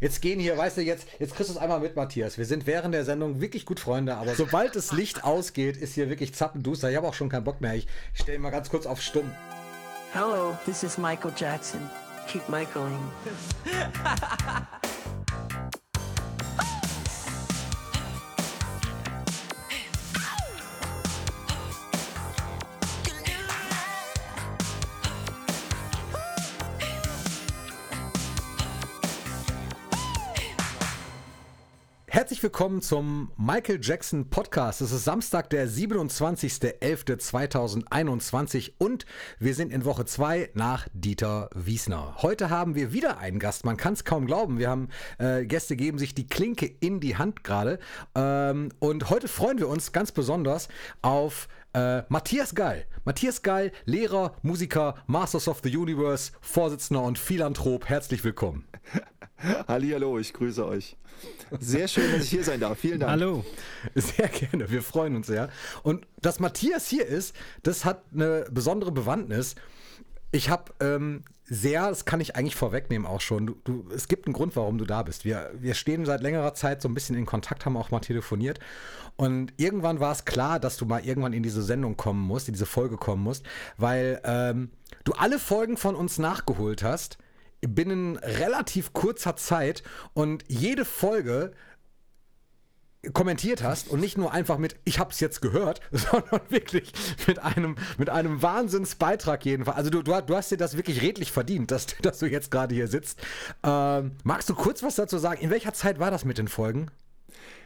jetzt gehen hier, weißt du, jetzt, jetzt kriegst du es einmal mit, Matthias. Wir sind während der Sendung wirklich gut Freunde, aber sobald das Licht ausgeht, ist hier wirklich zappenduster. Ich habe auch schon keinen Bock mehr. Ich stelle mal ganz kurz auf stumm. Hello, this is Michael Jackson. Keep Michaeling. Herzlich willkommen zum Michael Jackson Podcast. Es ist Samstag, der 27.11.2021 und wir sind in Woche 2 nach Dieter Wiesner. Heute haben wir wieder einen Gast. Man kann es kaum glauben. Wir haben äh, Gäste geben sich die Klinke in die Hand gerade. Ähm, und heute freuen wir uns ganz besonders auf äh, Matthias Geil. Matthias Geil, Lehrer, Musiker, Masters of the Universe, Vorsitzender und Philanthrop. Herzlich willkommen. Hallihallo, ich grüße euch. Sehr schön, dass ich hier sein darf. Vielen Dank. Hallo. Sehr gerne, wir freuen uns sehr. Und dass Matthias hier ist, das hat eine besondere Bewandtnis. Ich habe ähm, sehr, das kann ich eigentlich vorwegnehmen auch schon, du, du, es gibt einen Grund, warum du da bist. Wir, wir stehen seit längerer Zeit so ein bisschen in Kontakt, haben auch mal telefoniert. Und irgendwann war es klar, dass du mal irgendwann in diese Sendung kommen musst, in diese Folge kommen musst, weil ähm, du alle Folgen von uns nachgeholt hast binnen relativ kurzer Zeit und jede Folge kommentiert hast und nicht nur einfach mit ich hab's jetzt gehört, sondern wirklich mit einem mit einem Wahnsinnsbeitrag jedenfalls. Also du, du, du hast dir das wirklich redlich verdient, dass, dass du jetzt gerade hier sitzt. Ähm, magst du kurz was dazu sagen? In welcher Zeit war das mit den Folgen?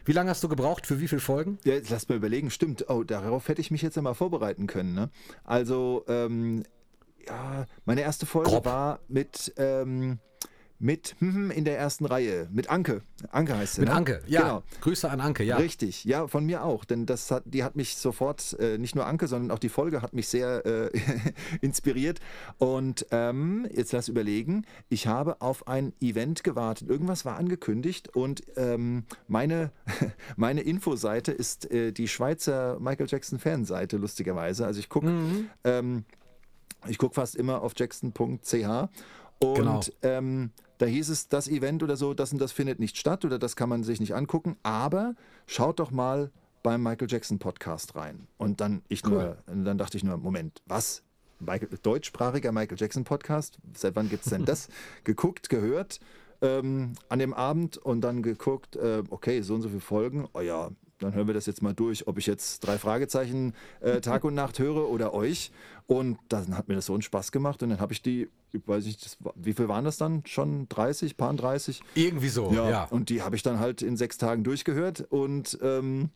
Wie lange hast du gebraucht für wie viele Folgen? Ja, jetzt lass mal überlegen. Stimmt. Oh, darauf hätte ich mich jetzt einmal vorbereiten können. Ne? Also ähm, ja, meine erste Folge Grob. war mit, ähm, mit hm, in der ersten Reihe, mit Anke. Anke heißt sie. Mit ne? Anke, ja. Genau. Grüße an Anke, ja. Richtig, ja, von mir auch. Denn das hat, die hat mich sofort, äh, nicht nur Anke, sondern auch die Folge hat mich sehr äh, inspiriert. Und ähm, jetzt lass überlegen, ich habe auf ein Event gewartet. Irgendwas war angekündigt und ähm, meine, meine Infoseite ist äh, die Schweizer Michael Jackson Fanseite, lustigerweise. Also ich gucke. Mhm. Ähm, ich gucke fast immer auf jackson.ch und genau. ähm, da hieß es, das Event oder so, das und das findet nicht statt oder das kann man sich nicht angucken, aber schaut doch mal beim Michael Jackson Podcast rein. Und dann ich cool. nur, dann dachte ich nur, Moment, was? Michael, deutschsprachiger Michael Jackson Podcast? Seit wann gibt es denn das? Geguckt, gehört ähm, an dem Abend und dann geguckt, äh, okay, so und so viele Folgen. Oh ja, dann hören wir das jetzt mal durch, ob ich jetzt drei Fragezeichen äh, Tag und Nacht höre oder euch. Und dann hat mir das so einen Spaß gemacht und dann habe ich die, ich weiß nicht, das, wie viel waren das dann? Schon 30, paar 30? Irgendwie so, ja. ja. Und die habe ich dann halt in sechs Tagen durchgehört und ähm,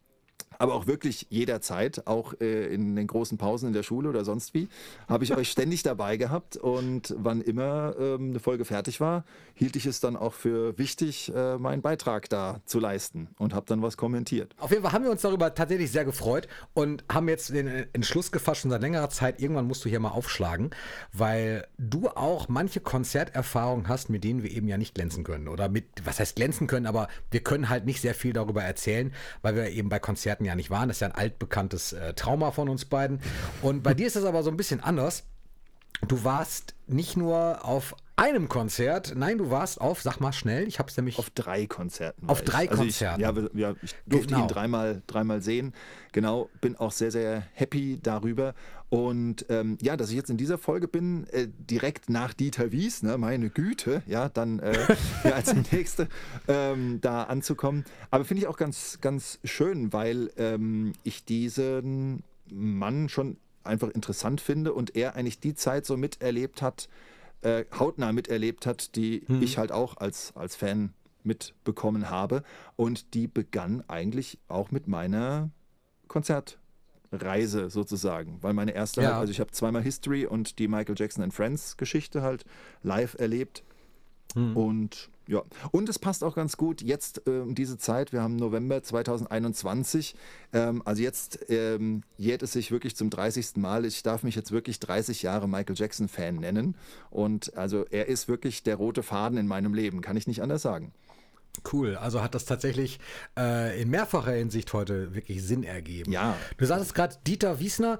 aber auch wirklich jederzeit, auch äh, in den großen Pausen in der Schule oder sonst wie, habe ich euch ständig dabei gehabt und wann immer ähm, eine Folge fertig war, hielt ich es dann auch für wichtig, äh, meinen Beitrag da zu leisten und habe dann was kommentiert. Auf jeden Fall haben wir uns darüber tatsächlich sehr gefreut und haben jetzt den Entschluss gefasst, schon seit längerer Zeit, irgendwann musst du hier mal aufschlagen, weil du auch manche Konzerterfahrungen hast, mit denen wir eben ja nicht glänzen können oder mit, was heißt glänzen können, aber wir können halt nicht sehr viel darüber erzählen, weil wir eben bei Konzerten ja nicht waren. Das ist ja ein altbekanntes äh, Trauma von uns beiden. Und bei dir ist es aber so ein bisschen anders. Du warst nicht nur auf einem Konzert, nein, du warst auf, sag mal schnell, ich habe es nämlich. Auf drei Konzerten. Auf drei also Konzerten. Ich, ja, ja, ich durfte genau. ihn dreimal, dreimal sehen. Genau, bin auch sehr, sehr happy darüber. Und ähm, ja, dass ich jetzt in dieser Folge bin, äh, direkt nach Dieter Wies, ne, meine Güte, ja, dann äh, ja, als nächste ähm, da anzukommen. Aber finde ich auch ganz, ganz schön, weil ähm, ich diesen Mann schon einfach interessant finde und er eigentlich die Zeit so miterlebt hat, äh, hautnah miterlebt hat, die hm. ich halt auch als, als Fan mitbekommen habe. Und die begann eigentlich auch mit meiner Konzertreise sozusagen. Weil meine erste, ja. halt, also ich habe zweimal History und die Michael Jackson and Friends Geschichte halt live erlebt. Hm. Und ja, und es passt auch ganz gut jetzt äh, um diese Zeit. Wir haben November 2021. Ähm, also jetzt ähm, jährt es sich wirklich zum 30. Mal. Ich darf mich jetzt wirklich 30 Jahre Michael Jackson Fan nennen. Und also er ist wirklich der rote Faden in meinem Leben, kann ich nicht anders sagen. Cool, also hat das tatsächlich äh, in mehrfacher Hinsicht heute wirklich Sinn ergeben. Ja. Du sagtest gerade Dieter Wiesner,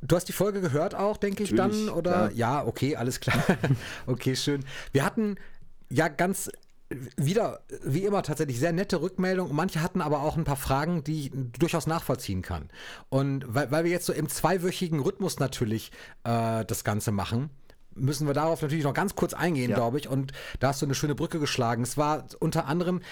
Du hast die Folge gehört auch, denke ich dann, oder? Ja. ja, okay, alles klar. okay, schön. Wir hatten ja ganz wieder, wie immer, tatsächlich sehr nette Rückmeldungen. Manche hatten aber auch ein paar Fragen, die ich durchaus nachvollziehen kann. Und weil, weil wir jetzt so im zweiwöchigen Rhythmus natürlich äh, das Ganze machen, müssen wir darauf natürlich noch ganz kurz eingehen, Ja. glaube ich. Und da hast du eine schöne Brücke geschlagen. Es war unter anderem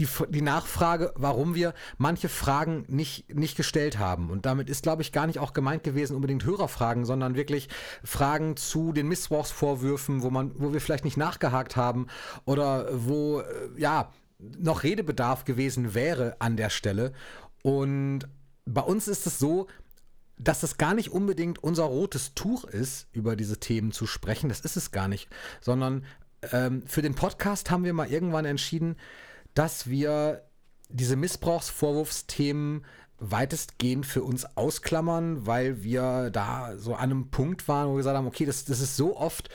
die, die Nachfrage, warum wir manche Fragen nicht, nicht gestellt haben. Und damit ist, glaube ich, gar nicht auch gemeint gewesen, unbedingt Hörerfragen, sondern wirklich Fragen zu den Missbrauchsvorwürfen, wo man, wo wir vielleicht nicht nachgehakt haben oder wo, äh, ja, noch Redebedarf gewesen wäre an der Stelle. Und bei uns ist es so, dass es gar nicht unbedingt unser rotes Tuch ist, über diese Themen zu sprechen. Das ist es gar nicht. Sondern ähm, für den Podcast haben wir mal irgendwann entschieden, dass wir diese Missbrauchsvorwurfsthemen weitestgehend für uns ausklammern, weil wir da so an einem Punkt waren, wo wir gesagt haben, okay, das, das ist so oft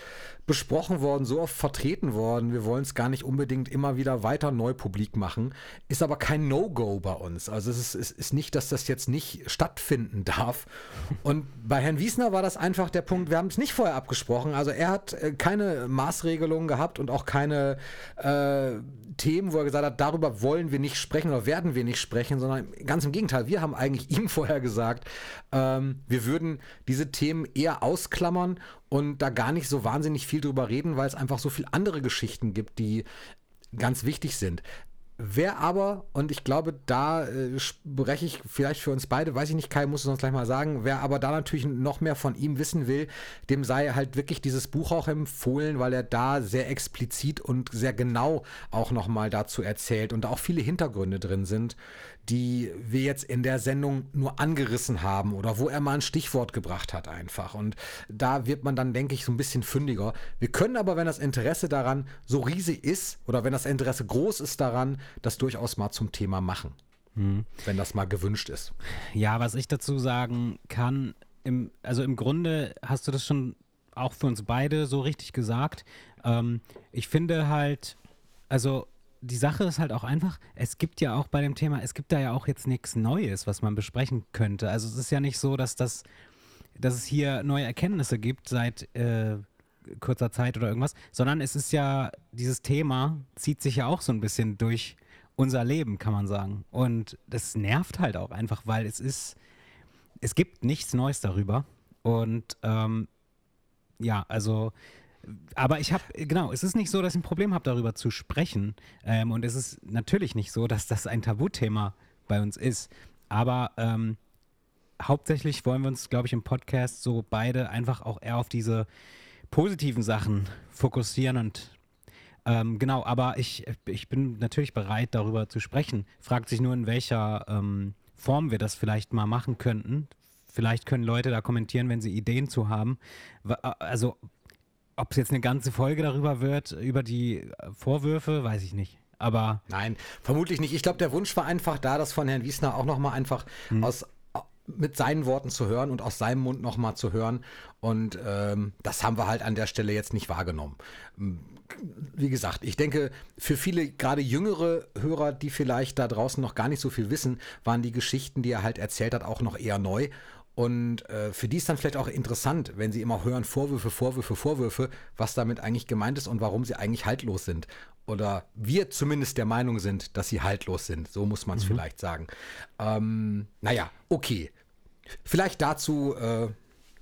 besprochen worden, so oft vertreten worden, wir wollen es gar nicht unbedingt immer wieder weiter neu publik machen, ist aber kein No-Go bei uns. Also es ist, es ist nicht, dass das jetzt nicht stattfinden darf. Und bei Herrn Wiesner war das einfach der Punkt, wir haben es nicht vorher abgesprochen. Also er hat äh, keine Maßregelungen gehabt und auch keine äh, Themen, wo er gesagt hat, darüber wollen wir nicht sprechen oder werden wir nicht sprechen, sondern ganz im Gegenteil, wir haben eigentlich ihm vorher gesagt, ähm, wir würden diese Themen eher ausklammern und da gar nicht so wahnsinnig viel drüber reden, weil es einfach so viele andere Geschichten gibt, die ganz wichtig sind. Wer aber, und ich glaube, da äh, spreche ich vielleicht für uns beide, weiß ich nicht, Kai muss es uns gleich mal sagen, wer aber da natürlich noch mehr von ihm wissen will, dem sei halt wirklich dieses Buch auch empfohlen, weil er da sehr explizit und sehr genau auch nochmal dazu erzählt und da auch viele Hintergründe drin sind, die wir jetzt in der Sendung nur angerissen haben oder wo er mal ein Stichwort gebracht hat einfach. Und da wird man dann, denke ich, so ein bisschen fündiger. Wir können aber, wenn das Interesse daran so riesig ist oder wenn das Interesse groß ist daran, das durchaus mal zum Thema machen. Wenn das mal gewünscht ist. Ja, was ich dazu sagen kann, im, also im Grunde hast du das schon auch für uns beide so richtig gesagt. Ähm, ich finde halt, also die Sache ist halt auch einfach, es gibt ja auch bei dem Thema, es gibt da ja auch jetzt nichts Neues, was man besprechen könnte. Also es ist ja nicht so, dass das, dass es hier neue Erkenntnisse gibt seit äh, kurzer Zeit oder irgendwas, sondern es ist ja, dieses Thema zieht sich ja auch so ein bisschen durch unser Leben, kann man sagen. Und das nervt halt auch einfach, weil es ist, es gibt nichts Neues darüber. Und ähm, ja, also, aber ich habe, genau, es ist nicht so, dass ich ein Problem habe, darüber zu sprechen. Ähm, und es ist natürlich nicht so, dass das ein Tabuthema bei uns ist. Aber ähm, hauptsächlich wollen wir uns, glaube ich, im Podcast so beide einfach auch eher auf diese positiven Sachen fokussieren und ähm, genau, aber ich, ich bin natürlich bereit, darüber zu sprechen. Fragt sich nur, in welcher ähm, Form wir das vielleicht mal machen könnten. Vielleicht können Leute da kommentieren, wenn sie Ideen zu haben. Also, ob es jetzt eine ganze Folge darüber wird, über die Vorwürfe, weiß ich nicht. Aber Nein, vermutlich nicht. Ich glaube, der Wunsch war einfach da, das von Herrn Wiesner auch nochmal einfach aus mit seinen Worten zu hören und aus seinem Mund nochmal zu hören. Und ähm, das haben wir halt an der Stelle jetzt nicht wahrgenommen. Wie gesagt, ich denke, für viele, gerade jüngere Hörer, die vielleicht da draußen noch gar nicht so viel wissen, waren die Geschichten, die er halt erzählt hat, auch noch eher neu. Und äh, für die ist dann vielleicht auch interessant, wenn sie immer hören, Vorwürfe, Vorwürfe, Vorwürfe, was damit eigentlich gemeint ist und warum sie eigentlich haltlos sind. Oder wir zumindest der Meinung sind, dass sie haltlos sind. So muss man es vielleicht sagen. Ähm, naja, okay. Vielleicht dazu, äh,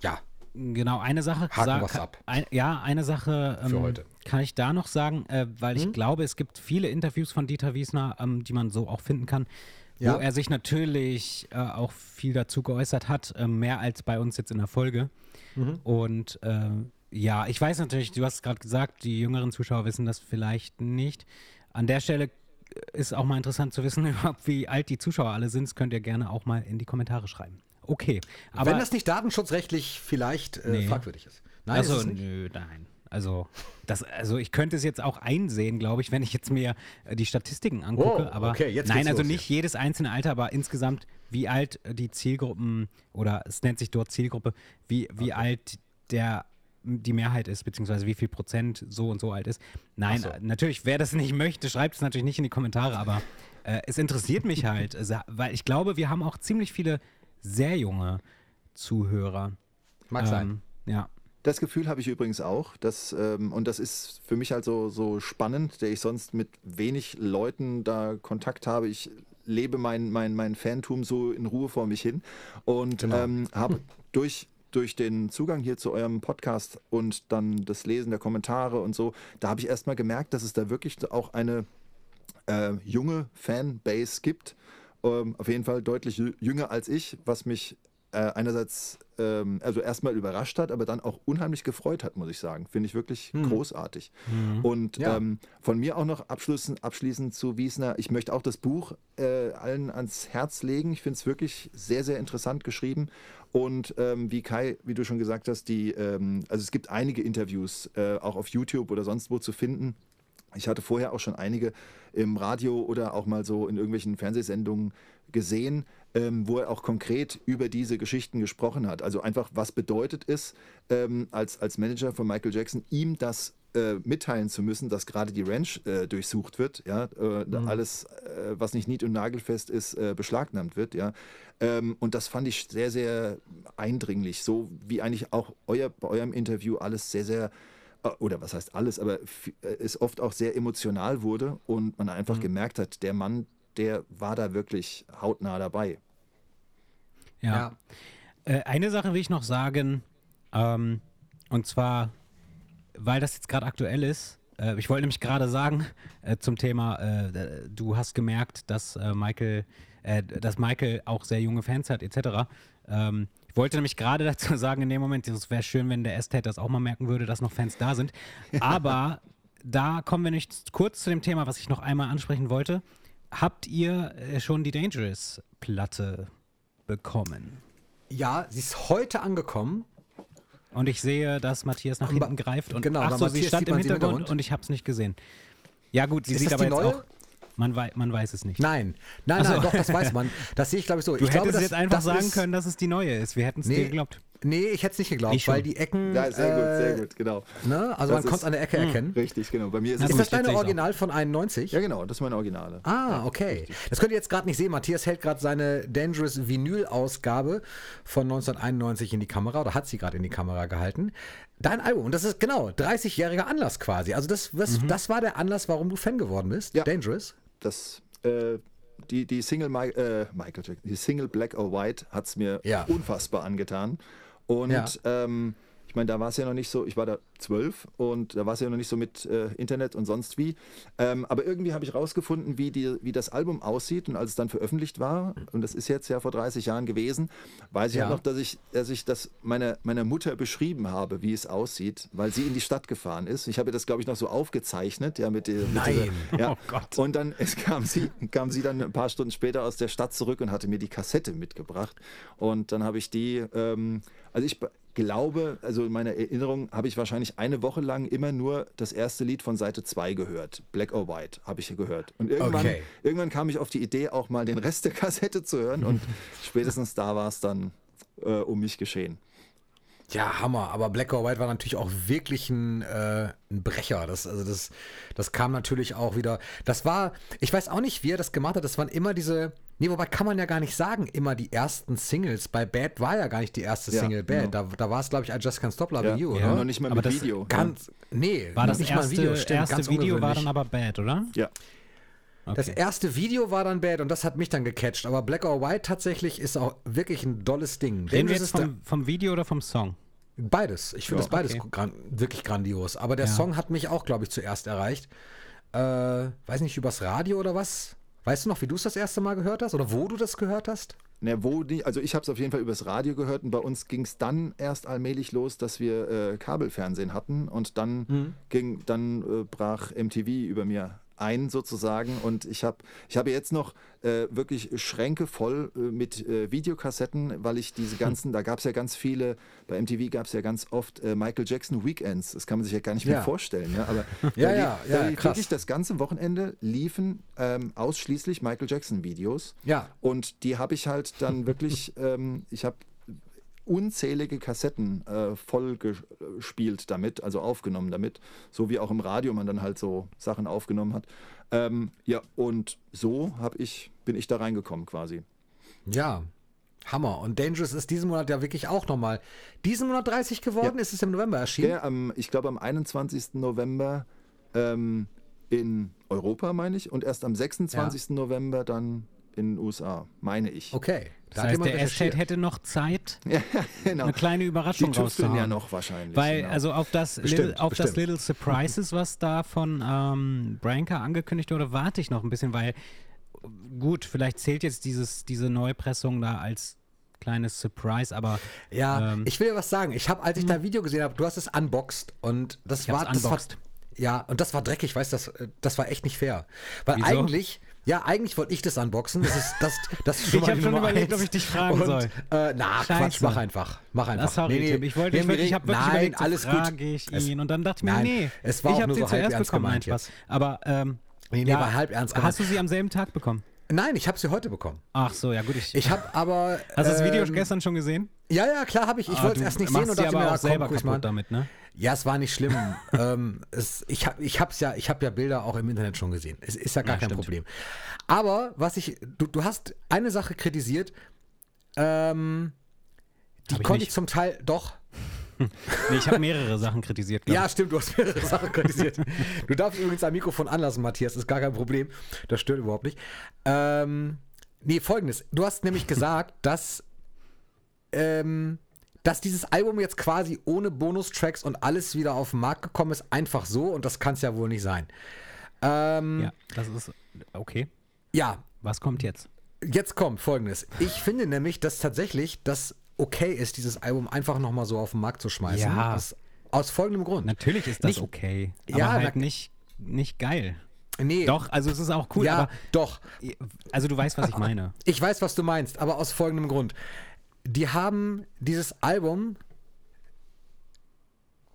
ja, Genau, eine Sache. Haken ka- ab. Ein, ja, eine Sache ähm, Für heute. Kann ich da noch sagen, äh, weil ich glaube, es gibt viele Interviews von Dieter Wiesner, ähm, die man so auch finden kann, Ja. wo er sich natürlich äh, auch viel dazu geäußert hat, äh, mehr als bei uns jetzt in der Folge. Mhm. Und äh, ja, ich weiß natürlich, du hast gerade gesagt, die jüngeren Zuschauer wissen das vielleicht nicht. An der Stelle ist auch mal interessant zu wissen, überhaupt, wie alt die Zuschauer alle sind. Das könnt ihr gerne auch mal in die Kommentare schreiben. Okay, aber wenn das nicht datenschutzrechtlich vielleicht äh, Nee. fragwürdig ist. Nein, ist also, nicht. nö, nein. Also, das, also ich könnte es jetzt auch einsehen, glaube ich, wenn ich jetzt mir äh, die Statistiken angucke. Oh, aber okay, jetzt nein, also los nicht jedes einzelne Alter, aber insgesamt, wie alt äh, die Zielgruppen oder es nennt sich dort Zielgruppe, wie, wie alt der die Mehrheit ist, beziehungsweise wie viel Prozent so und so alt ist. Nein, so. äh, natürlich, wer das nicht möchte, schreibt es natürlich nicht in die Kommentare, aber äh, es interessiert mich halt, weil ich glaube, wir haben auch ziemlich viele sehr junge Zuhörer. Mag sein. Ähm, Ja. Das Gefühl habe ich übrigens auch. Dass, ähm, und das ist für mich halt so, so spannend, der ich sonst mit wenig Leuten da Kontakt habe. Ich lebe mein, mein, mein Fantum so in Ruhe vor mich hin und Genau. ähm, habe durch durch den Zugang hier zu eurem Podcast und dann das Lesen der Kommentare und so, da habe ich erstmal gemerkt, dass es da wirklich auch eine äh, junge Fanbase gibt. Ähm, auf jeden Fall deutlich jü- jünger als ich, was mich äh, einerseits ähm, also erstmal überrascht hat, aber dann auch unheimlich gefreut hat, muss ich sagen. Finde ich wirklich großartig. Und Ja. ähm, von mir auch noch abschließend, abschließend zu Wiesner, ich möchte auch das Buch äh, allen ans Herz legen. Ich finde es wirklich sehr, sehr interessant geschrieben. Und ähm, wie Kai, wie du schon gesagt hast, die, ähm, also es gibt einige Interviews, äh, auch auf YouTube oder sonst wo zu finden. Ich hatte vorher auch schon einige im Radio oder auch mal so in irgendwelchen Fernsehsendungen gesehen, ähm, wo er auch konkret über diese Geschichten gesprochen hat. Also einfach, was bedeutet es, ähm, als, als Manager von Michael Jackson, ihm das äh, mitteilen zu müssen, dass gerade die Ranch äh, durchsucht wird, ja, äh, da alles, äh, was nicht nied- und nagelfest ist, äh, beschlagnahmt wird, ja. Ähm, und das fand ich sehr, sehr eindringlich, so wie eigentlich auch euer, bei eurem Interview alles sehr, sehr äh, oder was heißt alles, aber es oft auch sehr emotional wurde und man einfach gemerkt hat, der Mann, der war da wirklich hautnah dabei. Ja. Äh, eine Sache will ich noch sagen, ähm, und zwar, weil das jetzt gerade aktuell ist. Äh, ich wollte nämlich gerade sagen äh, zum Thema, äh, du hast gemerkt, dass äh, Michael, äh, dass Michael auch sehr junge Fans hat, etc. Ähm, ich wollte nämlich gerade dazu sagen, in dem Moment, es wäre schön, wenn der Estate das auch mal merken würde, dass noch Fans da sind. Aber da kommen wir nicht kurz zu dem Thema, was ich noch einmal ansprechen wollte. Habt ihr äh, schon die Dangerous-Platte bekommen? Ja, sie ist heute angekommen. Und ich sehe, dass Matthias nach hinten greift. Und genau, ach so, sie stand im Hintergrund, Hintergrund. und ich habe es nicht gesehen. Ja gut, sie Ist sieht das aber jetzt neue? auch... Man, wei man weiß es nicht. Nein, nein, Ach so. nein, doch, das weiß man. Das sehe ich, glaube ich, so. du ich glaube, hättest das, jetzt einfach sagen ist, können, dass es die neue ist. Wir hätten es dir Nee, geglaubt. Nee, ich hätte es nicht geglaubt, Ich schon. weil die Ecken. Ja, sehr gut, sehr äh, gut, genau. Ne? Also Das man konnte es an der Ecke erkennen. Richtig, genau. Bei mir ist Ist das deine Original von 91? Ja, genau, das ist meine Originale. Ah, okay. Das könnt ihr jetzt gerade nicht sehen. Matthias hält gerade seine Dangerous Vinyl-Ausgabe von 1991 in die Kamera oder hat sie gerade in die Kamera gehalten. Dein Album, und das ist genau 30-jähriger Anlass quasi. Also das, das, das war der Anlass, warum du Fan geworden bist. Ja. Dangerous. Das, äh, die, die Single Mi äh, Michael Jackson, die Single Black or White hat es mir Ja. unfassbar angetan. Und Ja. ähm, ich meine, da war es ja noch nicht so, ich war da zwölf und da war es ja noch nicht so mit äh, Internet und sonst wie. Ähm, aber irgendwie habe ich rausgefunden, wie, die, wie das Album aussieht und als es dann veröffentlicht war, und das ist jetzt ja vor 30 Jahren gewesen, weiß ich Ja. halt noch, dass ich, dass ich das meiner, meiner Mutter beschrieben habe, wie es aussieht, weil sie in die Stadt gefahren ist. Ich habe das, glaube ich, noch so aufgezeichnet, ja, mit, mit Nein. Dieser, ja. Oh Gott. Und dann es kam, sie, kam sie dann ein paar Stunden später aus der Stadt zurück und hatte mir die Kassette mitgebracht. Und dann habe ich die, ähm, also ich glaube, also in meiner Erinnerung habe ich wahrscheinlich eine Woche lang immer nur das erste Lied von Seite 2 gehört. Black or White habe ich gehört. Und irgendwann, Okay. irgendwann kam ich auf die Idee, auch mal den Rest der Kassette zu hören. Und spätestens da war es dann äh, um mich geschehen. Ja, Hammer. Aber Black or White war natürlich auch wirklich ein, äh, ein Brecher. Das, also das, das kam natürlich auch wieder. Das war, ich weiß auch nicht, wie er das gemacht hat. Das waren immer diese. Nee, wobei kann man ja gar nicht sagen, immer die ersten Singles. Bei Bad war ja gar nicht die erste Ja, Single Bad. genau. Da, da war es, glaube ich, I Just Can't Stop Loving Ja, You, ja, oder? noch nicht mal Aber mit das Video. Ganz, nee, War das nicht erste, mal ein Video, stimmt, erste ganz Video war dann aber bad, oder? ja. Das Okay. erste Video war dann Bad und das hat mich dann gecatcht. Aber Black or White tatsächlich ist auch wirklich ein dolles Ding. Reden wir jetzt vom, vom Video oder vom Song? Beides. Ich finde Ja, das beides okay. gran wirklich grandios. Aber der Ja. Song hat mich auch, glaube ich, zuerst erreicht. Äh, weiß nicht, übers Radio oder was? Weißt du noch, wie du es das erste Mal gehört hast? Oder wo du das gehört hast? Ne, wo die, also ich habe es auf jeden Fall übers Radio gehört und bei uns ging es dann erst allmählich los, dass wir äh, Kabelfernsehen hatten und dann ging, dann äh, brach MTV über mir ein sozusagen und ich habe ich habe jetzt noch äh, wirklich Schränke voll äh, mit äh, Videokassetten, weil ich diese ganzen, da gab es ja ganz viele, bei MTV gab es ja ganz oft äh, Michael Jackson Weekends, das kann man sich ja gar nicht mehr Ja. vorstellen, ja, aber Ja, da ja, ja, da krass. wirklich das ganze Wochenende liefen ähm, ausschließlich Michael Jackson Videos Ja. und die habe ich halt dann wirklich, ähm, ich habe unzählige Kassetten äh, voll gespielt damit, also aufgenommen damit, so wie auch im Radio man dann halt so Sachen aufgenommen hat. Ähm, ja, und so hab ich, bin ich da reingekommen quasi. Ja. Hammer. Und Dangerous ist diesen Monat ja wirklich auch nochmal. Diesen Monat 30 geworden? Ja. Ist es im November erschienen? Der am, ich glaube am 21. November ähm, in Europa, meine ich, und erst am 26. November dann in den USA, meine ich. Okay. Das Da heißt, der recherchiert. hätte noch Zeit, Ja, genau. eine kleine Die Überraschung tüfteln rauszuhauen. ja noch wahrscheinlich. Weil, genau. also auf das, Bestimmt, Little, auf das. Little Surprises, was da von ähm, Branca angekündigt wurde, warte ich noch ein bisschen, weil gut, vielleicht zählt jetzt dieses, diese Neupressung da als kleines Surprise, aber Ja, ähm, ich will dir was sagen. Ich habe, als ich dein Video gesehen habe, du hast es unboxed und das war, das war unboxed. ja und das war dreckig, weißt du, das, äh, das war echt nicht fair. Weil Wieso? eigentlich, ja, eigentlich wollte ich das unboxen. Das ist das, das ist schon Ich mal hab die schon überlegt, eins. ob ich dich fragen und, soll. Äh, na, Quatsch, Scheiße. mach einfach, mach einfach. Ah, sorry, Tim, ich wollte, ich, wir wollte, ich habe wirklich nein, überlegt, alles so gut. frage ich Es- ihn und dann dachte ich mir, Nein, nee, es war ich habe sie so zuerst ernst bekommen, nein, gemeint Spaß. Aber ähm, Nee, nee, war halb ernst gemeint. Hast du sie am selben Tag bekommen? Nein, ich habe sie heute bekommen. Ach so, ja gut. Ich, Ich habe aber. hast du das Video ähm, gestern schon gesehen? Ja, ja, klar habe ich. Ich Ah, wollte es erst nicht sehen und dachte mir, auch ja, selber komm, mal kaputt damit, ne? Ja, es war nicht schlimm. ähm, es, ich habe ich hab's ja, ich habe ja Bilder auch im Internet schon gesehen. Es ist ja gar Ja, kein stimmt. Problem. Aber was ich, du, du hast eine Sache kritisiert, ähm, die Hab ich konnte nicht. ich zum Teil doch. Nee, ich habe mehrere Sachen kritisiert. Ja, stimmt, du hast mehrere Sachen kritisiert. du darfst übrigens ein Mikrofon anlassen, Matthias, ist gar kein Problem. Das stört überhaupt nicht. Ähm, nee, folgendes. Du hast nämlich gesagt, dass, ähm, dass dieses Album jetzt quasi ohne Bonustracks und alles wieder auf den Markt gekommen ist, einfach so und das kann es ja wohl nicht sein. Ähm. Ja, das ist okay. ja, Was kommt jetzt? Jetzt kommt folgendes. Ich finde nämlich, dass tatsächlich das okay ist, dieses Album einfach nochmal so auf den Markt zu schmeißen. Ja. Aus, aus folgendem Grund. Natürlich ist das Nicht- okay, aber Ja, halt na- nicht, nicht geil. Nee. Doch, also es ist auch cool, ja, aber doch. also du weißt, was ich meine. Ich weiß, was du meinst, aber aus folgendem Grund. Die haben dieses Album.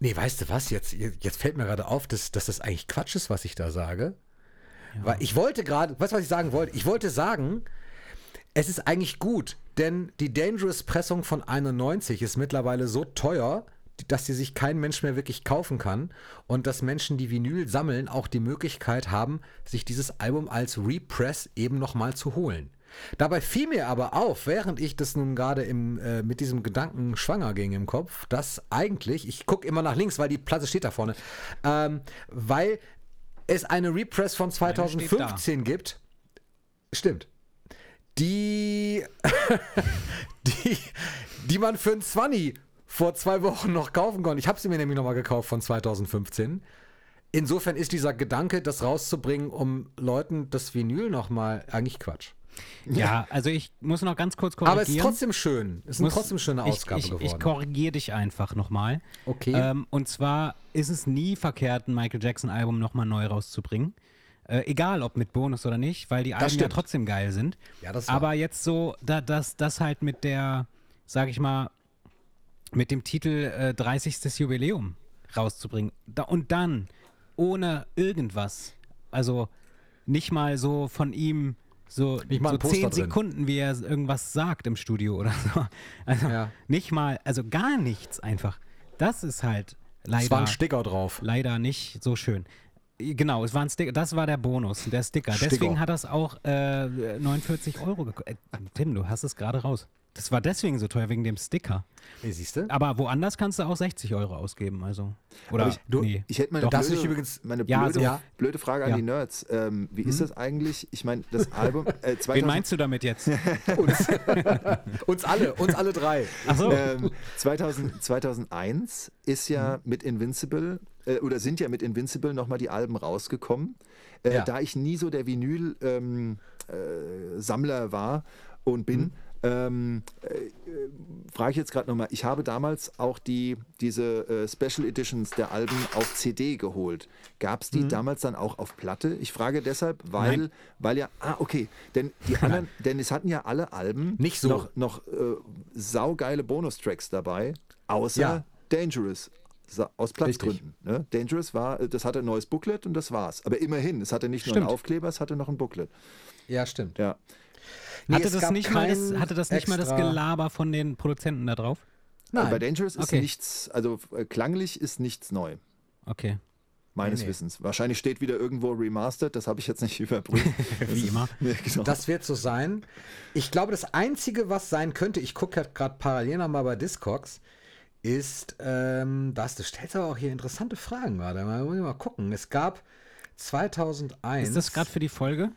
Nee, weißt du was? Jetzt, jetzt fällt mir gerade auf, dass, dass das eigentlich Quatsch ist, was ich da sage. Weil ich wollte gerade, weißt du, was ich sagen wollte? Ich wollte sagen, es ist eigentlich gut, denn die Dangerous-Pressung von 91 ist mittlerweile so teuer, dass sie sich kein Mensch mehr wirklich kaufen kann und dass Menschen, die Vinyl sammeln, auch die Möglichkeit haben, sich dieses Album als Repress eben nochmal zu holen. Dabei fiel mir aber auf, während ich das nun gerade äh, mit diesem Gedanken schwanger ging im Kopf, dass eigentlich, ich gucke immer nach links, weil die Platte steht da vorne, ähm, weil es eine Repress von steht da. 2015 gibt. Stimmt. Die, die, die man für ein 20 vor zwei Wochen noch kaufen konnte. Ich habe sie mir nämlich nochmal gekauft von 2015. Insofern ist dieser Gedanke, das rauszubringen, um Leuten das Vinyl nochmal, eigentlich Quatsch. Ja, also ich muss noch ganz kurz korrigieren. Aber es ist trotzdem schön. Es ist eine muss- trotzdem schöne Ausgabe ich, ich, geworden. Ich korrigiere dich einfach nochmal. Okay. Ähm, und zwar ist es nie verkehrt, ein Michael Jackson-Album nochmal neu rauszubringen. Äh, egal, ob mit Bonus oder nicht, weil die Alben ja trotzdem geil sind. Ja, das war- Aber jetzt so, da, das, das halt mit der, sag ich mal, mit dem Titel äh, 30. Jubiläum rauszubringen. Da, und dann, ohne irgendwas, also nicht mal so von ihm so, Nicht mal so zehn. Sekunden, wie er irgendwas sagt im Studio oder so. Also Ja. nicht mal, also gar nichts einfach. Das ist halt leider, es war ein Sticker drauf. leider nicht so schön. Genau, es war ein Sticker, das war der Bonus, der Sticker. Sticker. Deswegen hat das auch äh, 49 Euro gekostet. Äh, Tim, du hast es gerade raus. Das war deswegen so teuer, wegen dem Sticker. Nee, siehst du? Aber woanders kannst du auch 60 Euro ausgeben, also. Oder, ich- du- nee. Ich hätte mal Doch. blöde, dich übrigens- meine Ja, blöde, so- Ja. blöde Frage an Ja. die Nerds. Ähm, wie ist das eigentlich? Ich meine, das Album äh, 2000, Wen meinst du damit jetzt? Uns, uns alle, uns alle drei. Achso. ähm, 2000, 2001 ist ja Mhm. mit Invincible äh, oder sind ja mit Invincible nochmal die Alben rausgekommen. Äh, Ja. Da ich nie so der Vinyl-Sammler ähm, äh, war und bin, Mhm. Ähm, äh, frage ich jetzt gerade nochmal, ich habe damals auch die, diese äh, Special Editions der Alben auf CD geholt. Gab es die Mhm. damals dann auch auf Platte? Ich frage deshalb, weil, Nein. weil ja, ah, okay, denn die anderen, denn es hatten ja alle Alben Nicht so. noch, noch äh, saugeile Bonustracks dabei, außer Ja. Dangerous. Aus Platzgründen. Ne? Dangerous war, äh, das hatte ein neues Booklet und das war's. Aber immerhin, es hatte nicht nur Stimmt. einen Aufkleber, es hatte noch ein Booklet. Ja, Ja. Nee, hatte das nicht, mal das, hatte das nicht mal das Gelaber von den Produzenten da drauf? Aber bei Nein. Dangerous ist Okay. nichts, also äh, klanglich ist nichts neu. Okay. meines Nee, nee. Wissens. Wahrscheinlich steht wieder irgendwo remastered, das habe ich jetzt nicht überprüft. Wie immer. Nee, genau. Das wird so sein. Ich glaube, das Einzige, was sein könnte, ich gucke halt gerade parallel nochmal bei Discogs, ist, ähm, das, du stellst aber auch hier interessante Fragen gerade. Mal, muss ich mal gucken. Es gab 2001. Ist das gerade für die Folge?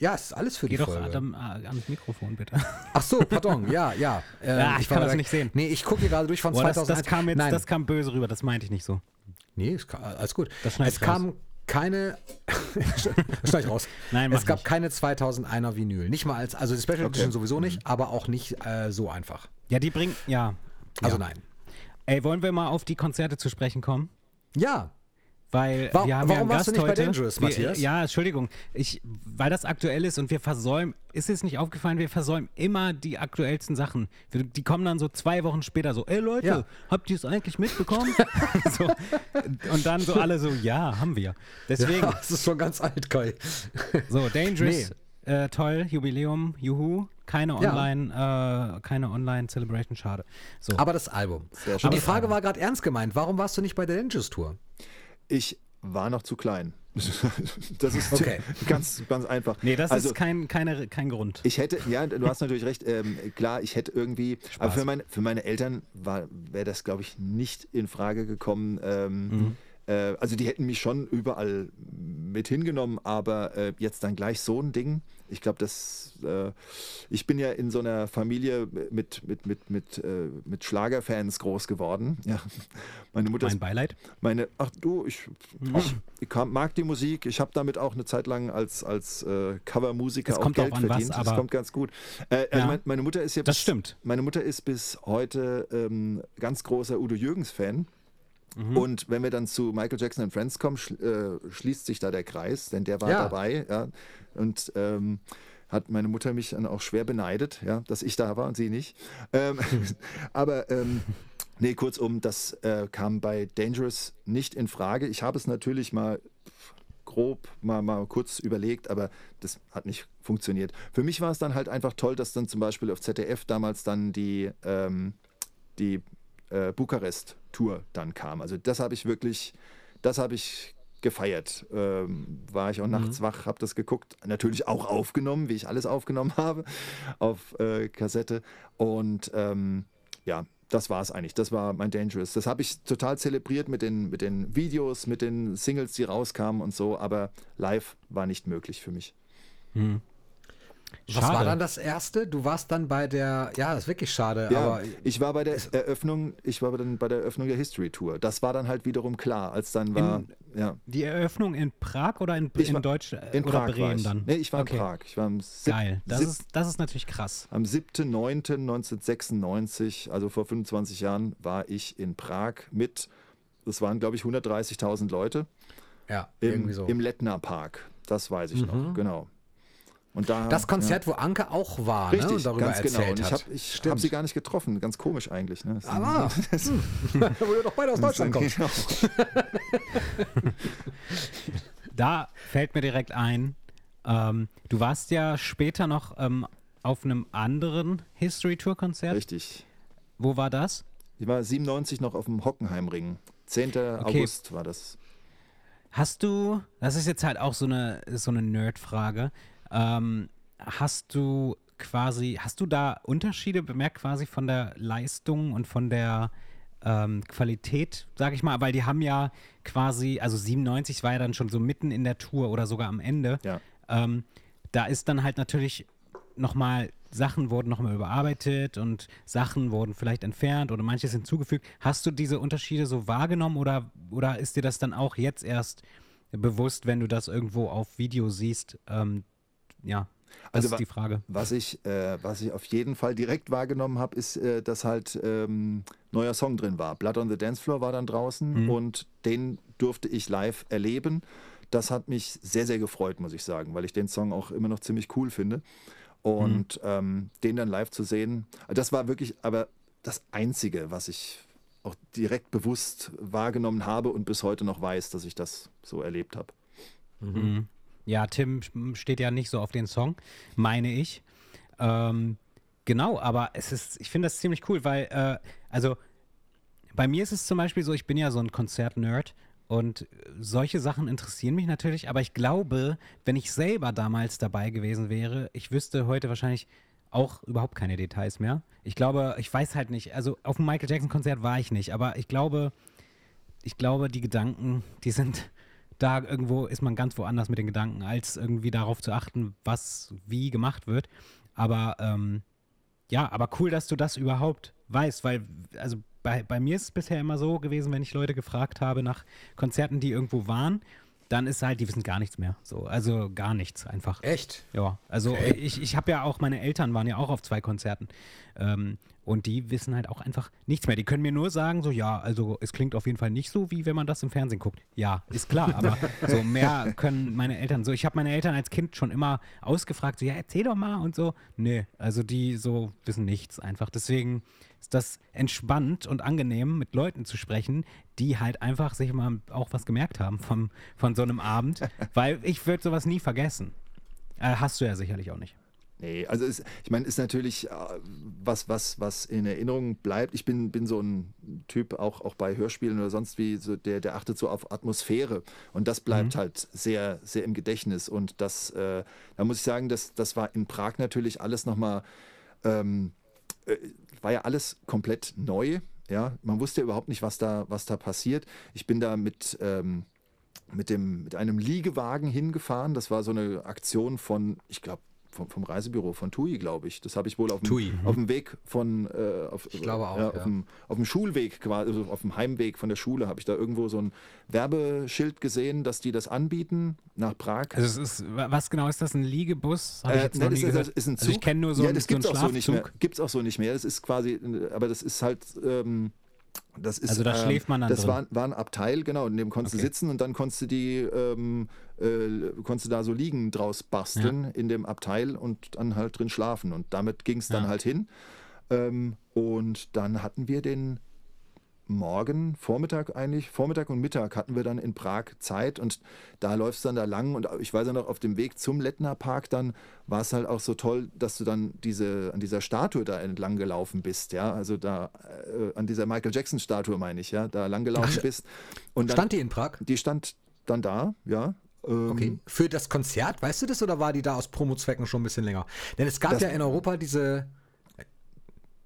Ja, es ist alles für Geh die doch Folge. Adam, äh, ans Mikrofon, bitte. Ach so, pardon, ja, ja. Ähm, Ja, ich war kann das da- nicht sehen. Nee, ich gucke hier gerade durch von Boah, das, 2001. das, kam jetzt, Nein, das kam böse rüber, das meinte ich nicht so. nee, es kam, alles gut. Das es ich kam keine, das schneid ich raus. Nein, mach es gab nicht. keine 2001er Vinyl. Nicht mal als, also die Special Edition sowieso nicht, aber auch nicht äh, so einfach. Ja, die bringen, ja. Also ja. nein. Ey, wollen wir mal auf die Konzerte zu sprechen kommen? Ja, Weil Warum- wir haben ja warum einen warst du Gast nicht bei heute. Dangerous, wir, Matthias? Ja, Entschuldigung. Ich, weil das aktuell ist und wir versäumen, ist es nicht aufgefallen, wir versäumen immer die aktuellsten Sachen. Wir, die kommen dann so zwei Wochen später so, ey Leute, Ja. habt ihr es eigentlich mitbekommen? so, und dann so alle so, ja, haben wir. Deswegen, ja, das ist schon ganz alt, Kai. so, Dangerous, äh, toll, Jubiläum, juhu. Keine Ja. Online, äh, keine Online-Celebration, schade. So. Aber das Album. Sehr schön. Und die Frage war gerade ernst gemeint. Warum warst du nicht bei der Dangerous Tour? Ich war noch zu klein. Das ist Okay. ganz, ganz einfach. nee, das also, ist kein, keine, kein Grund. Ich hätte, ja, du hast natürlich recht, ähm, klar, ich hätte irgendwie, aber für meine, für meine Eltern war- wäre das, glaube ich, nicht in Frage gekommen. Ähm, Mhm. Äh, also die hätten mich schon überall mit hingenommen, aber äh, jetzt dann gleich so ein Ding. Ich glaube, das, äh, ich bin ja in so einer Familie mit, mit, mit, mit, äh, mit Schlagerfans groß geworden. Ja. Meine Mutter mein Beileid. meine, ach du, ich, ach, ich kam, mag die Musik. Ich habe damit auch eine Zeit lang als, als äh, Covermusiker auch Geld an, was, verdient. das kommt ganz gut. Äh, also Ja. mein, meine Mutter ist ja Das bis, stimmt. Meine Mutter ist bis heute ähm, ganz großer Udo Jürgens-Fan. Mhm. Und wenn wir dann zu Michael Jackson and Friends kommen, schl äh, schließt sich da der Kreis, denn der war Ja. dabei. Ja, und ähm, hat meine Mutter mich dann auch schwer beneidet, ja, dass ich da war und sie nicht. Ähm, aber ähm, nee, kurzum, das äh, kam bei Dangerous nicht in Frage. Ich habe es natürlich mal grob mal, mal kurz überlegt, aber das hat nicht funktioniert. Für mich war es dann halt einfach toll, dass dann zum Beispiel auf ZDF damals dann die, ähm, die äh, Bukarest-Tour dann kam. Also das habe ich wirklich, das habe ich gefeiert. Ähm, war ich auch nachts wach, habe das geguckt. Natürlich auch aufgenommen, wie ich alles aufgenommen habe, auf äh, Kassette. Und ähm, ja, das war es eigentlich. Das war mein Dangerous. Das habe ich total zelebriert mit den, mit den Videos, mit den Singles, die rauskamen und so, aber live war nicht möglich für mich. Was Schade. war dann das erste? Du warst dann bei der, ja, das ist wirklich schade, Ja, aber ich war bei der Eröffnung, ich war dann bei der Eröffnung der History Tour. Das war dann halt wiederum klar, als dann war, ja, Die Eröffnung in Prag oder in, in war- Deutsch in oder Prag war Bremen ich. dann? Nee, ich war Okay. in Prag. Ich war am, sieb, Geil. Das sieb, ist, das ist natürlich krass. am 7.9.1996, also vor 25 Jahren, war ich in Prag mit, das waren glaube ich 130.000 Leute ja, im, irgendwie so. im Lettner Park. Das weiß ich noch, genau. Und da, das Konzert, wo Anke auch war, Richtig, ne, und darüber ganz genau. erzählt Und ich hat. habe ich Stimmt. hab sie gar nicht getroffen. Ganz komisch eigentlich. Ne? Aber, hm, wo ihr doch beide aus Deutschland kommt. Genau. Da fällt mir direkt ein, ähm, du warst ja später noch ähm, auf einem anderen History Tour Konzert. Richtig. Wo war das? Ich war 97 noch auf dem Hockenheimring. 10. August war das. Hast du, das ist jetzt halt auch so eine, so eine Nerd-Frage, ähm, hast du quasi, hast du da Unterschiede bemerkt quasi von der Leistung und von der ähm, Qualität, sag ich mal, weil die haben ja quasi, also 97 war ja dann schon so mitten in der Tour oder sogar am Ende. Ja. Ähm, da ist dann halt natürlich nochmal, Sachen wurden nochmal überarbeitet und Sachen wurden vielleicht entfernt oder manches hinzugefügt. Hast du diese Unterschiede so wahrgenommen oder, oder ist dir das dann auch jetzt erst bewusst, wenn du das irgendwo auf Video siehst? Ähm, ja, das Also ist die Frage. Was ich, äh, was ich auf jeden Fall direkt wahrgenommen habe, ist, äh, dass halt ähm, neuer Song drin war. Blood on the Dance Floor war dann draußen und den durfte ich live erleben. Das hat mich sehr, sehr gefreut, muss ich sagen, weil ich den Song auch immer noch ziemlich cool finde. Und ähm, den dann live zu sehen, das war wirklich aber das Einzige, was ich auch direkt bewusst wahrgenommen habe und bis heute noch weiß, dass ich das so erlebt habe. Mhm. Ja, Tim steht ja nicht so auf den Song, meine ich. Ähm, genau, aber es ist, ich finde das ziemlich cool, weil, äh, also bei mir ist es zum Beispiel so, ich bin ja so ein Konzert-Nerd Und solche Sachen interessieren mich natürlich, aber ich glaube, wenn ich selber damals dabei gewesen wäre, ich wüsste heute wahrscheinlich auch überhaupt keine Details mehr. Ich glaube, ich weiß halt nicht, also auf dem Michael Jackson Konzert war ich nicht, aber ich glaube, ich glaube, die Gedanken, die sind da irgendwo, ist man ganz woanders mit den Gedanken, als irgendwie darauf zu achten, was wie gemacht wird. Aber ähm, ja, aber cool, dass du das überhaupt weißt, weil, also bei, bei mir ist es bisher immer so gewesen, wenn ich Leute gefragt habe nach Konzerten, die irgendwo waren, dann ist halt, die wissen gar nichts mehr. So, also gar nichts einfach. Echt? Ja, also Okay. ich, ich habe ja auch, meine Eltern waren ja auch auf zwei Konzerten. Ähm, und die wissen halt auch einfach nichts mehr. Die können mir nur sagen, so, ja, also es klingt auf jeden Fall nicht so, wie wenn man das im Fernsehen guckt. Ja, ist klar, aber so mehr können meine Eltern so. Ich habe meine Eltern als Kind schon immer ausgefragt, so, ja, erzähl doch mal und so. Nee, also die so wissen nichts einfach. Deswegen ist das entspannt und angenehm, mit Leuten zu sprechen, die halt einfach sich mal auch was gemerkt haben vom, von so einem Abend, weil ich würde sowas nie vergessen. Äh, hast du ja sicherlich auch nicht. Nee, also es, ich meine, ist natürlich äh, was, was, was in Erinnerung bleibt. Ich bin, bin so ein Typ, auch, auch bei Hörspielen oder sonst wie, so der, der achtet so auf Atmosphäre. Und das bleibt halt sehr, sehr im Gedächtnis. Und das, äh, da muss ich sagen, das, das war in Prag natürlich alles nochmal, ähm, äh, war ja alles komplett neu. Ja, man wusste überhaupt nicht, was da, was da passiert. Ich bin da mit, ähm, mit, dem, mit einem Liegewagen hingefahren. Das war so eine Aktion von, ich glaube, vom, vom Reisebüro von TUI, glaube ich. Das habe ich wohl auf dem, TUI, mhm. auf dem Weg von, äh, auf, Ich glaube auch, ja, ja. Auf, dem, auf dem Schulweg quasi, also auf dem Heimweg von der Schule, habe ich da irgendwo so ein Werbeschild gesehen, dass die das anbieten nach Prag. Also es ist, wa- was genau ist das, ein Liegebus? Ich Äh, ist, das ist ein Zug. Also ich kenne nur so, ja, einen- das so einen gibt's auch so nicht mehr. Schlafzug. Gibt's auch so nicht mehr. Das ist quasi, aber das ist halt, ähm, das ist, Also da ähm, schläft man dann Das drin. war, war ein Abteil, genau, in dem konntest du Okay. sitzen und dann konntest du die, ähm, äh, konntest du da so liegen draus basteln in dem Abteil und dann halt drin schlafen. Und damit ging es dann Ja. halt hin. Ähm, und dann hatten wir den Morgen, Vormittag eigentlich, Vormittag und Mittag hatten wir dann in Prag Zeit und da läufst du dann da lang und ich weiß ja noch, auf dem Weg zum Lettner Park dann war es halt auch so toll, dass du dann diese, an dieser Statue da entlang gelaufen bist, ja, also da äh, an dieser Michael Jackson Statue meine ich, ja, da lang gelaufen Ach, bist. Und dann, Stand die in Prag? die stand dann da, ja. ähm, Okay. Für das Konzert, weißt du das, oder war die da aus Promozwecken schon ein bisschen länger? Denn es gab ja in Europa diese,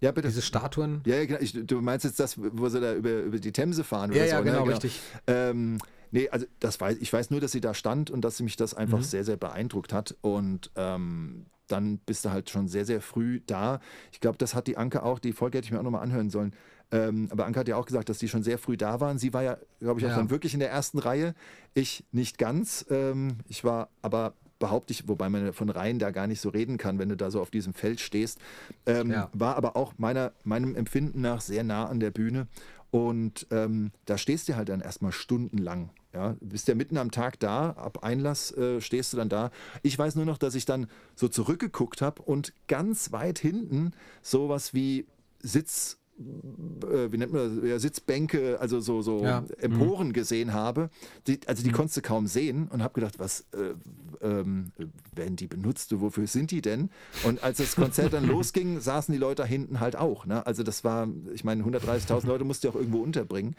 Ja, bitte. diese Statuen. Ja, ja, genau. Ich, du meinst jetzt das, wo sie da über, über die Themse fahren Ja, oder ja, so, genau, ne? richtig. Ähm, nee, also das weiß ich weiß nur, dass sie da stand und dass mich das Mhm. einfach sehr, sehr beeindruckt hat. Und ähm, dann bist du halt schon sehr, sehr früh da. Ich glaube, das hat die Anke auch, die Folge hätte ich mir auch nochmal anhören sollen. Ähm, aber Anke hat ja auch gesagt, dass die schon sehr früh da waren. Sie war ja, glaube ich, auch Ja. dann wirklich in der ersten Reihe. Ich nicht ganz. Ähm, ich war aber behaupte ich, wobei man von Reihen da gar nicht so reden kann, wenn du da so auf diesem Feld stehst, ähm, Ja. war aber auch meiner, meinem Empfinden nach sehr nah an der Bühne. Und ähm, da stehst du halt dann erstmal stundenlang. Ja, du bist ja mitten am Tag da, ab Einlass äh, stehst du dann da. Ich weiß nur noch, dass ich dann so zurückgeguckt habe und ganz weit hinten sowas wie Sitz, äh, wie nennt man das, ja, Sitzbänke, also so, so Ja. Emporen gesehen habe. Die, also die konntest du kaum sehen und habe gedacht, was äh, ähm, werden die benutzt? Wofür sind die denn? Und als das Konzert dann losging, saßen die Leute da hinten halt auch. Ne? Also das war, ich meine, 130.000 Leute musst du auch irgendwo unterbringen.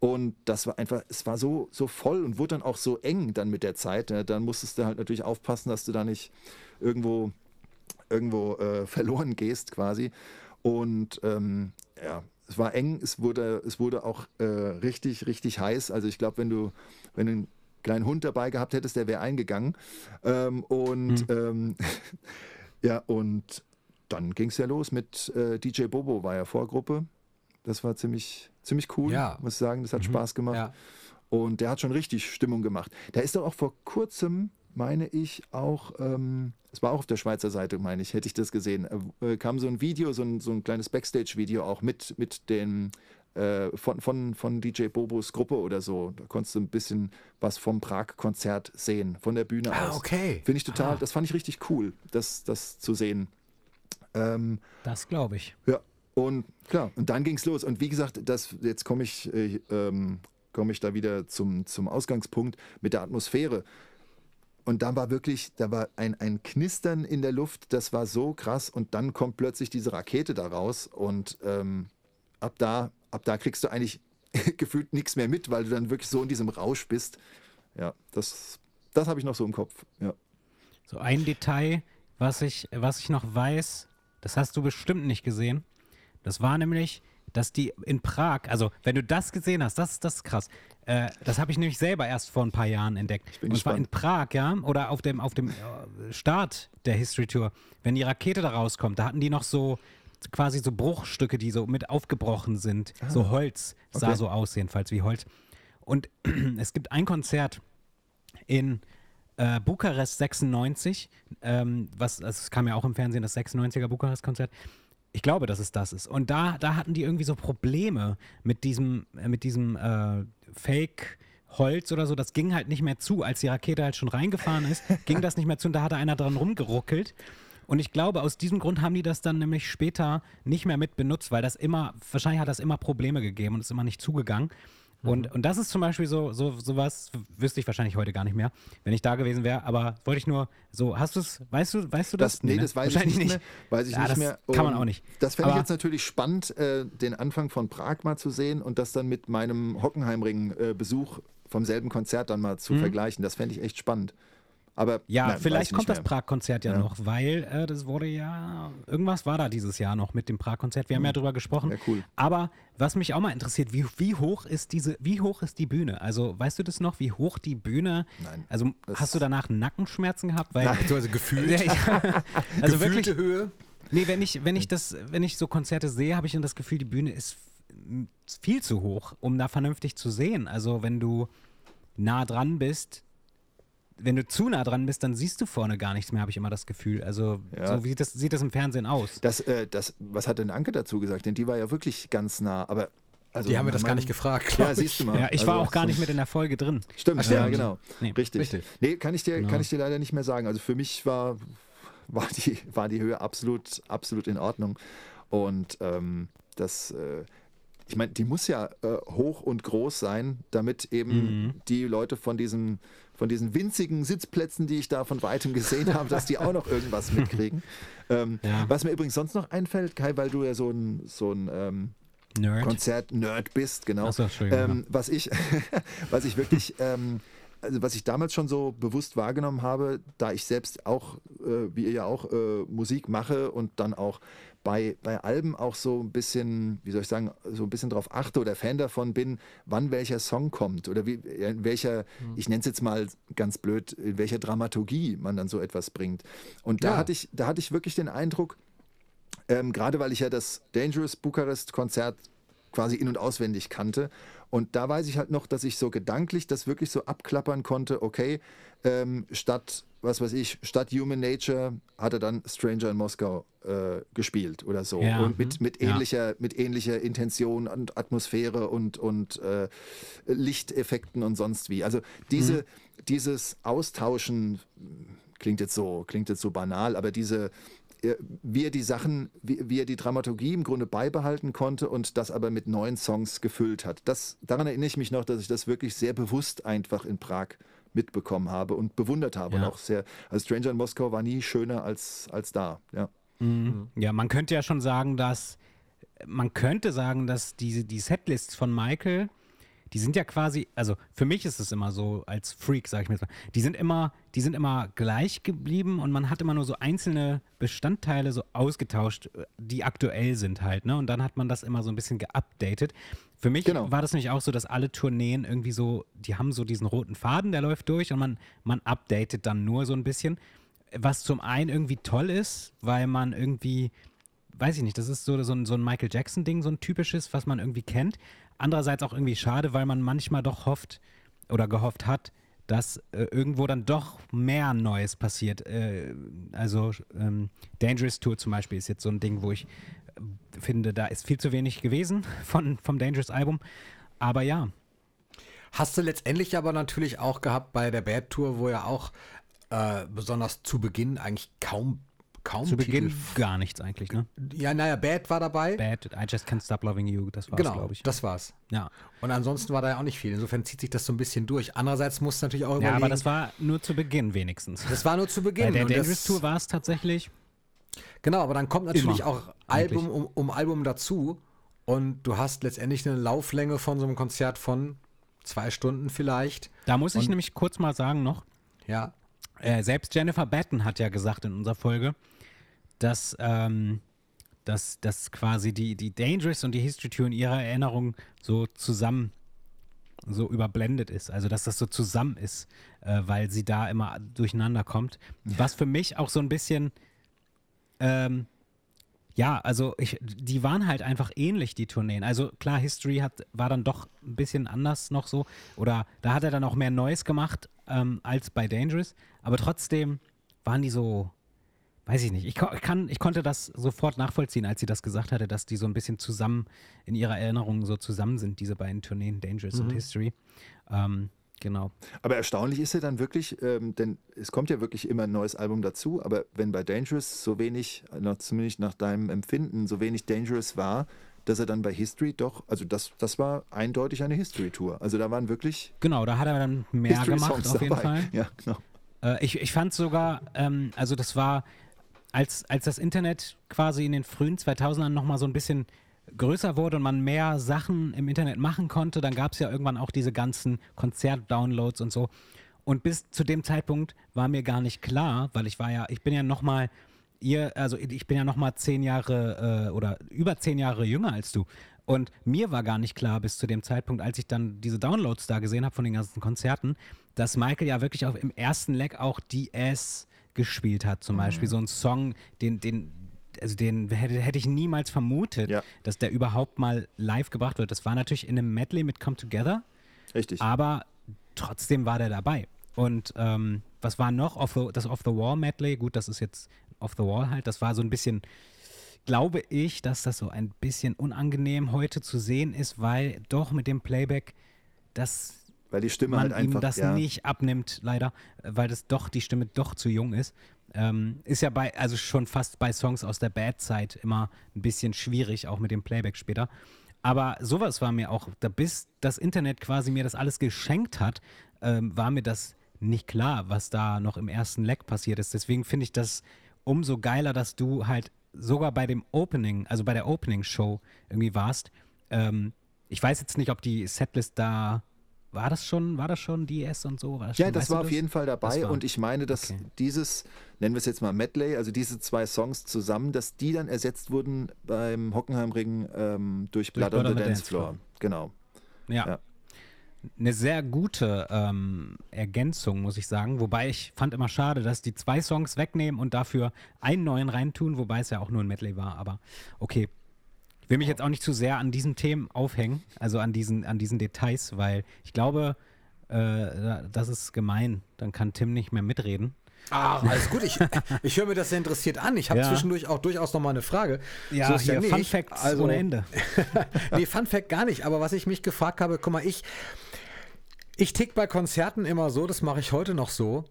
Und das war einfach, es war so, so voll und wurde dann auch so eng dann mit der Zeit. Ne? Dann musstest du halt natürlich aufpassen, dass du da nicht irgendwo, irgendwo äh, verloren gehst quasi. Und ähm, ja, es war eng, es wurde, es wurde auch äh, richtig, richtig heiß. Also ich glaube, wenn du, wenn du kleinen Hund dabei gehabt hättest, der wäre eingegangen. Ähm, und ähm, ja, und dann ging es ja los mit äh, DJ Bobo, war ja Vorgruppe. Das war ziemlich, ziemlich cool, Ja. muss ich sagen. Das hat Spaß gemacht. Ja. Und der hat schon richtig Stimmung gemacht. Da ist doch auch vor kurzem, meine ich, auch, ähm, es war auch auf der Schweizer Seite, meine ich, hätte ich das gesehen, äh, kam so ein Video, so ein, so ein kleines Backstage-Video auch mit, mit den, äh, von, von, von DJ Bobos Gruppe oder so. Da konntest du ein bisschen was vom Prag-Konzert sehen, von der Bühne Ah, aus. okay. Finde ich total, das fand ich richtig cool, das, das zu sehen. Ähm, Das glaube ich. ja, und klar, und dann ging es los. Und wie gesagt, das, jetzt komme ich, äh, ähm, komme ich da wieder zum, zum Ausgangspunkt mit der Atmosphäre. Und da war wirklich, da war ein, ein Knistern in der Luft, das war so krass. Und dann kommt plötzlich diese Rakete da raus. Und ähm, ab da, ab da kriegst du eigentlich gefühlt nichts mehr mit, weil du dann wirklich so in diesem Rausch bist. Ja, das, das habe ich noch so im Kopf. Ja. So ein Detail, was ich, was ich noch weiß, das hast du bestimmt nicht gesehen. Das war nämlich, dass die in Prag, also wenn du das gesehen hast, das, das ist krass. Äh, das habe ich nämlich selber erst vor ein paar Jahren entdeckt. bin Und zwar in. Prag, ja, oder auf dem, auf dem äh, Start der History Tour, wenn die Rakete da rauskommt, da hatten die noch so quasi so Bruchstücke, die so mit aufgebrochen sind. So Holz sah Ah. Okay. so aus, jedenfalls wie Holz. Und es gibt ein Konzert in äh, Bukarest 96, ähm, was, also es kam ja auch im Fernsehen, das 96er Bukarest-Konzert. Ich glaube, dass es das ist. Und da, da hatten die irgendwie so Probleme mit diesem, äh, mit diesem äh, Fake-Holz oder so. Das ging halt nicht mehr zu. Als die Rakete halt schon reingefahren ist, ging das nicht mehr zu und da hat einer dran rumgeruckelt. Und ich glaube, aus diesem Grund haben die das dann nämlich später nicht mehr mit benutzt, weil das immer, wahrscheinlich hat das immer Probleme gegeben und ist immer nicht zugegangen. Und, und das ist zum Beispiel so, so sowas, wüsste ich wahrscheinlich heute gar nicht mehr, wenn ich da gewesen wäre. Aber wollte ich nur so, hast du es, weißt du, weißt du das? Das, nee, ne? das weiß ich nicht mehr. Weiß ich Ja, nicht das mehr. Kann man auch nicht. Das fände ich jetzt natürlich spannend, äh, den Anfang von Prag mal zu sehen und das dann mit meinem Hockenheimring-Besuch vom selben Konzert dann mal zu vergleichen. Das fände ich echt spannend. Aber. Ja, nein, vielleicht ich kommt nicht das mehr. Prag-Konzert ja, Ja. noch, weil äh, das wurde ja, irgendwas war da dieses Jahr noch mit dem Prag-Konzert. Wir haben ja drüber gesprochen. Ja, cool. Aber was mich auch mal interessiert, wie, wie hoch ist diese, wie hoch ist die Bühne? Also weißt du das noch, wie hoch die Bühne? Nein, Also das- hast du danach Nackenschmerzen gehabt? Weil, Also gefühlt, Ja, ja. also wirklich, gefühlte Höhe. Nee, wenn ich, wenn ich das, wenn ich so Konzerte sehe, habe ich dann das Gefühl, die Bühne ist viel zu hoch, um da vernünftig zu sehen. Also wenn du nah dran bist, wenn du zu nah dran bist, dann siehst du vorne gar nichts mehr, habe ich immer das Gefühl. Also Ja. so wie sieht das, sieht das im Fernsehen aus. Das, äh, das, was hat denn Anke dazu gesagt? Denn die war ja wirklich ganz nah. Aber also, Die haben wir das gar nicht gefragt. Ja, siehst du mal. Ja, ich war Also, auch gar nicht mit in der Folge drin. Stimmt, Ach, stimmt. ja, genau. Nee, richtig. richtig. Nee, kann ich, dir, Genau. kann ich dir leider nicht mehr sagen. Also für mich war, war, die, war die Höhe absolut, absolut in Ordnung. Und ähm, das, äh, ich meine, die muss ja äh, hoch und groß sein, damit eben Mhm. die Leute von diesen, von diesen winzigen Sitzplätzen, die ich da von weitem gesehen habe, dass die auch noch irgendwas mitkriegen. Ähm, Ja. Was mir übrigens sonst noch einfällt, Kai, weil du ja so ein, so ein ähm, Nerd. Konzert-Nerd bist, genau. So, ähm, was ich, was ich wirklich, ähm, also was ich damals schon so bewusst wahrgenommen habe, da ich selbst auch, äh, wie ihr ja auch, äh, Musik mache und dann auch bei, bei Alben auch so ein bisschen, wie soll ich sagen, so ein bisschen drauf achte oder Fan davon bin, wann welcher Song kommt oder wie, in welcher, ich nenne es jetzt mal ganz blöd, in welcher Dramaturgie man dann so etwas bringt. Und da Ja. hatte ich, da hatte ich wirklich den Eindruck, ähm, gerade weil ich ja das Dangerous Bukarest Konzert quasi in- und auswendig kannte. Und da weiß ich halt noch, dass ich so gedanklich das wirklich so abklappern konnte, okay, ähm, statt, was weiß ich, statt Human Nature hat er dann Stranger in Moskau äh, gespielt oder so. Ja, und mit, mit, ja. ähnlicher, mit ähnlicher Intention und Atmosphäre und, und äh, Lichteffekten und sonst wie. Also diese, Mhm. dieses Austauschen klingt jetzt so, klingt jetzt so banal, aber diese, äh, wie er die Sachen, wie, wie er die Dramaturgie im Grunde beibehalten konnte und das aber mit neuen Songs gefüllt hat. Das, daran erinnere ich mich noch, dass ich das wirklich sehr bewusst einfach in Prag mitbekommen habe und bewundert habe. Ja. Und auch sehr, also Stranger in Moskau war nie schöner als, als da. Ja. Mhm. Ja, man könnte ja schon sagen, dass man könnte sagen, dass diese die Setlists von Michael, die sind ja quasi, also für mich ist es immer so als Freak, sag ich mir jetzt mal, die sind immer, die sind immer gleich geblieben und man hat immer nur so einzelne Bestandteile so ausgetauscht, die aktuell sind halt, ne? Und dann hat man das immer so ein bisschen geupdatet. Für mich Genau. war das nämlich auch so, dass alle Tourneen irgendwie so, die haben so diesen roten Faden, der läuft durch und man, man updatet dann nur so ein bisschen. Was zum einen irgendwie toll ist, weil man irgendwie, weiß ich nicht, das ist so, so, ein, so ein Michael Jackson-Ding, so ein typisches, was man irgendwie kennt. Andererseits auch irgendwie schade, weil man manchmal doch hofft oder gehofft hat, dass äh, irgendwo dann doch mehr Neues passiert. Äh, also ähm, Dangerous Tour zum Beispiel ist jetzt so ein Ding, wo ich finde, da ist viel zu wenig gewesen von, vom Dangerous Album. Aber ja, Hast du letztendlich aber natürlich auch gehabt bei der Bad Tour, wo ja auch äh, besonders zu Beginn eigentlich kaum, kaum zu Beginn Titel- gar nichts eigentlich, ne? Ja, naja, Bad war dabei. Bad, I Just Can't Stop Loving You, das war's, genau, glaube ich. das war's. ja. Und ansonsten war da ja auch nicht viel. Insofern zieht sich das so ein bisschen durch. Andererseits musst du natürlich auch ja, überlegen, aber das war nur zu Beginn wenigstens. das war nur zu Bei Beginn. der und Dangerous Tour war es tatsächlich Genau, aber dann kommt natürlich Immer, auch Album um, um Album dazu. und du hast letztendlich eine Lauflänge von so einem Konzert von zwei Stunden vielleicht. Da muss ich Und- nämlich kurz mal sagen noch, Ja. äh, selbst Jennifer Batten hat ja gesagt in unserer Folge, dass, ähm, dass, dass quasi die, die Dangerous und die History Tour in ihrer Erinnerung so zusammen so überblendet ist. Also dass das so zusammen ist, äh, weil sie da immer durcheinander kommt. Was für mich auch so ein bisschen ähm, ja, also ich, die waren halt einfach ähnlich, die Tourneen. Also klar, History hat, war dann doch ein bisschen anders noch so. Oder da hat er dann auch mehr Neues gemacht ähm, als bei Dangerous. Aber trotzdem waren die so, weiß ich nicht. Ich, kann, ich konnte das sofort nachvollziehen, als sie das gesagt hatte, dass die so ein bisschen zusammen in ihrer Erinnerung so zusammen sind, diese beiden Tourneen, Dangerous und History. Ähm, genau. Aber erstaunlich ist ja dann wirklich, ähm, denn es kommt ja wirklich immer ein neues Album dazu, aber wenn bei Dangerous so wenig, zumindest nach deinem Empfinden, so wenig Dangerous war, dass er dann bei History doch, also das, das war eindeutig eine History-Tour. Also da waren wirklich Genau, da hat er dann mehr gemacht, auf jeden dabei. Fall. Ja, genau. Äh, ich ich fand sogar, ähm, also das war, als, als das Internet quasi in den frühen 2000ern nochmal so ein bisschen größer wurde und man mehr Sachen im Internet machen konnte, dann gab es ja irgendwann auch diese ganzen Konzert-Downloads und so. Und bis zu dem Zeitpunkt war mir gar nicht klar, weil ich war ja, ich bin ja nochmal, ihr, also ich bin ja nochmal zehn Jahre äh, oder über zehn Jahre jünger als du. Und mir war gar nicht klar bis zu dem Zeitpunkt, als ich dann diese Downloads da gesehen habe von den ganzen Konzerten, dass Michael ja wirklich auch im ersten Leg auch DS gespielt hat, zum Beispiel. So ein Song, den, den, also den hätte, hätte ich niemals vermutet, Ja. dass der überhaupt mal live gebracht wird. Das war natürlich in einem Medley mit Come Together, Richtig. aber trotzdem war der dabei. Und ähm, was war noch? Off the, das Off the Wall Medley, gut, das ist jetzt Off the Wall halt, das war so ein bisschen, glaube ich, dass das so ein bisschen unangenehm heute zu sehen ist, weil doch mit dem Playback das Weil die Stimme man halt einfach. ihm das ja, nicht abnimmt, leider, weil das doch die Stimme doch zu jung ist. Ähm, ist ja bei, also schon fast bei Songs aus der Bad-Zeit immer ein bisschen schwierig, auch mit dem Playback später. Aber sowas war mir auch, da bis das Internet quasi mir das alles geschenkt hat, ähm, war mir das nicht klar, was da noch im ersten Leck passiert ist. Deswegen finde ich das umso geiler, dass du halt sogar bei dem Opening, also bei der Opening-Show irgendwie warst. Ähm, ich weiß jetzt nicht, ob die Setlist da war das schon, war das schon DS und so? Das Ja, schon, das weißt du war auf jeden Fall dabei und ich meine, dass okay. dieses, nennen wir es jetzt mal Medley, also diese zwei Songs zusammen, dass die dann ersetzt wurden beim Hockenheimring ähm, durch Blood, on the Dance Floor. Genau. Ja. Ja. Eine sehr gute ähm, Ergänzung, muss ich sagen. Wobei ich fand immer schade, dass die zwei Songs wegnehmen und dafür einen neuen reintun, wobei es ja auch nur ein Medley war. Aber okay. Ich will mich jetzt auch nicht zu sehr an diesen Themen aufhängen, also an diesen, an diesen Details, weil ich glaube, äh, da- das ist gemein. Dann kann Tim nicht mehr mitreden. Ah, alles gut. Ich, ich höre mir das sehr interessiert an. Ich habe Ja. zwischendurch auch durchaus noch mal eine Frage. So ist hier nicht. Fun Facts Also- ohne Ende. nee, Fun Fact gar nicht. Aber was ich mich gefragt habe, guck mal, ich, ich tick bei Konzerten immer so, das mache ich heute noch so,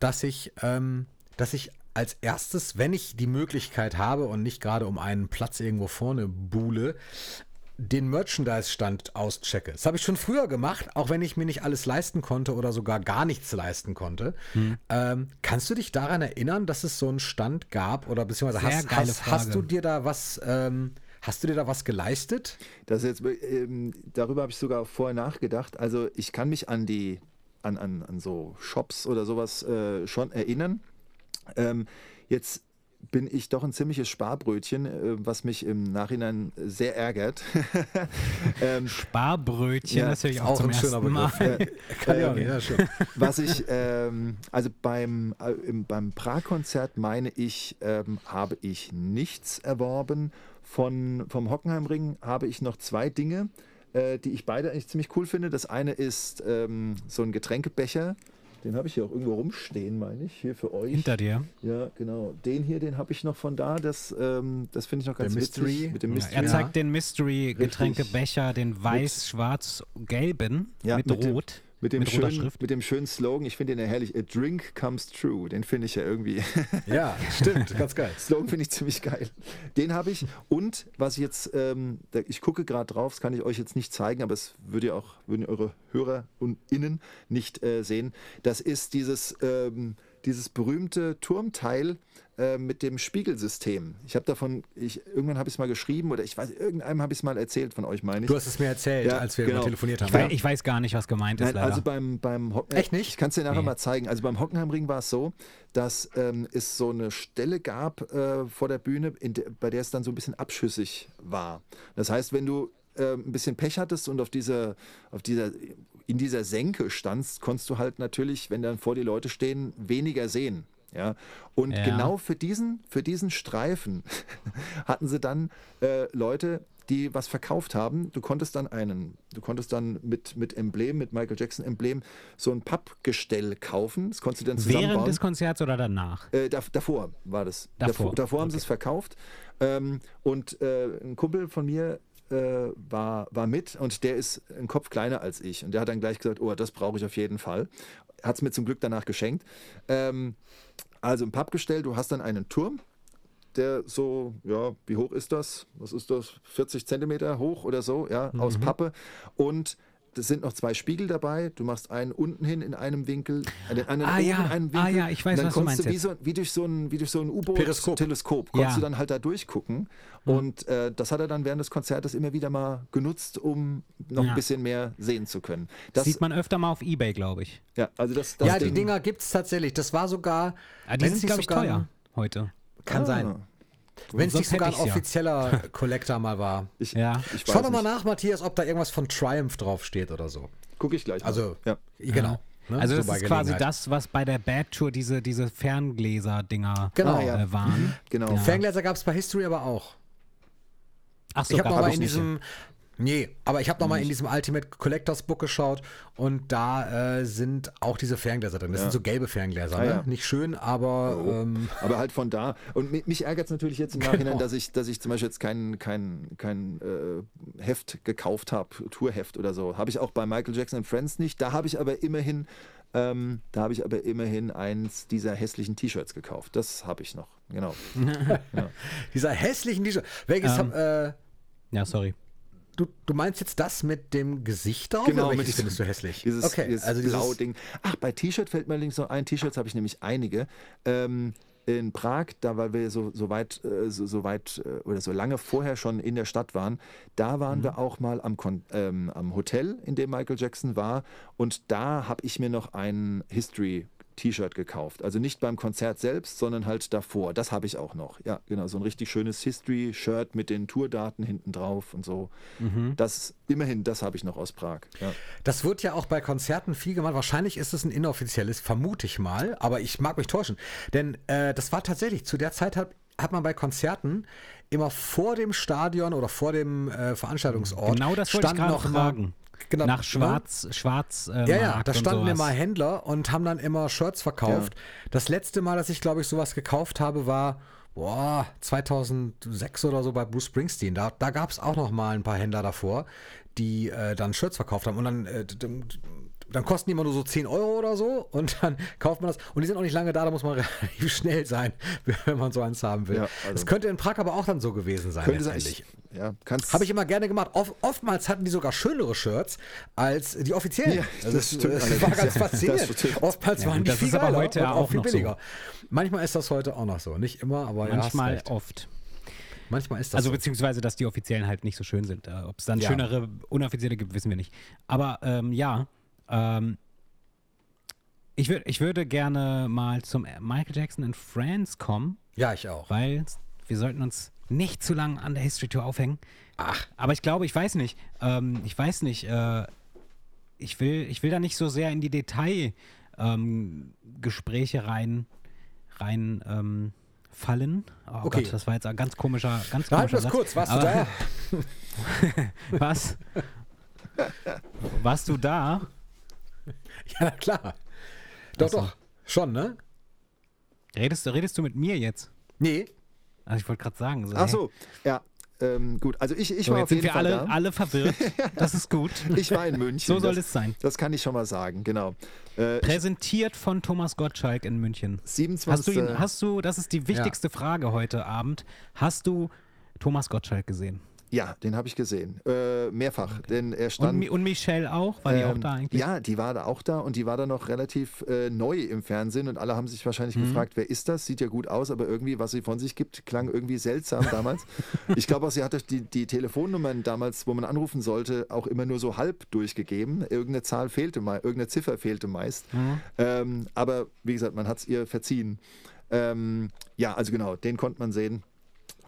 dass ich, ähm, dass ich als erstes, wenn ich die Möglichkeit habe und nicht gerade um einen Platz irgendwo vorne buhle, den Merchandise-Stand auschecke. Das habe ich schon früher gemacht, auch wenn ich mir nicht alles leisten konnte oder sogar gar nichts leisten konnte. Hm. Ähm, kannst du dich daran erinnern, dass es so einen Stand gab oder beziehungsweise hast, hast, hast du dir da was, ähm, hast du dir da was geleistet? Das jetzt, ähm, darüber habe ich sogar vorher nachgedacht. Also ich kann mich an die, an, an, an so Shops oder sowas äh, schon erinnern. Ähm, jetzt bin ich doch ein ziemliches Sparbrötchen, äh, was mich im Nachhinein sehr ärgert. ähm, Barbrötchen, Ja, das höre ich auch, auch zum ein schöner ersten Mal. Begriff. Kann ja schon. was ich, ähm, also beim, äh, im, beim Prag-Konzert meine ich, ähm, habe ich nichts erworben. Von, vom Hockenheimring habe ich noch zwei Dinge, äh, die ich beide eigentlich ziemlich cool finde. Das eine ist ähm, so ein Getränkebecher. Den habe ich hier auch irgendwo rumstehen, meine ich, hier für euch. Hinter dir. Ja, genau. Den hier, den habe ich noch von da. Das, ähm, das finde ich noch ganz Der witzig. Mystery. Mit dem Ja, Mystery. er zeigt den Mystery-Getränkebecher, den weiß-schwarz-gelben Ja, mit, mit dem- Rot. Mit dem, mit schönen, mit dem schönen Slogan, ich finde den ja herrlich, A Drink Comes True. Den finde ich ja irgendwie. Ja, stimmt, ganz geil. Slogan finde ich ziemlich geil. Den habe ich. Und was ich jetzt, ähm, ich gucke gerade drauf, das kann ich euch jetzt nicht zeigen, aber es würde auch, würden eure Hörer und Innen nicht äh, sehen. Das ist dieses ähm, dieses berühmte Turmteil äh, mit dem Spiegelsystem. Ich habe davon, ich, irgendwann habe ich es mal geschrieben oder ich weiß, irgendeinem habe ich es mal erzählt von euch, meine ich. Du hast es mir erzählt, Ja, als wir genau. immer telefoniert haben. Ich, weiß, ich weiß gar nicht, was gemeint ist. Nein, leider. also beim, beim Hock- Echt nicht? Ich kann es dir nachher Nee. mal zeigen. Also beim Hockenheimring war es so, dass ähm, es so eine Stelle gab äh, vor der Bühne, in der, bei der es dann so ein bisschen abschüssig war. Das heißt, wenn du äh, ein bisschen Pech hattest und auf dieser, auf dieser, in dieser Senke standst, konntest du halt natürlich, wenn dann vor die Leute stehen, weniger sehen. Ja, und Ja. genau für diesen, für diesen Streifen hatten sie dann äh, Leute, die was verkauft haben. Du konntest dann einen, du konntest dann mit, mit Emblem, mit Michael Jackson Emblem, so ein Pappgestell kaufen. Das konntest du dann zusammenbauen. Während des Konzerts oder danach? Äh, dav- davor war das. Davor, davor haben sie okay. es verkauft. Ähm, und äh, ein Kumpel von mir äh, war, war mit und der ist ein Kopf kleiner als ich. Und der hat dann gleich gesagt, oh, das brauche ich auf jeden Fall. Hat es mir zum Glück danach geschenkt. Ähm, also ein Pappgestell, du hast dann einen Turm, der so, ja, wie hoch ist das? Was ist das? 40 Zentimeter hoch oder so, ja, Mhm. aus Pappe. Und es sind noch zwei Spiegel dabei. Du machst einen unten hin in einem Winkel, den anderen Ah, oben ja. in einem Winkel. Ah, ja, ich weiß, Und dann was du meinst wie, so, wie durch so ein, wie durch so ein Periskop. U-Boot-Teleskop konntest Ja. du dann halt da durchgucken. Und äh, das hat er dann während des Konzertes immer wieder mal genutzt, um noch Ja. ein bisschen mehr sehen zu können. Das, Sieht man öfter mal auf Ebay, glaube ich. ja, also das, das ja, die Ding- Dinger gibt es tatsächlich. Das war sogar. Ah, die sind, glaube ich, teuer heute. Kann Ah. sein. Wenn es nicht sogar ein ich's ja. offizieller Collector mal war. Ich, Ja. ich Schau doch mal nach, Matthias, ob da irgendwas von Triumph draufsteht oder so. Gucke ich gleich. mal. Also, ja. genau. Ne? Also So das bei ist quasi das, was bei der Bad Tour diese, diese Ferngläser-Dinger Genau. Ah, ja. äh, waren. Genau. Ferngläser gab es bei History aber auch. Ach so, ich habe auch in nicht. diesem. Nee, aber ich habe noch mal in diesem Ultimate Collectors Book geschaut und da äh, sind auch diese Ferngläser drin. Das sind so gelbe Ferngläser, Ah, ne? ja. Nicht schön, aber ähm, Aber halt von da. Und mi- mich ärgert es natürlich jetzt im Nachhinein, Genau. dass, ich, dass ich zum Beispiel jetzt kein, kein, kein äh, Heft gekauft habe, Tourheft oder so. Habe ich auch bei Michael Jackson and Friends nicht. Da habe ich aber immerhin, ähm, da habe ich aber immerhin eins dieser hässlichen T-Shirts gekauft. Das habe ich noch. Genau. dieser hässlichen T-Shirt. Welches Ähm, hab, äh, Ja, sorry. Du, du meinst jetzt das mit dem Gesicht drauf? Genau, mit findest du hässlich? Dieses, okay, dieses also dieses, blaue Ding. Ach, bei T-Shirt fällt mir allerdings noch ein. T-Shirts habe ich nämlich einige. Ähm, in Prag, da weil wir so, so weit, äh, so, so weit äh, oder so lange vorher schon in der Stadt waren, da waren wir auch mal am, Kon ähm, am Hotel, in dem Michael Jackson war. Und da habe ich mir noch ein History T-Shirt gekauft. Also nicht beim Konzert selbst, sondern halt davor. Das habe ich auch noch. Ja, genau. So ein richtig schönes History-Shirt mit den Tourdaten hinten drauf und so. Das, immerhin, das habe ich noch aus Prag. Ja. Das wird ja auch bei Konzerten viel gemacht. Wahrscheinlich ist es ein inoffizielles, vermute ich mal, aber ich mag mich täuschen. Denn äh, das war tatsächlich, zu der Zeit hat, hat man bei Konzerten immer vor dem Stadion oder vor dem äh, Veranstaltungsort Genau das gerade noch fragen. Genau, Nach ne? Schwarz, Schwarz. Äh, Ja, ja, da standen sowas. immer Händler und haben dann immer Shirts verkauft. Das letzte Mal, dass ich, glaube ich, sowas gekauft habe, war boah, 2006 oder so bei Bruce Springsteen. Da, da gab es auch noch mal ein paar Händler davor, die äh, dann Shirts verkauft haben. Und dann, äh, dann kosten die immer nur so 10 Euro oder so und dann kauft man das. Und die sind auch nicht lange da, da muss man relativ schnell sein, wenn man so eins haben will. Ja, Es also- könnte in Prag aber auch dann so gewesen sein. Könnte sein. letztendlich. Ich, ja, kannst, Habe ich immer gerne gemacht. Oft, oftmals hatten die sogar schönere Shirts als die offiziellen. Ja, Also das das, stimmt das war ganz ja. faszinierend. Oftmals Ja, waren gut, die das viel ist aber geiler heute und auch viel noch so. billiger. Manchmal ist das heute auch noch so. Nicht immer, aber ja, Manchmal recht. oft. Manchmal ist das Also so. beziehungsweise, dass die offiziellen halt nicht so schön sind. Äh, Ob es dann Ja. schönere, unoffizielle gibt, wissen wir nicht. Aber ähm, ja, ähm, ich, würd, ich würde gerne mal zum Michael Jackson and Friends kommen, Ja, ich auch. weil wir sollten uns nicht zu lange an der History Tour aufhängen. Ach. Aber ich glaube, ich weiß nicht. Ähm, ich weiß nicht. Äh, ich, will, ich will da nicht so sehr in die Detailgespräche ähm, rein, rein ähm, fallen. Oh Okay. Gott, das war jetzt ein ganz komischer, ganz Na, halt komischer Satz. kurz, warst du Aber- da? Was? Warst du da? Ja, klar. Doch, so. doch. Schon, ne? Redest, du- redest du mit mir jetzt? Nee. Also ich wollte gerade sagen. So, Ach so, ja. Ähm, gut, also ich, ich So, war jetzt auf jeden sind wir Fall alle, da. alle verwirrt. Das ist gut. Ich war in München. So soll das, es sein. Das kann ich schon mal sagen, genau. Äh, Präsentiert von Thomas Gottschalk in München. 27. Hast du ihn, hast du, das ist die wichtigste Frage heute Abend, hast du Thomas Gottschalk gesehen? Ja, den habe ich gesehen. Äh, mehrfach. Denn er Und, stand. Mi- und Michelle auch? War die auch Ähm, da eigentlich? Ja, die war da auch da und die war da noch relativ äh, neu im Fernsehen und alle haben sich wahrscheinlich gefragt, wer ist das? Sieht ja gut aus, aber irgendwie, was sie von sich gibt, klang irgendwie seltsam damals. ich glaube auch, sie hatte die, die Telefonnummern damals, wo man anrufen sollte, auch immer nur so halb durchgegeben. Irgendeine Zahl fehlte mal, irgendeine Ziffer fehlte meist. Ähm, aber wie gesagt, man hat es ihr verziehen. Ähm, ja, also genau, den konnte man sehen.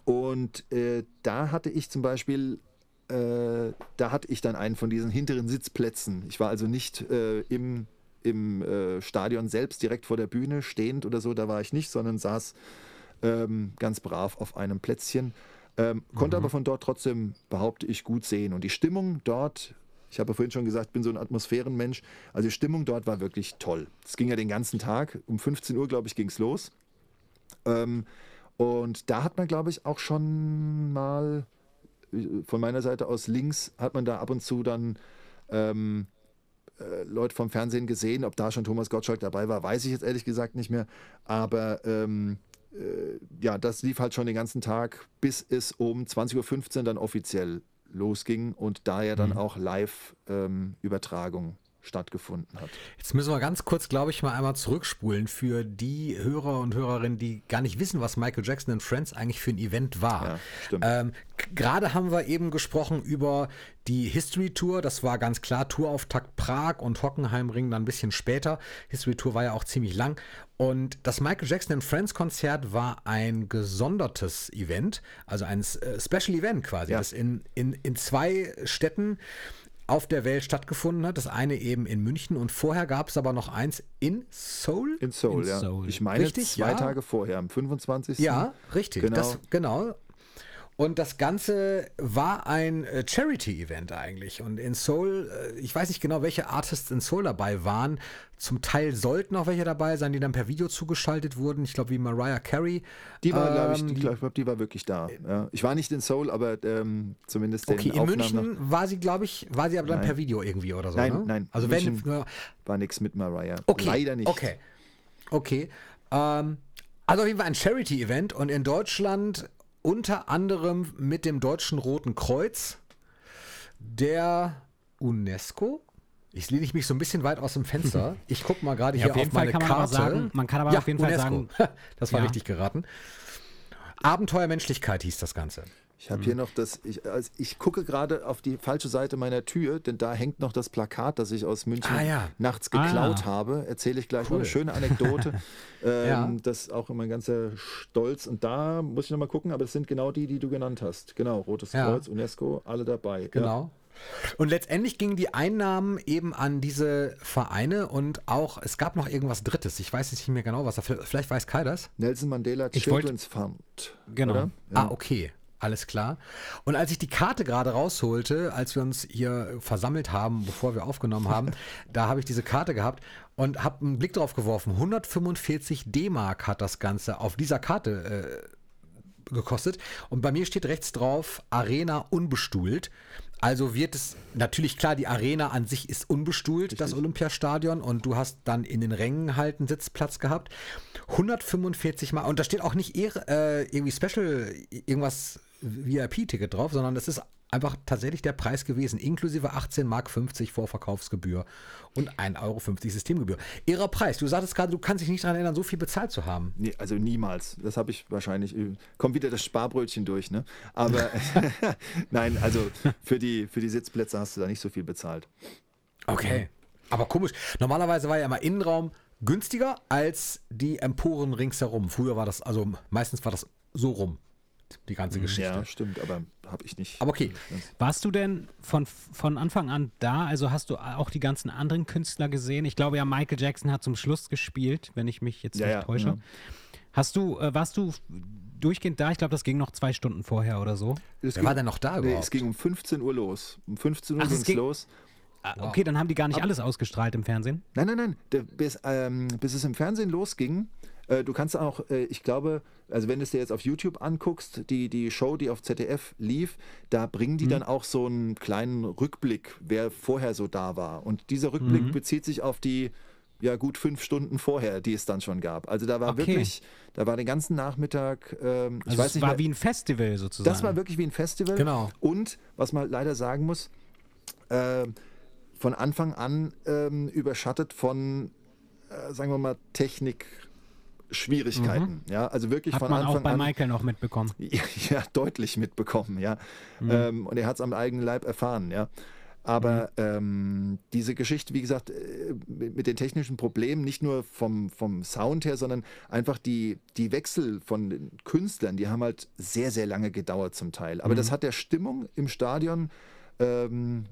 Und äh, da hatte ich zum Beispiel, äh, da hatte ich dann einen von diesen hinteren Sitzplätzen. Ich war also nicht äh, im, im äh, Stadion selbst direkt vor der Bühne stehend oder so, da war ich nicht, sondern saß ähm, ganz brav auf einem Plätzchen. Ähm, konnte aber von dort trotzdem, behaupte ich, gut sehen. Und die Stimmung dort, ich habe ja vorhin schon gesagt, ich bin so ein Atmosphärenmensch, also die Stimmung dort war wirklich toll. Es ging ja den ganzen Tag, um 15 Uhr, glaube ich, ging es los. Ähm, und da hat man, glaube ich, auch schon mal äh, von meiner Seite aus links, hat man da ab und zu dann ähm, äh, Leute vom Fernsehen gesehen. Ob da schon Thomas Gottschalk dabei war, weiß ich jetzt ehrlich gesagt nicht mehr. Aber ähm, äh, ja, das lief halt schon den ganzen Tag, bis es um 20.15 Uhr dann offiziell losging und da ja dann auch Live-Übertragung stattgefunden hat. Jetzt müssen wir ganz kurz, glaube ich, mal einmal zurückspulen für die Hörer und Hörerinnen, die gar nicht wissen, was Michael Jackson and Friends eigentlich für ein Event war. Ja, stimmt. Ähm, Gerade haben wir eben gesprochen über die History Tour. Das war ganz klar Tourauftakt Prag und Hockenheimring dann ein bisschen später. History Tour war ja auch ziemlich lang. Und das Michael Jackson and Friends Konzert war ein gesondertes Event, also ein äh, Special Event quasi, Ja. das in, in, in zwei Städten auf der Welt stattgefunden hat. Das eine eben in München und vorher gab es aber noch eins in Seoul. In Seoul, In ja. Seoul. Ich meine Richtig, zwei ja. Tage vorher, am 25. Ja, richtig. Genau. Das, genau. Und das Ganze war ein äh, Charity-Event eigentlich. Und in Seoul, äh, ich weiß nicht genau, welche Artists in Seoul dabei waren. Zum Teil sollten auch welche dabei sein, die dann per Video zugeschaltet wurden. Ich glaube, wie Mariah Carey. Die war, glaube ich, Ähm, die, glaub, ich glaub, die war wirklich da. Ja. Ich war nicht in Seoul, aber ähm, zumindest den Okay, in Aufnahmen München war sie, glaube ich, war sie aber dann Nein. per Video irgendwie oder so. Nein, ne? nein, Also wenn, München- ja, war nichts mit Mariah. Okay. Leider nicht. Okay. Okay. Ähm, also auf jeden Fall ein Charity-Event und in Deutschland unter anderem mit dem Deutschen Roten Kreuz, der UNESCO. Ich lehne ich mich so ein bisschen weit aus dem Fenster. Ich gucke mal gerade Ja, hier auf auf Fall meine kann man aber Karte. sagen- man kann aber auf jeden Fall sagen- das war Ja. richtig geraten. Abenteuer Menschlichkeit hieß das Ganze. Ich habe hier noch das, ich, also ich gucke gerade auf die falsche Seite meiner Tür, denn da hängt noch das Plakat, das ich aus München Ah, ja. nachts geklaut Ah. habe. Erzähle ich gleich Cool. eine schöne Anekdote. ähm, Ja. Das ist auch immer ein ganzer Stolz. Und da muss ich nochmal gucken, aber das sind genau die, die du genannt hast. Genau, Rotes Ja. Kreuz, UNESCO, alle dabei. Ja. Genau. Und letztendlich gingen die Einnahmen eben an diese Vereine und auch, es gab noch irgendwas Drittes. Ich weiß jetzt nicht mehr genau, was da, vielleicht weiß Kai das. Nelson Mandela Ich wollt- Children's Fund. Genau. Oder? Ah, okay. Alles klar. Und als ich die Karte gerade rausholte, als wir uns hier versammelt haben, bevor wir aufgenommen haben, da habe ich diese Karte gehabt und habe einen Blick drauf geworfen. 145 D-Mark hat das Ganze auf dieser Karte äh, gekostet. Und bei mir steht rechts drauf Arena unbestuhlt. Also wird es natürlich klar, die Arena an sich ist unbestuhlt, das Olympiastadion, und du hast dann in den Rängen halt einen Sitzplatz gehabt. 145 Mal, und da steht auch nicht eher, äh, irgendwie Special, irgendwas VIP-Ticket drauf, sondern es ist einfach tatsächlich der Preis gewesen, inklusive 18 Mark 50 Vorverkaufsgebühr und 1,50 Euro Systemgebühr. Ihrer Preis, du sagtest gerade, du kannst dich nicht daran erinnern, so viel bezahlt zu haben. Nee, also niemals. Das habe ich wahrscheinlich. äh, Kommt wieder das Sparbrötchen durch, ne? Aber nein, also für die, für die Sitzplätze hast du da nicht so viel bezahlt. Okay. Aber komisch. Normalerweise war ja immer Innenraum günstiger als die Emporen ringsherum. Früher war das, also meistens war das so rum, die ganze Geschichte. Ja, stimmt, aber habe ich nicht. Aber okay. Warst du denn von, von Anfang an da? Also hast du auch die ganzen anderen Künstler gesehen? Ich glaube ja, Michael Jackson hat zum Schluss gespielt, wenn ich mich jetzt Ja, nicht ja, täusche. ja. Hast du, äh, warst du durchgehend da? Ich glaube, das ging noch zwei Stunden vorher oder so. Es Wer war denn noch da Nee, überhaupt? es ging um 15 Uhr los. Um 15 Uhr ging es ging- los. Ah, Okay, dann haben die gar nicht alles ausgestrahlt im Fernsehen. Nein, nein, nein. Der, bis, ähm, bis es im Fernsehen losging, äh, du kannst auch, äh, ich glaube, also wenn du es dir jetzt auf YouTube anguckst, die, die Show, die auf ZDF lief, da bringen die dann auch so einen kleinen Rückblick, wer vorher so da war. Und dieser Rückblick bezieht sich auf die ja gut fünf Stunden vorher, die es dann schon gab. Also da war Okay. wirklich, da war den ganzen Nachmittag, ähm, ich Also weiß es nicht war mehr, wie ein Festival sozusagen. das war wirklich wie ein Festival. Genau. Und was man leider sagen muss, äh, von Anfang an ähm, überschattet von, äh, sagen wir mal, Technik-Schwierigkeiten. Ja, also wirklich Mhm. Hat von man Anfang auch bei an. Michael noch mitbekommen. Ja, ja, deutlich mitbekommen, ja. Mhm. Ähm, und er hat es am eigenen Leib erfahren, ja. Aber Mhm. ähm, diese Geschichte, wie gesagt, äh, mit, den technischen Problemen, nicht nur vom, vom Sound her, sondern einfach die, die Wechsel von Künstlern, die haben halt sehr, sehr lange gedauert zum Teil. Aber Mhm. das hat der Stimmung im Stadion ähm,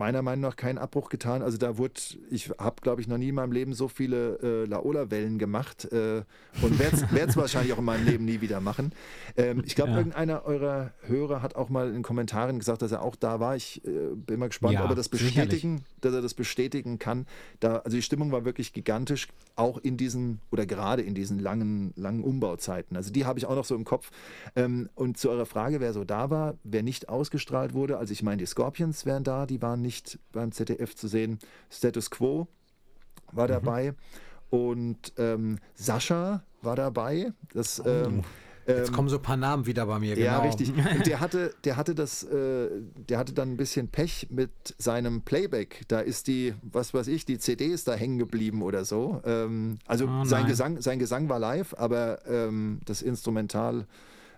meiner Meinung nach keinen Abbruch getan. Also da wurde, ich habe, glaube ich, noch nie in meinem Leben so viele äh, Laola-Wellen gemacht äh, und werde es wahrscheinlich auch in meinem Leben nie wieder machen. Ähm, ich glaube, Ja. irgendeiner eurer Hörer hat auch mal in den Kommentaren gesagt, dass er auch da war. Ich äh, bin mal gespannt, Ja, ob er das sicherlich. bestätigen, dass er das bestätigen kann. Da, also die Stimmung war wirklich gigantisch, auch in diesen oder gerade in diesen langen, langen Umbauzeiten. Also die habe ich auch noch so im Kopf. Ähm, und zu eurer Frage, wer so da war, wer nicht ausgestrahlt wurde, also ich meine, die Scorpions wären da, die waren nicht beim ZDF zu sehen. Status Quo war Mhm. dabei und ähm, Sascha war dabei. Das, ähm, Jetzt ähm, kommen so ein paar Namen wieder bei mir. ja, genau. richtig. Und der hatte, der hatte das, äh, der hatte dann ein bisschen Pech mit seinem Playback. Da ist die, was weiß ich, die CD ist da hängen geblieben oder so. Ähm, also Oh sein. Gesang, sein Gesang war live, aber ähm, das Instrumental,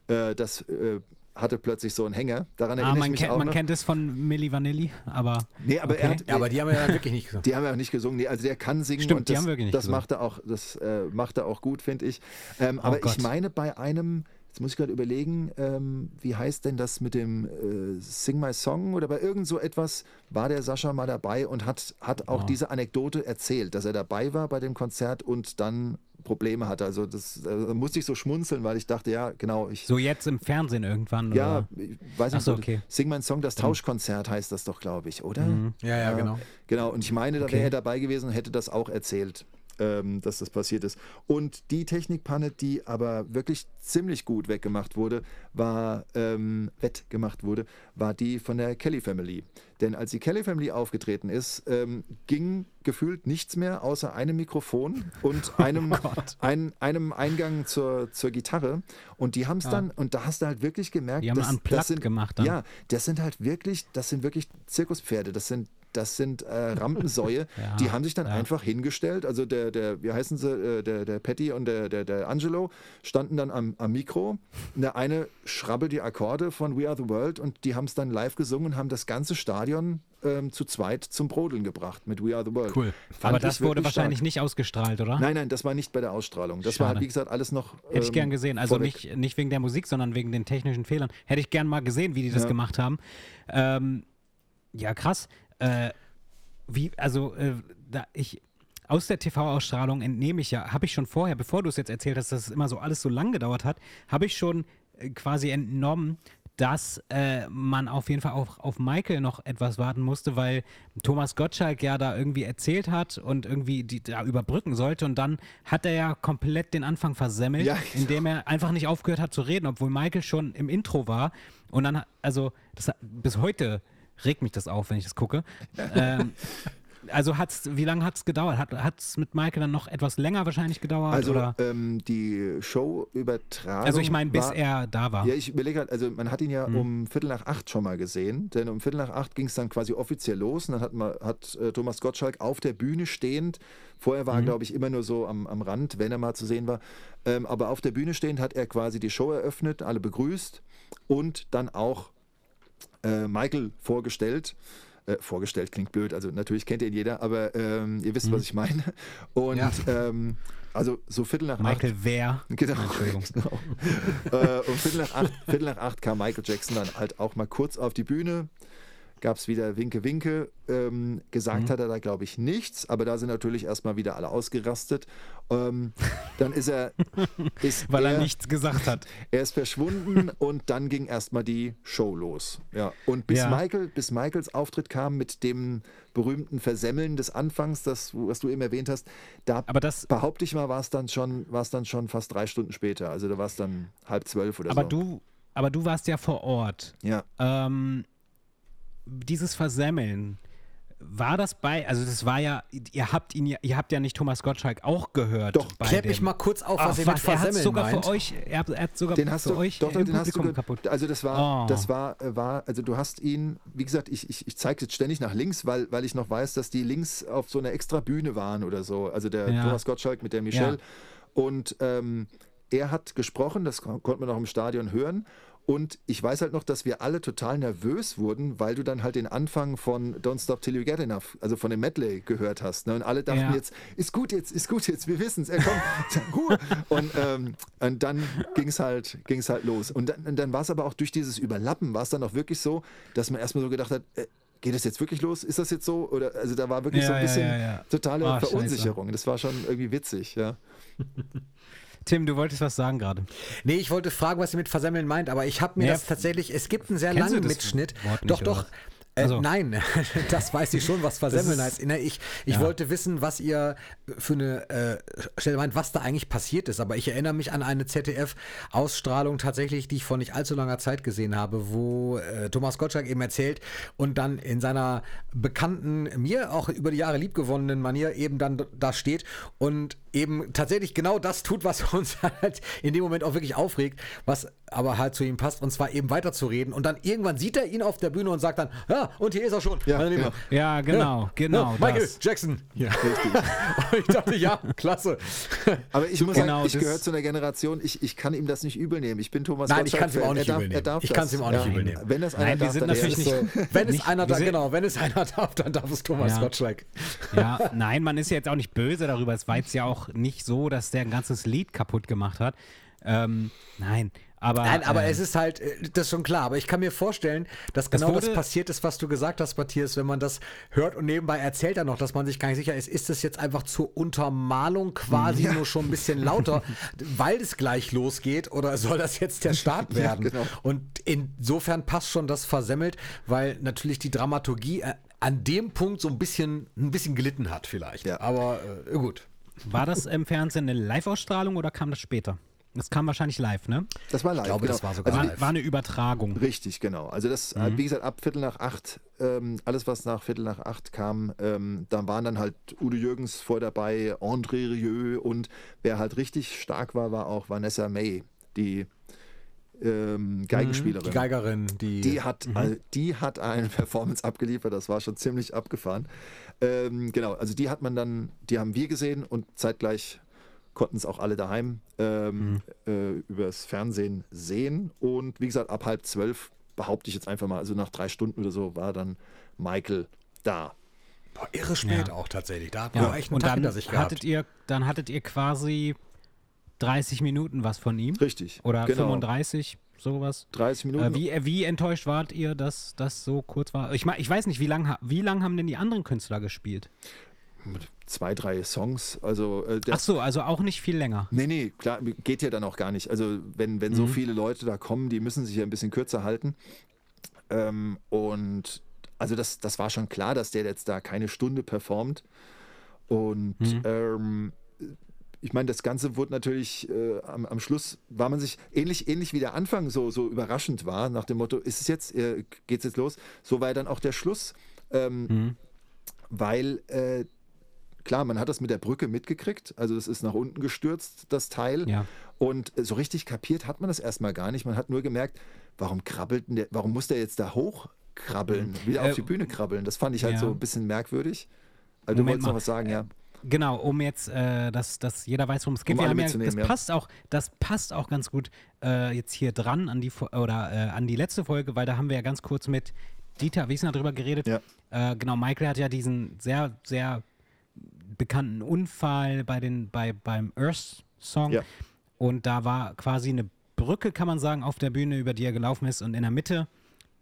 äh, das äh, hatte plötzlich so einen Hänger. Daran Ah, erinnere ich man, mich kennt, auch man noch. kennt es von Milli Vanilli, aber Nee, aber er Okay. hat, Ja, aber die haben wir ja wirklich nicht gesagt. die haben ja auch nicht gesungen. Nee, also der kann singen Stimmt, und die das, haben wirklich nicht das gesungen. macht er auch, das äh, macht er auch gut, finde ich. Ähm, aber ich Gott. meine bei einem, jetzt muss ich gerade überlegen, ähm, wie heißt denn das mit dem äh, Sing My Song oder bei irgend so etwas war der Sascha mal dabei und hat, hat auch Oh. diese Anekdote erzählt, dass er dabei war bei dem Konzert und dann Probleme hatte. Also das äh, musste ich so schmunzeln, weil ich dachte, ja, genau, ich so jetzt im Fernsehen irgendwann. ja, oder? ich weiß nicht, so, okay. Sing My Song, das Tauschkonzert heißt das doch, glaube ich, oder? Ja, ja, genau. Genau, und ich meine, da Okay. wäre er dabei gewesen und hätte das auch erzählt, ähm, dass das passiert ist. Und die Technikpanne, die aber wirklich ziemlich gut weggemacht wurde, war, ähm, wettgemacht wurde, war die von der Kelly Family. Denn als die Kelly Family aufgetreten ist, ähm, ging gefühlt nichts mehr außer einem Mikrofon und einem, ein, einem Eingang zur, zur Gitarre. Und die haben es dann, und da hast du halt wirklich gemerkt, Die haben dass, das sind, gemacht dann. Ja, das sind halt wirklich, das sind wirklich Zirkuspferde, das sind das sind äh, Rampensäue, Ja, die haben sich dann ja. einfach hingestellt. Also der, der, wie heißen sie, äh, der, der Patty und der, der, der Angelo standen dann am, am Mikro. Der eine schrabbelt die Akkorde von We Are the World und die haben es dann live gesungen und haben das ganze Stadion ähm, zu zweit zum Brodeln gebracht mit We Are the World. Cool. Fand aber das wurde wahrscheinlich stark. nicht ausgestrahlt, oder? Nein, nein, das war nicht bei der Ausstrahlung. Das war Schade. halt, wie gesagt, alles noch. Hätte ich ähm, gern gesehen. Also vorweg. nicht, nicht wegen der Musik, sondern wegen den technischen Fehlern. Hätte ich gern mal gesehen, wie die das Ja. gemacht haben. Ähm, ja, krass. Äh, wie, also, äh, da ich. Aus der TV-Ausstrahlung entnehme ich ja, habe ich schon vorher, bevor du es jetzt erzählt hast, dass es immer so alles so lang gedauert hat, habe ich schon äh, quasi entnommen, dass äh, man auf jeden Fall auch auf Michael noch etwas warten musste, weil Thomas Gottschalk ja da irgendwie erzählt hat und irgendwie die da überbrücken sollte und dann hat er ja komplett den Anfang versemmelt, Ja, indem er einfach nicht aufgehört hat zu reden, obwohl Michael schon im Intro war und dann, also das, bis heute regt mich das auf, wenn ich das gucke. ähm, also hat's, wie lange hat es gedauert? Hat es mit Michael dann noch etwas länger wahrscheinlich gedauert? Also oder? ähm, die Show-Übertragung. also ich meine, bis war- er da war. Ja, ich überlege halt, also man hat ihn Hm. ja um Viertel nach acht schon mal gesehen, denn um Viertel nach acht ging es dann quasi offiziell los und dann hat, man, hat äh, Thomas Gottschalk auf der Bühne stehend, vorher Hm. war er glaube ich immer nur so am, am Rand, wenn er mal zu sehen war, ähm, aber auf der Bühne stehend hat er quasi die Show eröffnet, alle begrüßt und dann auch äh, Michael vorgestellt. Äh, vorgestellt klingt blöd, also natürlich kennt ihn jeder, aber ähm, ihr wisst, was ich meine. Und Ja. ähm, also so Viertel nach acht Michael Wer. Genau. Entschuldigung. genau. äh, um Viertel nach, acht, Viertel nach acht kam Michael Jackson dann halt auch mal kurz auf die Bühne. Gab es wieder Winke, Winke. Ähm, gesagt Mhm. hat er da, glaube ich, nichts, aber da sind natürlich erstmal wieder alle ausgerastet. Ähm, dann ist er. Ist Weil er nichts gesagt hat. Er ist verschwunden und dann ging erstmal die Show los. Ja. Und bis, Ja. Michael, bis Michaels Auftritt kam mit dem berühmten Versemmeln des Anfangs, das, was du eben erwähnt hast, da Aber das, behaupte ich mal, war es dann schon, war es dann schon fast drei Stunden später. Also da war es dann halb zwölf oder aber so. du, aber du warst ja vor Ort. Ja. Ähm, dieses Versemmeln, war das bei, also das war ja, ihr habt ihn ja, ihr habt ja nicht Thomas Gottschalk auch gehört. Doch, bei Klär mich mal kurz auf, Ach, was ihr mit was, er hat sogar meint. für euch, er hat, er hat sogar Den hast für du, euch doch, den hast du kaputt. Also das war, Oh. das war, äh, war, also du hast ihn, wie gesagt, ich, ich, ich zeige jetzt ständig nach links, weil, weil ich noch weiß, dass die links auf so einer extra Bühne waren oder so. Also der Ja. Thomas Gottschalk mit der Michelle. Ja. Und ähm, er hat gesprochen, das kon- konnte man auch im Stadion hören. Und ich weiß halt noch, dass wir alle total nervös wurden, weil du dann halt den Anfang von Don't Stop Till You Get Enough, also von dem Medley gehört hast. Ne? Und alle dachten Ja. jetzt, ist gut jetzt, ist gut jetzt, wir wissen es, er kommt. Und, ähm, und dann ging es halt, ging's halt los. Und dann, dann war es aber auch durch dieses Überlappen, war es dann auch wirklich so, dass man erstmal so gedacht hat, äh, geht das jetzt wirklich los? Ist das jetzt so? Oder also da war wirklich Ja, so ein bisschen ja, ja. totale scheiße. Verunsicherung. Das war schon irgendwie witzig, ja. Tim, du wolltest was sagen gerade. Nee, ich wollte fragen, was ihr mit Versemmeln meint, aber ich habe mir Ja, das tatsächlich, es gibt einen sehr langen das Mitschnitt. Wort nicht, doch, oder doch. Äh, Also. Nein, das weiß ich schon, was Versemmeln heißt. Ne, Ich, ich Ja. wollte wissen, was ihr für eine äh, Stelle meint, was da eigentlich passiert ist. Aber ich erinnere mich an eine ZDF-Ausstrahlung tatsächlich, die ich vor nicht allzu langer Zeit gesehen habe, wo äh, Thomas Gottschalk eben erzählt und dann in seiner bekannten, mir auch über die Jahre liebgewonnenen Manier eben dann da steht und eben tatsächlich genau das tut, was uns halt in dem Moment auch wirklich aufregt, was aber halt zu ihm passt, und zwar eben weiterzureden. Und dann irgendwann sieht er ihn auf der Bühne und sagt dann, ja, und hier ist er schon. Ja, meine Lieben. Ja, genau, genau. Ja, Michael das. Jackson. Ja. und ich dachte, ja, klasse. Aber ich muss Genau, sagen, ich gehöre zu einer Generation, ich, ich kann ihm das nicht übel nehmen. Ich bin Thomas Nein, ich Gottschalk kann's ihm auch nicht er darf, übel nehmen. Darf Ich das. kann's ihm auch nicht übel nehmen. Wenn das einer Nein, darf, dann natürlich nicht- so. Wenn es einer wir da, sind- genau, wenn es einer darf, dann darf es Thomas Ja. Gottschalk. Ja, nein, man ist ja jetzt auch nicht böse darüber. Es war jetzt ja auch nicht so, dass der ein ganzes Lied kaputt gemacht hat. Ähm, nein, aber. Nein, aber ähm, es ist halt, äh, das ist schon klar. Aber ich kann mir vorstellen, dass Das genau das, passiert ist, was du gesagt hast, Matthias, wenn man das hört und nebenbei erzählt er noch, dass man sich gar nicht sicher ist, ist das jetzt einfach zur Untermalung quasi nur schon ein bisschen lauter, weil es gleich losgeht oder soll das jetzt der Start werden? genau. Und insofern passt schon das versemmelt, weil natürlich die Dramaturgie äh, an dem Punkt so ein bisschen, ein bisschen gelitten hat vielleicht. Ja. Aber äh, gut. War das im Fernsehen eine Live-Ausstrahlung oder kam das später? Das kam wahrscheinlich live, ne? Das war live. Ich glaube, genau. das war sogar also, live. War eine Übertragung. Richtig, genau. Also das, äh, wie gesagt, ab Viertel nach acht, ähm, alles was nach Viertel nach acht kam, ähm, da waren dann halt Udo Jürgens vor dabei, André Rieu und wer halt richtig stark war, war auch Vanessa May, die ähm, Geigenspielerin. Die Geigerin, die. Die hat, also, die hat eine Performance abgeliefert, das war schon ziemlich abgefahren. Ähm, genau, also die hat man dann, die haben wir gesehen und zeitgleich konnten es auch alle daheim ähm, äh, übers Fernsehen sehen. Und wie gesagt, ab halb zwölf behaupte ich jetzt einfach mal, also nach drei Stunden oder so war dann Michael da. Boah, irre spät Ja. auch tatsächlich. Da hat Ja. man echt einen Und Tag dann hinter sich gehabt. hattet ihr, dann hattet ihr quasi 30 Minuten was von ihm. Richtig. Oder genau. 35, sowas. 30 Minuten. Äh, wie, äh, wie enttäuscht wart ihr, dass das so kurz war? Ich, ich weiß nicht, wie lange wie lang haben denn die anderen Künstler gespielt? zwei, drei Songs. Also äh, Ach so, also auch nicht viel länger. Nee, nee, klar, geht ja dann auch gar nicht. Also wenn, wenn Mhm. so viele Leute da kommen, die müssen sich ja ein bisschen kürzer halten. Ähm, und also das, das war schon klar, dass der jetzt da keine Stunde performt. Und Mhm. ähm, ich meine, das Ganze wurde natürlich äh, am, am Schluss, war man sich ähnlich, ähnlich wie der Anfang so, so überraschend war, nach dem Motto, ist es jetzt, äh, geht's jetzt los? So war ja dann auch der Schluss. Ähm, Mhm. Weil äh, klar, man hat das mit der Brücke mitgekriegt, also das ist nach unten gestürzt, das Teil. Ja. Und äh, so richtig kapiert hat man das erstmal gar nicht. Man hat nur gemerkt, warum krabbelt denn der, warum muss der jetzt da hochkrabbeln, wieder Äh, auf die Bühne krabbeln? Das fand ich halt ja. so ein bisschen merkwürdig. Also du wolltest noch mal. was sagen, ja. Genau, um jetzt, äh, dass, dass jeder weiß, worum es geht. Um ja, das ja. passt auch, das passt auch ganz gut äh, jetzt hier dran an die oder äh, an die letzte Folge, weil da haben wir ja ganz kurz mit Dieter Wiesner drüber geredet. Ja. Äh, genau, Michael hat ja diesen sehr, sehr bekannten Unfall bei den, bei, beim Earth-Song. Ja. Und da war quasi eine Brücke, kann man sagen, auf der Bühne, über die er gelaufen ist. Und in der Mitte,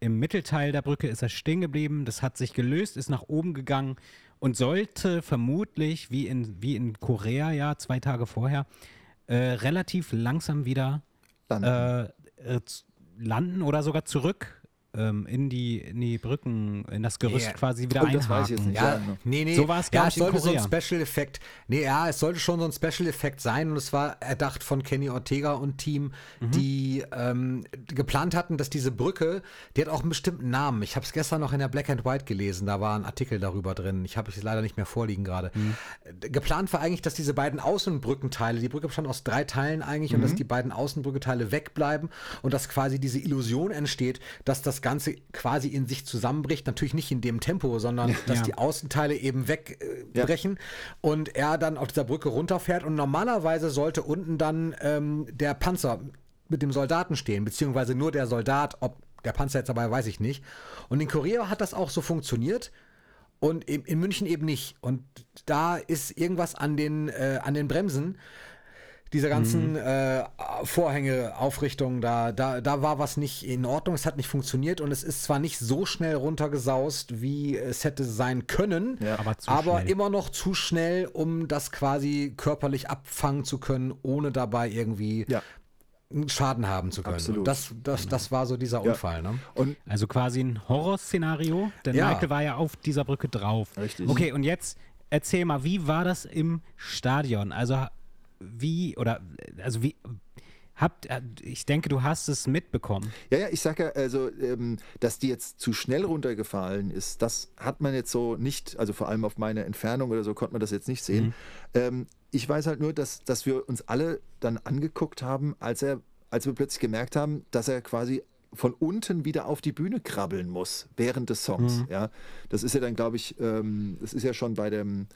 im Mittelteil der Brücke, ist er stehen geblieben. Das hat sich gelöst, ist nach oben gegangen und sollte vermutlich, wie in, wie in Korea, ja, zwei Tage vorher, äh, relativ langsam wieder Landen. äh, äh, landen oder sogar zurück ähm, in, die, in die Brücken, in das Gerüst Yeah. quasi wieder Oh, das weiß ich jetzt einhaken. nicht. Ja, Ja, genau. nee, nee. So war es, ja, es sollte so ein Korea. Special-Effekt. Nee, ja, es sollte schon so ein Special-Effekt sein und es war erdacht von Kenny Ortega und Team, Mhm. die ähm, geplant hatten, dass diese Brücke, die hat auch einen bestimmten Namen. Ich habe es gestern noch in der Black and White gelesen, da war ein Artikel darüber drin. Ich habe es leider nicht mehr vorliegen gerade. Mhm. Geplant war eigentlich, dass diese beiden Außenbrückenteile, die Brücke bestand aus drei Teilen eigentlich Mhm. und dass die beiden Außenbrückenteile wegbleiben und dass quasi diese Illusion entsteht, dass das Ganze quasi in sich zusammenbricht. Natürlich nicht in dem Tempo, sondern dass Ja. die Außenteile eben wegbrechen und er dann auf dieser Brücke runterfährt und normalerweise sollte unten dann ähm, der Panzer mit dem Soldaten stehen, beziehungsweise nur der Soldat, ob der Panzer jetzt dabei, weiß ich nicht. Und in Korea hat das auch so funktioniert und in, in München eben nicht. Und da ist irgendwas an den, äh, an den Bremsen, diese ganzen äh, Vorhänge, Aufrichtungen, da, da, da war was nicht in Ordnung, es hat nicht funktioniert und es ist zwar nicht so schnell runtergesaust, wie es hätte sein können, Ja. Aber aber immer noch zu schnell, um das quasi körperlich abfangen zu können, ohne dabei irgendwie Ja. einen Schaden haben zu können. Absolut. Und das, das, das war so dieser Ja. Unfall. Ne? Und Also quasi ein Horrorszenario, denn Ja. Michael war ja auf dieser Brücke drauf. Richtig. Okay, und jetzt erzähl mal, wie war das im Stadion? Also wie, oder, also wie, habt, ich denke, du hast es mitbekommen. Ja, ja, ich sage ja, also, ähm, dass die jetzt zu schnell runtergefallen ist, das hat man jetzt so nicht, also vor allem auf meine Entfernung oder so konnte man das jetzt nicht sehen. Ähm, ich weiß halt nur, dass, dass wir uns alle dann angeguckt haben, als er, als wir plötzlich gemerkt haben, dass er quasi von unten wieder auf die Bühne krabbeln muss während des Songs. Ja, das ist ja dann, glaube ich, ähm, das ist ja schon bei dem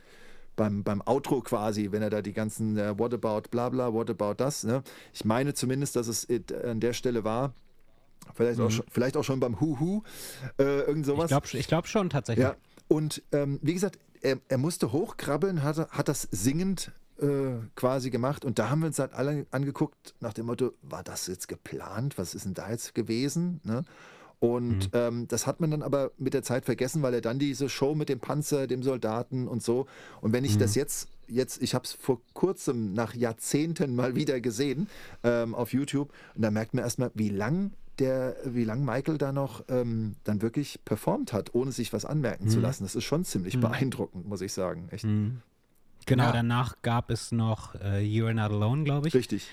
beim, beim Outro quasi, wenn er da die ganzen äh, What about bla bla, What about das. Ne? Ich meine zumindest, dass es it, an der Stelle war. Vielleicht, auch, schon, vielleicht auch schon beim Huhu, äh, irgend sowas. Ich glaube ich glaub schon tatsächlich. Ja, und ähm, wie gesagt, er, er musste hochkrabbeln, hat, hat das singend äh, quasi gemacht und da haben wir uns halt alle angeguckt nach dem Motto, war das jetzt geplant? Was ist denn da jetzt gewesen? Ne? Und ähm, das hat man dann aber mit der Zeit vergessen, weil er dann diese Show mit dem Panzer, dem Soldaten und so. Und wenn ich das jetzt, jetzt, ich habe es vor kurzem nach Jahrzehnten mal wieder gesehen ähm, auf YouTube und da merkt man erstmal, wie lang der, wie lang Michael da noch ähm, dann wirklich performt hat, ohne sich was anmerken zu lassen. Das ist schon ziemlich beeindruckend, muss ich sagen. Echt Genau, Ja. danach gab es noch äh, You're Not Alone, glaube ich. richtig.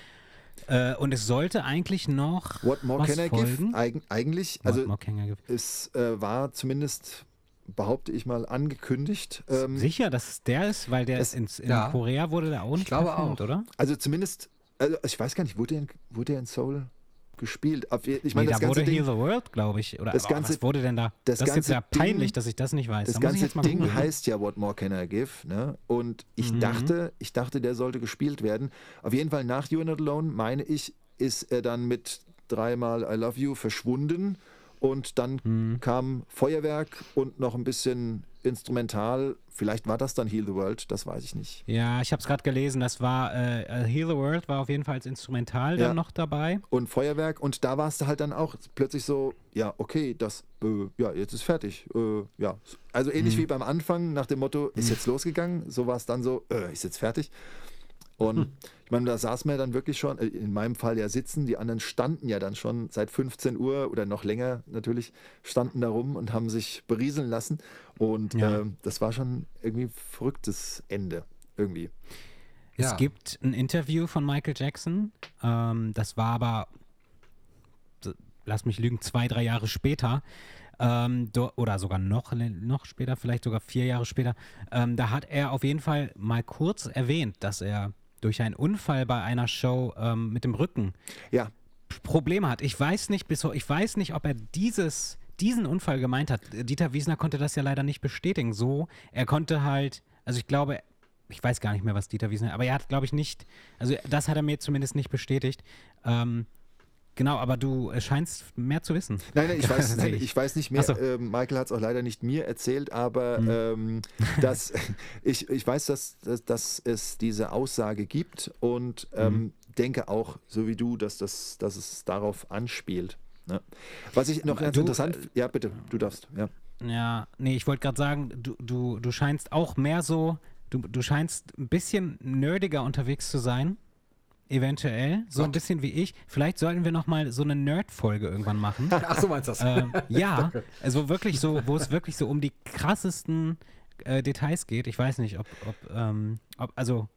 Äh, und es sollte eigentlich noch What more was can I folgen. give? Eig eigentlich, What also es äh, war zumindest, behaupte ich mal, angekündigt. Ähm, Sicher, dass es der ist, weil der es- ist ins, in ja. Korea wurde der auch nicht glaube performt, auch. oder? also zumindest, also ich weiß gar nicht, wurde der in, wurde der in Seoul gespielt? Ich meine, nee, das da ganze wurde Ding, Heal the World, glaube ich. Oder Das ganze- was wurde denn da? das Das, ist jetzt ganze ja peinlich, Ding- dass ich das nicht weiß. Das da ganze Ding googeln. heißt ja What More Can I Give, ne? Und ich Mhm. dachte, ich dachte, der sollte gespielt werden. Auf jeden Fall nach You're Not Alone, meine ich, ist er dann mit dreimal I Love You verschwunden und dann Mhm. kam Feuerwerk und noch ein bisschen instrumental. Vielleicht war das dann Heal the World, das weiß ich nicht. Ja, ich habe es gerade gelesen. Das war äh, äh, Heal the World war auf jeden Fall als Instrumental Ja. dann noch dabei. Und Feuerwerk und da war es halt dann auch plötzlich so, ja, okay, das, äh, ja, jetzt ist fertig. Äh, ja, also Mhm. ähnlich wie beim Anfang nach dem Motto, ist jetzt losgegangen, so war es dann so, äh, ist jetzt fertig. Und Hm. ich meine, da saß man ja dann wirklich schon, äh, in meinem Fall ja sitzen, die anderen standen ja dann schon seit 15 Uhr oder noch länger natürlich, standen da rum und haben sich berieseln lassen. Und Ja. ähm, das war schon irgendwie ein verrücktes Ende, irgendwie. Ja. Es gibt ein Interview von Michael Jackson. Ähm, das war aber, lass mich lügen, zwei, drei Jahre später. Ähm, do, oder sogar noch, noch später, vielleicht sogar vier Jahre später. Ähm, da hat er auf jeden Fall mal kurz erwähnt, dass er durch einen Unfall bei einer Show ähm, mit dem Rücken Ja, Probleme hat. Ich weiß nicht, bis, ich weiß nicht, ob er dieses, diesen Unfall gemeint hat. Dieter Wiesner konnte das ja leider nicht bestätigen. So, er konnte halt, also ich glaube, ich weiß gar nicht mehr, was Dieter Wiesner, aber er hat, glaube ich, nicht, also das hat er mir zumindest nicht bestätigt. Ähm, genau, aber du äh, scheinst mehr zu wissen. Nein, nein, ich weiß, nein, ich weiß nicht mehr. So. Ähm, Michael hat es auch leider nicht mir erzählt, aber Hm. ähm, dass, ich, ich weiß, dass, dass, dass es diese Aussage gibt und ähm, Hm. denke auch, so wie du, dass, das, dass es darauf anspielt. Ne? Was ich noch ganz Du, interessant, ja bitte, du darfst, ja. Ja, nee, ich wollte gerade sagen, du, du, du scheinst auch mehr so, du, du scheinst ein bisschen nerdiger unterwegs zu sein. Eventuell, so ein bisschen wie ich. Vielleicht sollten wir noch mal so eine Nerd-Folge irgendwann machen. Ach so meinst du das? ähm, ja, also wirklich so, wo es wirklich so um die krassesten äh, Details geht. Ich weiß nicht, ob, ob, ähm, ob also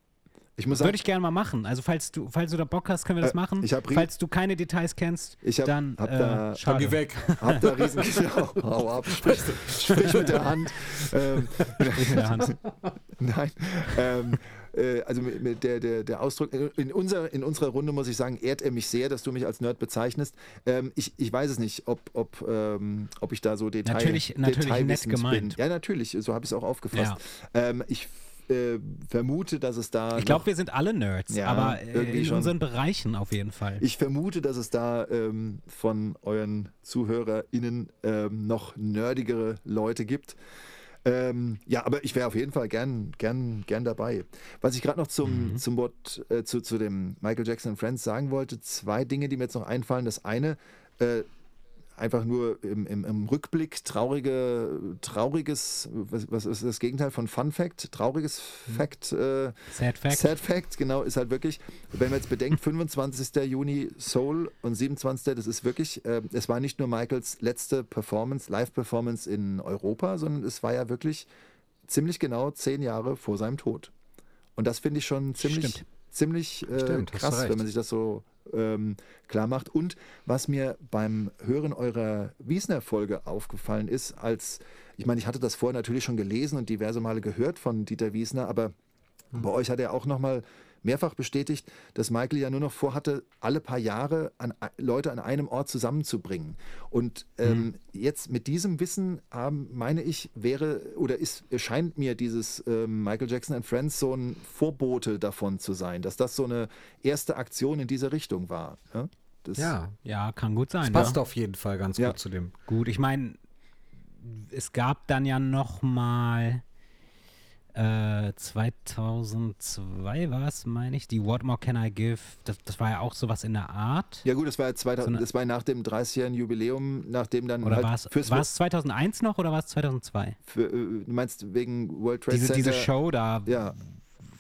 Ich muss sagen, würde ich gerne mal machen. Also falls du, falls du da Bock hast, können wir das Äh, machen. falls du keine Details kennst, Ich hab- dann hab äh, da- schade. Geh weg. Hab da riesen Hau ab, sprich, sprich mit der Hand. Ähm, mit der Hand. Nein. Ähm, äh, also mit, mit der, der, der Ausdruck, äh, in, unser, in unserer Runde muss ich sagen, ehrt er mich sehr, dass du mich als Nerd bezeichnest. Ähm, ich, ich weiß es nicht, ob, ob, ähm, ob ich da so Detail, Natürlich- natürlich nett gemeint. bin. Ja, natürlich, so habe ich es auch aufgefasst. Ähm, ich äh, vermute, dass es da. Ich glaube, wir sind alle Nerds, Ja, aber äh, irgendwie in schon. unseren Bereichen auf jeden Fall. Ich vermute, dass es da ähm, von euren ZuhörerInnen ähm, noch nerdigere Leute gibt. Ähm, ja, aber ich wäre auf jeden Fall gern, gern, gern dabei. Was ich gerade noch zum, Mhm. zum Wort, äh, zu, zu dem Michael Jackson Friends sagen wollte, zwei Dinge, die mir jetzt noch einfallen. Das eine, äh, einfach nur im, im, im Rückblick traurige, trauriges, was, was ist das Gegenteil von Fun Fact? Trauriges Fact. Äh, Sad Fact. Sad Fact, genau, ist halt wirklich, wenn man jetzt bedenkt, 25. Juni Soul und 27. das ist wirklich, äh, es war nicht nur Michaels letzte Performance, Live-Performance in Europa, sondern es war ja wirklich ziemlich genau zehn Jahre vor seinem Tod. Und das finde ich schon ziemlich, Stimmt. ziemlich äh, Stimmt, krass, wenn man sich das so ähm, klar macht. Und was mir beim Hören eurer Wiesner-Folge aufgefallen ist, als, ich meine, ich hatte das vorher natürlich schon gelesen und diverse Male gehört von Dieter Wiesner, aber bei euch hat er auch nochmal mehrfach bestätigt, dass Michael ja nur noch vorhatte, alle paar Jahre an, Leute an einem Ort zusammenzubringen. Und ähm, jetzt mit diesem Wissen, ähm, meine ich, wäre oder ist, erscheint mir dieses ähm, Michael Jackson and Friends so ein Vorbote davon zu sein, dass das so eine erste Aktion in diese Richtung war. Ja, das, Ja, Ja, kann gut sein. passt ja. auf jeden Fall ganz Ja. gut zu dem. Gut, ich meine, es gab dann ja noch mal äh, 2002 war es, meine ich, die What More Can I Give, das, das war ja auch sowas in der Art. Ja gut, das war, ja 2000, So das war nach dem 30-jährigen Jubiläum, nachdem dann Oder halt war es fürs war es 2001 noch oder war es 2002? für, äh, du meinst wegen World Trade Diese, Center? diese Show da, Ja,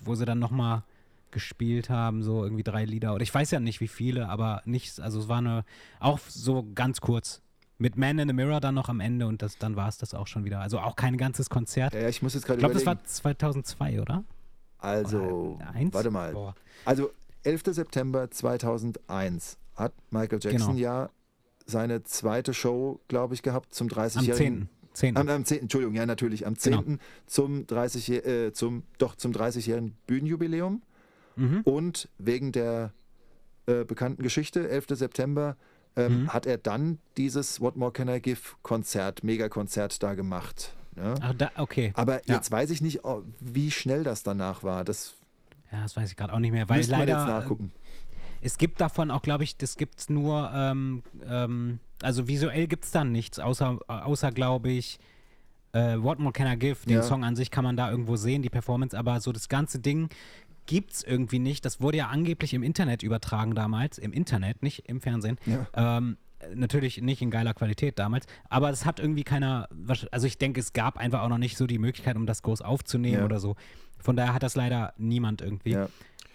wo sie dann noch mal gespielt haben, so irgendwie drei Lieder. Oder ich weiß ja nicht, wie viele, aber nichts. Also es war eine, auch so ganz kurz. Mit Man in the Mirror dann noch am Ende und das, dann war es das auch schon wieder. Also auch kein ganzes Konzert. ja, ja, ich muss jetzt gerade Ich glaube, das war 2002, oder? also, Oder warte mal. Boah. Also 11. September 2001 hat Michael Jackson Genau. ja seine zweite Show, glaube ich, gehabt zum Am 30-jährigen. 10. 10. Am, am 10. Entschuldigung, ja natürlich, am 10. Genau. zum 30 äh, zum doch zum 30-jährigen Bühnenjubiläum Mhm. und wegen der äh, bekannten Geschichte 11. September ähm, Mhm. hat er dann dieses What More Can I Give Konzert, Megakonzert da gemacht. Ja? Ach, da, okay. Aber Ja. jetzt weiß ich nicht, oh, wie schnell das danach war. Das Ja, das weiß ich gerade auch nicht mehr, weil müsste man leider jetzt nachgucken. es gibt davon auch, glaube ich, das gibt es nur, ähm, ähm, also visuell gibt es dann nichts, außer, außer glaube ich, äh, What More Can I Give, den Ja. Song an sich kann man da irgendwo sehen, die Performance, aber so das ganze Ding gibt es irgendwie nicht. Das wurde ja angeblich im Internet übertragen damals, im Internet, nicht im Fernsehen. Ja. Ähm, natürlich nicht in geiler Qualität damals, aber es hat irgendwie keiner, also ich denke, es gab einfach auch noch nicht so die Möglichkeit, um das groß aufzunehmen Ja. oder so. Von daher hat das leider niemand irgendwie. Ja.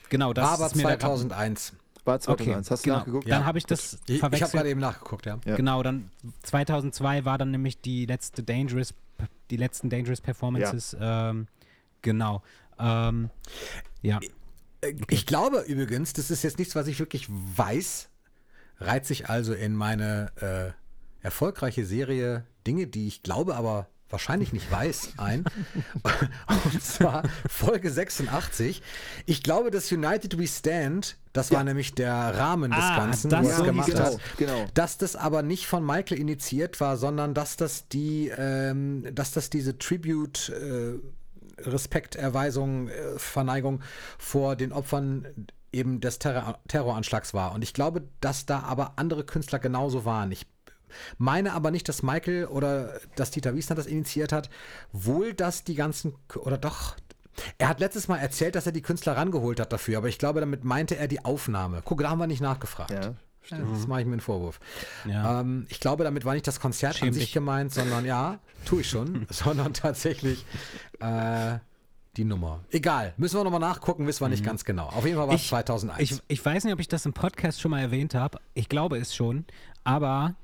Genau, das War aber ist mir da grad- 2001. War 2001. Okay, Hast du genau. nachgeguckt? Dann habe ich das Ich, ich habe verwechselt. gerade eben nachgeguckt, ja. Ja. Genau, dann 2002 war dann nämlich die letzte Dangerous, die letzten Dangerous Performances. Ähm, genau. Ähm, ja. Äh, Ich glaube übrigens, das ist jetzt nichts, was ich wirklich weiß, reiht sich also in meine äh, erfolgreiche Serie Dinge, die ich glaube, aber wahrscheinlich nicht weiß, ein. Und zwar Folge 86. Ich glaube, das United We Stand, das war nämlich der Rahmen des Ah, Ganzen, das wo er es so gemacht hieß hat. Genau. Dass das aber nicht von Michael initiiert war, sondern dass das die, ähm, dass das diese Tribute äh, Respekterweisung, äh, Verneigung vor den Opfern eben des Terror Terroranschlags war. Und ich glaube, dass da aber andere Künstler genauso waren. Ich meine aber nicht, dass Michael oder dass Dieter Wiesner das initiiert hat. Wohl, dass die ganzen, oder doch. Er hat letztes Mal erzählt, dass er die Künstler rangeholt hat dafür, aber ich glaube, damit meinte er die Aufnahme. Guck, da haben wir nicht nachgefragt. Ja, Das mache ich mir einen Vorwurf. Ja. Ähm, ich glaube, damit war nicht das Konzert Schäm an sich dich. gemeint, sondern ja, tue ich schon, sondern tatsächlich äh, die Nummer. Egal, müssen wir nochmal nachgucken, wissen wir nicht ganz genau. Auf jeden Fall war es Ich- 2001. Ich, ich weiß nicht, ob ich das im Podcast schon mal erwähnt habe. Ich glaube es schon. Aber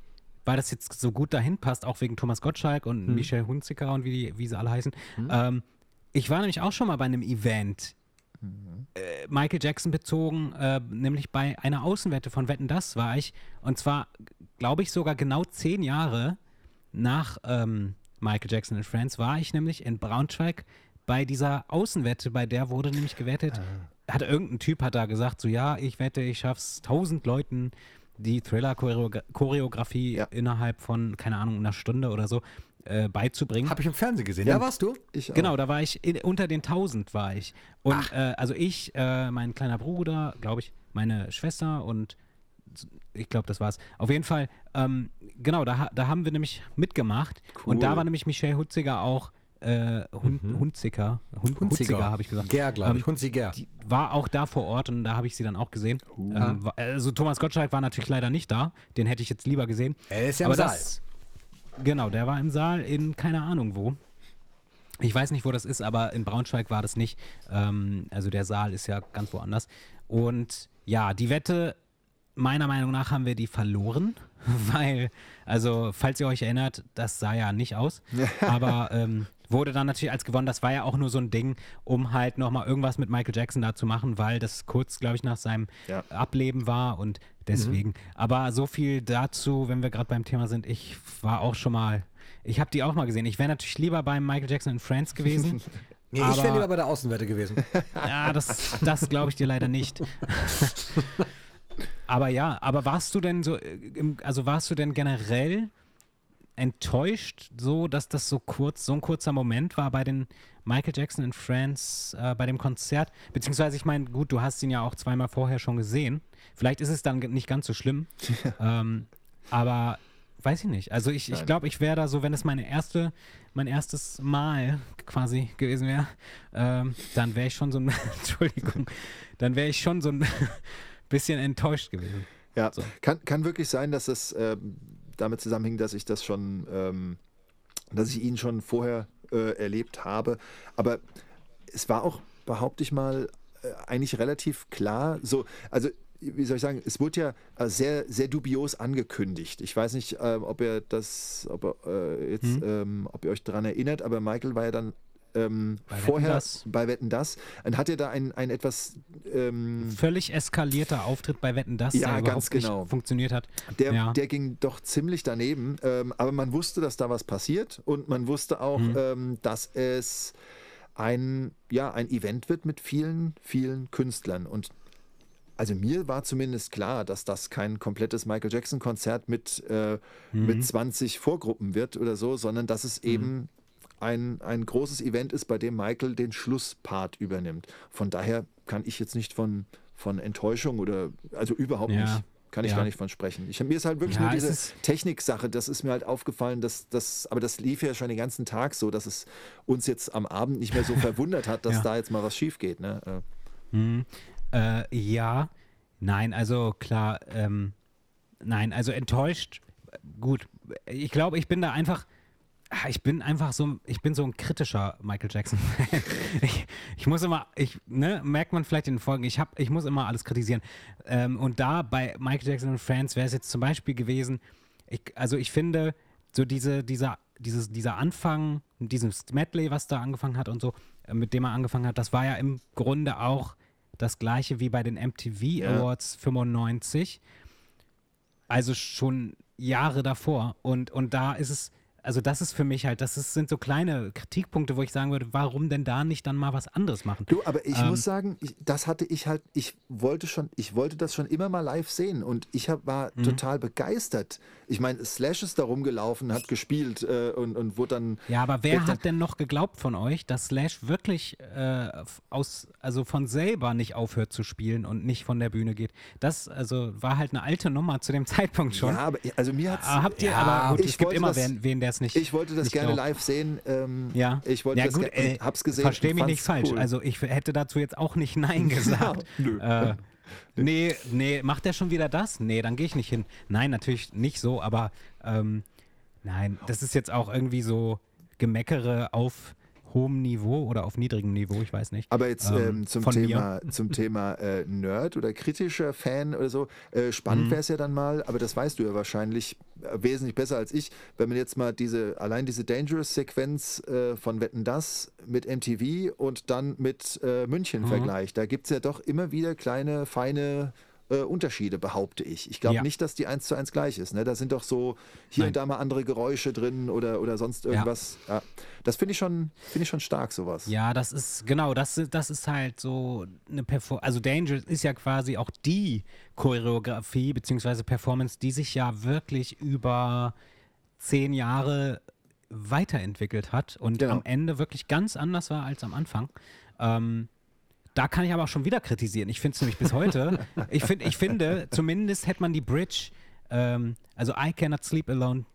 weil das jetzt so gut dahin passt, auch wegen Thomas Gottschalk und Michel Hunziker und wie, die, wie sie alle heißen. Ähm, ich war nämlich auch schon mal bei einem Event, äh, Michael Jackson bezogen, äh, nämlich bei einer Außenwette von Wetten Das war ich. Und zwar, glaube ich, sogar genau zehn Jahre nach ähm, Michael Jackson and Friends war ich nämlich in Braunschweig bei dieser Außenwette, bei der wurde nämlich gewettet, hat irgendein Typ hat da gesagt, so ja, ich wette, ich schaff's. Tausend Leuten die Thriller-Choreografie Ja. innerhalb von, keine Ahnung, einer Stunde oder so äh, beizubringen. Habe ich im Fernsehen gesehen. Ja, warst du? Ich auch. Genau, da war ich, in, unter den 1000 war ich. Und äh, also ich, äh, mein kleiner Bruder, glaube ich, meine Schwester und ich glaube, das war's. Auf jeden Fall, ähm, genau, da, da haben wir nämlich mitgemacht. Und da Cool. war nämlich Michelle Hutziger auch, äh, Hun Hunziker, Hun Hunziger, habe ich gesagt. Ger, glaube ich. Ähm, Hunziger. die war auch da vor Ort und da habe ich sie dann auch gesehen. Ähm, wa- also Thomas Gottschalk war natürlich leider nicht da. Den hätte ich jetzt lieber gesehen. Er ist ja im Aber Saal. das, genau, der war im Saal in keine Ahnung wo. Ich weiß nicht, wo das ist, aber in Braunschweig war das nicht. Ähm, also der Saal ist ja ganz woanders. Und ja, die Wette, meiner Meinung nach haben wir die verloren, weil, also falls ihr euch erinnert, das sah ja nicht aus. aber ähm, wurde dann natürlich als gewonnen. Das war ja auch nur so ein Ding, um halt nochmal irgendwas mit Michael Jackson da zu machen, weil das kurz, glaube ich, nach seinem Ja. Ableben war und deswegen. Aber so viel dazu, wenn wir gerade beim Thema sind. Ich war auch schon mal, ich habe die auch mal gesehen. Ich wäre natürlich lieber beim Michael Jackson in Friends gewesen. Nee, ich wäre lieber bei der Außenwette gewesen. ja, das, das glaube ich dir leider nicht. aber ja, aber warst du denn so, äh, also warst du denn generell enttäuscht, so dass das so kurz, so ein kurzer Moment war bei den Michael Jackson in Friends, äh, bei dem Konzert? Beziehungsweise, ich meine, gut, du hast ihn ja auch zweimal vorher schon gesehen. Vielleicht ist es dann nicht ganz so schlimm. ähm, aber weiß ich nicht. Also ich, ich Nein. glaube, ich wäre da so, wenn es meine erste, mein erstes Mal quasi gewesen wäre, ähm, dann wäre ich schon so ein, Entschuldigung, dann wäre ich schon so ein bisschen enttäuscht gewesen. Ja, So. kann, kann wirklich sein, dass es ähm, damit zusammenhing, dass ich das schon, ähm, dass ich ihn schon vorher äh, erlebt habe. Aber es war auch, behaupte ich mal, äh, eigentlich relativ klar. So, also wie soll ich sagen, es wurde ja äh, sehr, sehr dubios angekündigt. Ich weiß nicht, ähm, ob ihr das, ob ihr, äh, jetzt, Mhm. ähm, ob ihr euch daran erinnert, aber Michael war ja dann ähm, Bei Wetten, vorher dass. bei Wetten das und hat ja da ein, ein etwas ähm, Völlig eskalierter Auftritt bei Wetten, dass Ja, der ganz genau. funktioniert hat. Der, Ja. der ging doch ziemlich daneben, ähm, aber man wusste, dass da was passiert und man wusste auch, Mhm. ähm, dass es ein, ja, ein Event wird mit vielen, vielen Künstlern. Und also mir war zumindest klar, dass das kein komplettes Michael Jackson-Konzert mit, äh, Mhm. mit 20 Vorgruppen wird oder so, sondern dass es eben ein, ein großes Event ist, bei dem Michael den Schlusspart übernimmt. Von daher kann ich jetzt nicht von, von Enttäuschung oder, also überhaupt Ja. nicht. Kann ich Ja. gar nicht von sprechen. Ich, mir ist halt wirklich Ja, nur es diese Techniksache, das ist mir halt aufgefallen, dass das, aber das lief ja schon den ganzen Tag so, dass es uns jetzt am Abend nicht mehr so verwundert hat, dass da jetzt mal was schief geht. Ne? Äh, Mhm. Äh, ja, nein, also klar, ähm, nein, also enttäuscht, äh, gut. Ich glaube, ich bin da einfach, ah, ich bin einfach so, ich bin so ein kritischer Michael Jackson-Fan. ich, ich muss immer, ich, ne, merkt man vielleicht in den Folgen, ich, hab, ich muss immer alles kritisieren. Ähm, und da bei Michael Jackson und Friends wäre es jetzt zum Beispiel gewesen, ich, also ich finde, so diese, dieser, dieses, dieser Anfang, dieses Medley, was da angefangen hat und so, äh, mit dem er angefangen hat, das war ja im Grunde auch das gleiche wie bei den MTV Ja. Awards 95. Also schon Jahre davor. Und, und da ist es, also das ist für mich halt, das ist, sind so kleine Kritikpunkte, wo ich sagen würde, warum denn da nicht dann mal was anderes machen? Du, aber ich Ähm, muss sagen, ich, das hatte ich halt, ich wollte schon, ich wollte das schon immer mal live sehen und ich hab, war Mhm. total begeistert. Ich meine, Slash ist da rumgelaufen, hat gespielt äh, und, und wurde dann. Ja, aber wer hat denn noch geglaubt von euch, dass Slash wirklich äh, aus, also von selber nicht aufhört zu spielen und nicht von der Bühne geht? Das also war halt eine alte Nummer zu dem Zeitpunkt schon. Ja, aber also mir hat's. Ah, habt ihr, Ja, aber gut, ich es gibt wollte immer das- wen, wen der es nicht. Ich wollte das nicht gerne glaubt. live sehen. Ähm, Ja, Ich wollte ja, das gut, äh, hab's gesehen. Versteh und mich nicht falsch. cool. Also ich hätte dazu jetzt auch nicht Nein gesagt. nö. Äh, nee, nee, macht der schon wieder das? Nee, dann gehe ich nicht hin. Nein, natürlich nicht so, aber ähm, nein, das ist jetzt auch irgendwie so Gemeckere auf hohem Niveau oder auf niedrigem Niveau, ich weiß nicht. Aber jetzt Ähm, ähm, zum Thema, zum Thema äh, Nerd oder kritischer Fan oder so, äh, spannend Mhm. wäre es ja dann mal, aber das weißt du ja wahrscheinlich äh, wesentlich besser als ich, wenn man jetzt mal diese, allein diese Dangerous-Sequenz äh, von Wetten Das mit MTV und dann mit äh, München Mhm. vergleicht. Da gibt es ja doch immer wieder kleine, feine äh, Unterschiede, behaupte ich. Ich glaube Ja. nicht, dass die eins zu eins gleich ist. Ne? Da sind doch so hier Nein. und da mal andere Geräusche drin oder, oder sonst irgendwas. Ja. Das finde ich, schon- finde ich schon stark, sowas. Ja, das ist, genau, das, ist- das ist halt so eine Performance. Also Dangerous ist ja quasi auch die Choreografie bzw. Performance, die sich ja wirklich über zehn Jahre weiterentwickelt hat und Genau. am Ende wirklich ganz anders war als am Anfang. Ähm, da kann ich aber auch schon wieder kritisieren. Ich finde es nämlich bis heute. ich, find, ich finde, zumindest hätte man die Bridge, ähm, also I cannot sleep alone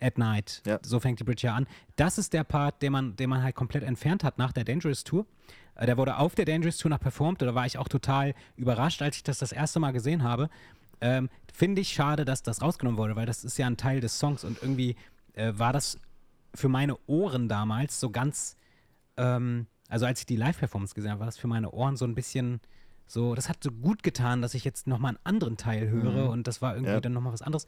at night. Ja. So fängt die Bridge ja an. Das ist der Part, den man, den man halt komplett entfernt hat nach der Dangerous Tour. Äh, Der wurde auf der Dangerous Tour noch performt. Da war ich auch total überrascht, als ich das das erste Mal gesehen habe. Ähm, Finde ich schade, dass das rausgenommen wurde, weil das ist ja ein Teil des Songs und irgendwie äh, war das für meine Ohren damals so ganz, ähm, also als ich die Live-Performance gesehen habe, war das für meine Ohren so ein bisschen so, das hat so gut getan, dass ich jetzt nochmal einen anderen Teil höre und das war irgendwie Ja. dann nochmal was anderes.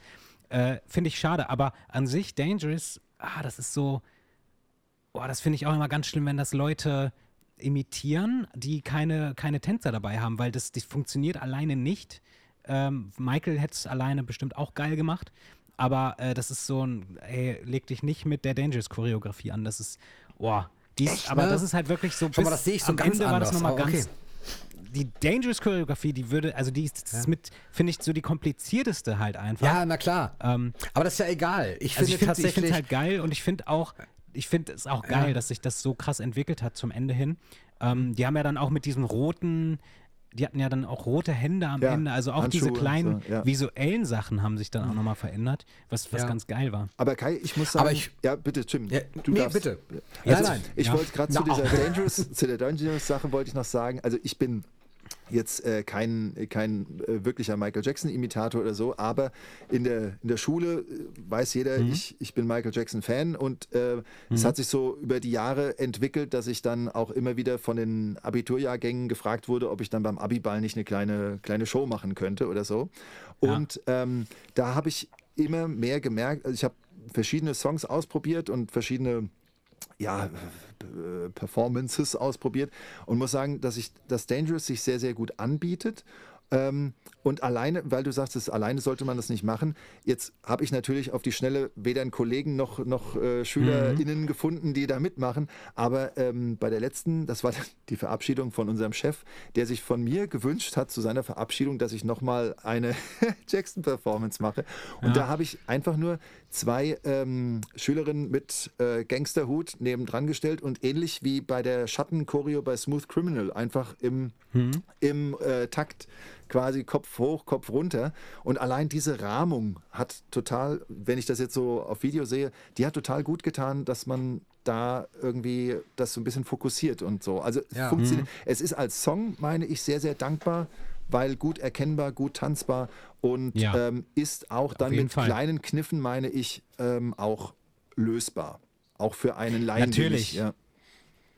Äh, finde ich schade, aber an sich Dangerous, ah, das ist so, boah, das finde ich auch immer ganz schlimm, wenn das Leute imitieren, die keine, keine Tänzer dabei haben, weil das, das funktioniert alleine nicht. Ähm, Michael hätte es alleine bestimmt auch geil gemacht, aber äh, das ist so ein, ey, leg dich nicht mit der Dangerous-Choreografie an, das ist, boah, dies, Echt, aber ne? das ist halt wirklich so, Schau mal, das sehe ich so am ganz Ende war das anders, nochmal ganz, okay. die Dangerous-Choreografie, die würde, also die ist, ist mit, finde ich, so die komplizierteste halt einfach. Ja, na klar. Ähm, Aber das ist ja egal. Ich also finde ich finde es tatsächlich. halt geil und ich finde auch, ich finde es auch geil, dass sich das so krass entwickelt hat zum Ende hin. Ähm, die haben ja dann auch mit diesem roten, die hatten ja dann auch rote Hände am Ja, Ende, also auch diese Handschuhe und kleinen so, ja. visuellen Sachen haben sich dann auch nochmal verändert, was, was Ja. ganz geil war. Aber Kai, ich muss sagen, Aber ich- ja, bitte, Tim. Ja, du nee, darfst. bitte. Also, Ja, nein. Ich Ja. wollte gerade zu dieser. Dangerous, zu der Dangerous-Sache wollte ich noch sagen, also ich bin jetzt äh, kein, kein äh, wirklicher Michael Jackson-Imitator oder so, aber in der, in der Schule äh, weiß jeder, Mhm. ich, ich bin Michael Jackson-Fan und äh, es hat sich so über die Jahre entwickelt, dass ich dann auch immer wieder von den Abiturjahrgängen gefragt wurde, ob ich dann beim Abiball nicht eine kleine, kleine Show machen könnte oder so. Und ähm, da habe ich immer mehr gemerkt, also ich habe verschiedene Songs ausprobiert und verschiedene ja, äh, Performances ausprobiert und muss sagen, dass ich das Dangerous sich sehr, sehr gut anbietet. Ähm, und alleine, weil du sagst, es, alleine sollte man das nicht machen. Jetzt habe ich natürlich auf die Schnelle weder einen Kollegen noch, noch äh, SchülerInnen gefunden, die da mitmachen. Aber ähm, bei der letzten, das war die Verabschiedung von unserem Chef, der sich von mir gewünscht hat zu seiner Verabschiedung, dass ich nochmal eine Jackson-Performance mache. Und da habe ich einfach nur zwei ähm, Schülerinnen mit äh, Gangsterhut nebendran gestellt und ähnlich wie bei der Schattenchoreo bei Smooth Criminal, einfach im, im äh, Takt quasi Kopf hoch, Kopf runter. Und allein diese Rahmung hat total, wenn ich das jetzt so auf Video sehe, die hat total gut getan, dass man da irgendwie das so ein bisschen fokussiert und so. Also Ja. funktioniert. Es ist als Song, meine ich, sehr, sehr dankbar, weil gut erkennbar, gut tanzbar und Ja. ähm, ist auch dann mit Fall. kleinen Kniffen, meine ich, ähm, auch lösbar. Auch für einen Laien. Natürlich. Ja.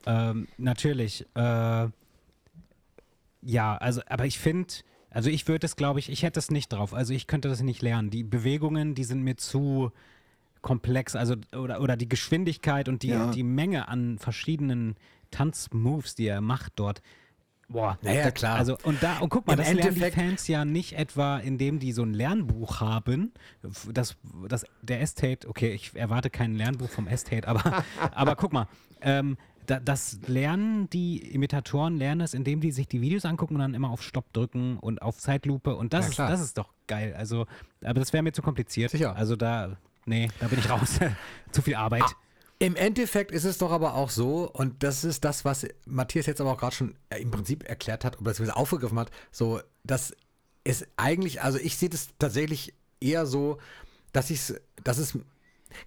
Ähm, natürlich. Äh, ja, also, aber ich finde, also ich würde es, glaube ich, ich hätte es nicht drauf. Also ich könnte das nicht lernen. Die Bewegungen, die sind mir zu komplex, also oder, oder die Geschwindigkeit und die, Ja. die Menge an verschiedenen Tanzmoves, die er macht dort. Boah, Naja, da, klar. Also und da und guck mal, Im das lernen die Fans ja nicht etwa, indem die so ein Lernbuch haben. Das, das, der Estate, okay, ich erwarte kein Lernbuch vom Estate, aber, aber guck mal, ähm, da, das lernen die Imitatoren, lernen es, indem die sich die Videos angucken und dann immer auf Stopp drücken und auf Zeitlupe und das, Ja, ist, das ist doch geil. Also, aber das wäre mir zu kompliziert. Sicher. Also da, nee, da bin ich raus. zu viel Arbeit. Im Endeffekt ist es doch aber auch so, und das ist das, was Matthias jetzt aber auch gerade schon äh, im Prinzip erklärt hat, oder beziehungsweise aufgegriffen hat, so, dass es eigentlich, also ich sehe das tatsächlich eher so, dass ich es, dass es,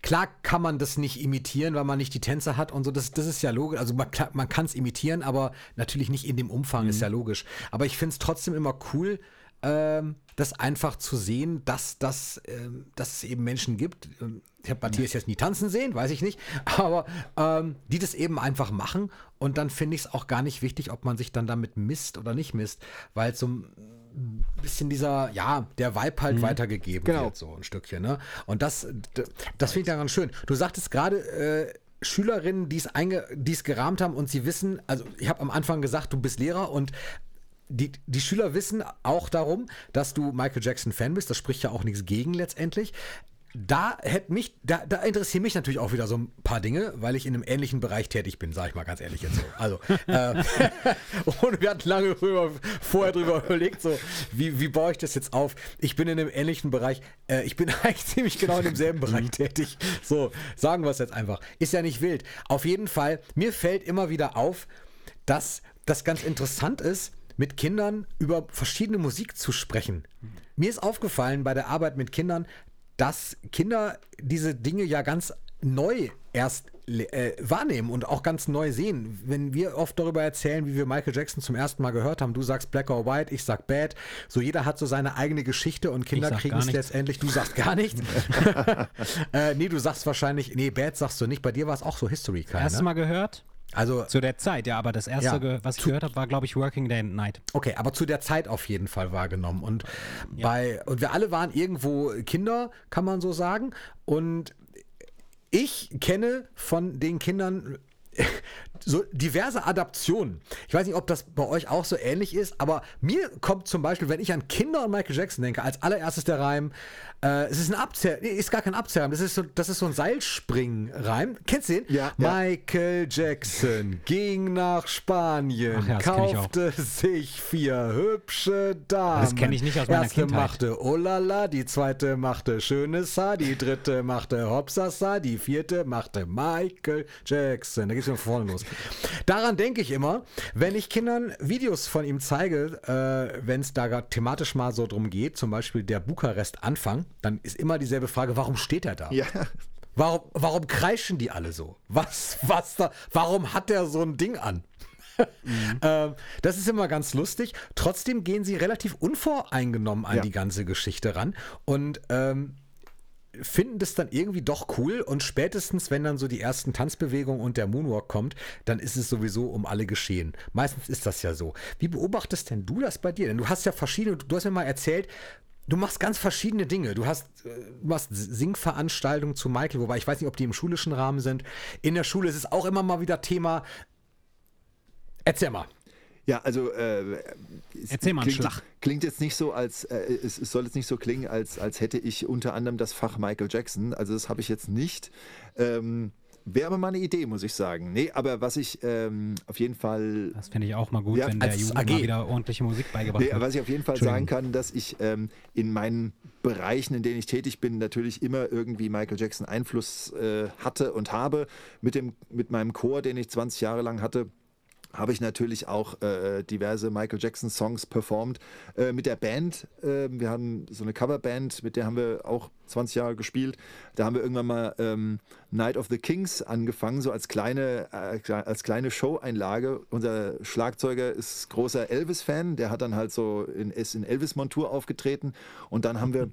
klar kann man das nicht imitieren, weil man nicht die Tänze hat und so, das, das ist ja logisch, also man, man kann es imitieren, aber natürlich nicht in dem Umfang, ist ja logisch. Aber ich finde es trotzdem immer cool, ähm, das einfach zu sehen, dass, das, ähm, dass es eben Menschen gibt. ähm, Ich habe Matthias jetzt nie tanzen sehen, weiß ich nicht, aber ähm, die das eben einfach machen und dann finde ich es auch gar nicht wichtig, ob man sich dann damit misst oder nicht misst, weil so ein bisschen dieser, ja, der Vibe halt weitergegeben Genau. wird, so ein Stückchen. Ne? Und das, das finde ich ja ganz schön. Du sagtest gerade, äh, Schülerinnen, die es einge, die es gerahmt haben und sie wissen, also ich habe am Anfang gesagt, du bist Lehrer und die, die Schüler wissen auch darum, dass du Michael Jackson Fan bist. Das spricht ja auch nichts gegen letztendlich. Da hätte mich, da, da interessieren mich natürlich auch wieder so ein paar Dinge, weil ich in einem ähnlichen Bereich tätig bin, sage ich mal ganz ehrlich jetzt so. Also, äh, und wir hatten lange drüber, vorher drüber überlegt, so, wie, wie baue ich das jetzt auf? Ich bin in einem ähnlichen Bereich, äh, ich bin eigentlich ziemlich genau in demselben Bereich tätig. So, sagen wir es jetzt einfach. Ist ja nicht wild. Auf jeden Fall, mir fällt immer wieder auf, dass das ganz interessant ist, mit Kindern über verschiedene Musik zu sprechen. Mir ist aufgefallen bei der Arbeit mit Kindern, dass Kinder diese Dinge ja ganz neu erst äh, wahrnehmen und auch ganz neu sehen. Wenn wir oft darüber erzählen, wie wir Michael Jackson zum ersten Mal gehört haben, du sagst Black or White, ich sag Bad, so jeder hat so seine eigene Geschichte und Kinder kriegen es letztendlich, du sagst gar nichts. äh, nee, du sagst wahrscheinlich, nee, Bad sagst du nicht, bei dir war es auch so History Erstes ne? Mal gehört? Also Zu der Zeit, ja, aber das erste, Ja. was ich gehört habe, war, glaube ich, Working Day and Night. Okay, aber zu der Zeit auf jeden Fall wahrgenommen. Und bei, und wir alle waren irgendwo Kinder, kann man so sagen. Und ich kenne von den Kindern so diverse Adaptionen. Ich weiß nicht, ob das bei euch auch so ähnlich ist, aber mir kommt zum Beispiel, wenn ich an Kinder und Michael Jackson denke, als allererstes der Reim, äh, es ist ein Abzerr, nee, ist gar kein Abzerrreim, das ist so, das ist so ein Seilspringen-Reim. Kennst du den? Ja, ja. Michael Jackson ging nach Spanien, ja, kaufte sich vier hübsche Damen. Das kenn ich nicht aus meiner Erste Kindheit. machte Olala, die zweite machte schönes Haar, die dritte machte Hopsasa, die vierte machte Michael Jackson. Da geht's von vorne los. Daran denke ich immer, wenn ich Kindern Videos von ihm zeige, äh, wenn es da grad thematisch mal so drum geht, zum Beispiel der Bukarest-Anfang, dann ist immer dieselbe Frage, warum steht er da? Ja. Warum, warum kreischen die alle so? Was, was da, warum hat der so ein Ding an? ähm, das ist immer ganz lustig. Trotzdem gehen sie relativ unvoreingenommen an Ja. die ganze Geschichte ran und ähm, finden das dann irgendwie doch cool und spätestens, wenn dann so die ersten Tanzbewegungen und der Moonwalk kommt, dann ist es sowieso um alle geschehen. Meistens ist das ja so. Wie beobachtest denn du das bei dir? Denn du hast ja verschiedene, du hast mir mal erzählt, du machst ganz verschiedene Dinge. Du hast, äh, du machst Singveranstaltungen zu Michael, wobei ich weiß nicht, ob die im schulischen Rahmen sind. In der Schule ist es auch immer mal wieder Thema. Erzähl mal. Ja, also äh, Erzähl mal einen klingt, Schlag. Klingt jetzt nicht so, als äh, es, es soll jetzt nicht so klingen, als, als hätte ich unter anderem das Fach Michael Jackson. Also das habe ich jetzt nicht. Ähm, Wäre aber mal eine Idee, muss ich sagen. Nee, aber was ich ähm, auf jeden Fall Das finde ich auch mal gut, Ja, wenn der Jugend AG. mal wieder ordentliche Musik beigebracht Nee, wird. was ich auf jeden Fall sagen kann, dass ich ähm, in meinen Bereichen, in denen ich tätig bin, natürlich immer irgendwie Michael Jackson Einfluss äh, hatte und habe. Mit, dem, mit meinem Chor, den ich 20 Jahre lang hatte, habe ich natürlich auch äh, diverse Michael Jackson Songs performt. Äh, mit der Band, äh, wir haben so eine Coverband, mit der haben wir auch 20 Jahre gespielt. Da haben wir irgendwann mal ähm, Night of the Kings angefangen, so als kleine, äh, als kleine Show-Einlage. Unser Schlagzeuger ist großer Elvis-Fan, der hat dann halt so in, ist in Elvis-Montur aufgetreten. Und dann haben wir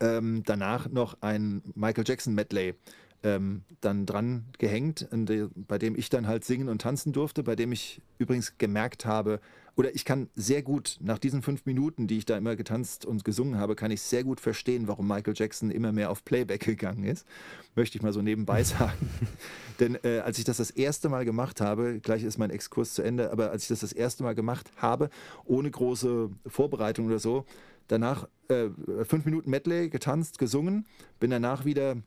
ähm, danach noch ein Michael Jackson Medley ähm, dann dran gehängt, bei dem ich dann halt singen und tanzen durfte, bei dem ich übrigens gemerkt habe, oder ich kann sehr gut, nach diesen fünf Minuten, die ich da immer getanzt und gesungen habe, kann ich sehr gut verstehen, warum Michael Jackson immer mehr auf Playback gegangen ist. Möchte ich mal so nebenbei sagen. Denn äh, als ich das das erste Mal gemacht habe, gleich ist mein Exkurs zu Ende, aber als ich das das erste Mal gemacht habe, ohne große Vorbereitung oder so, danach äh, fünf Minuten Medley getanzt, gesungen, bin danach wieder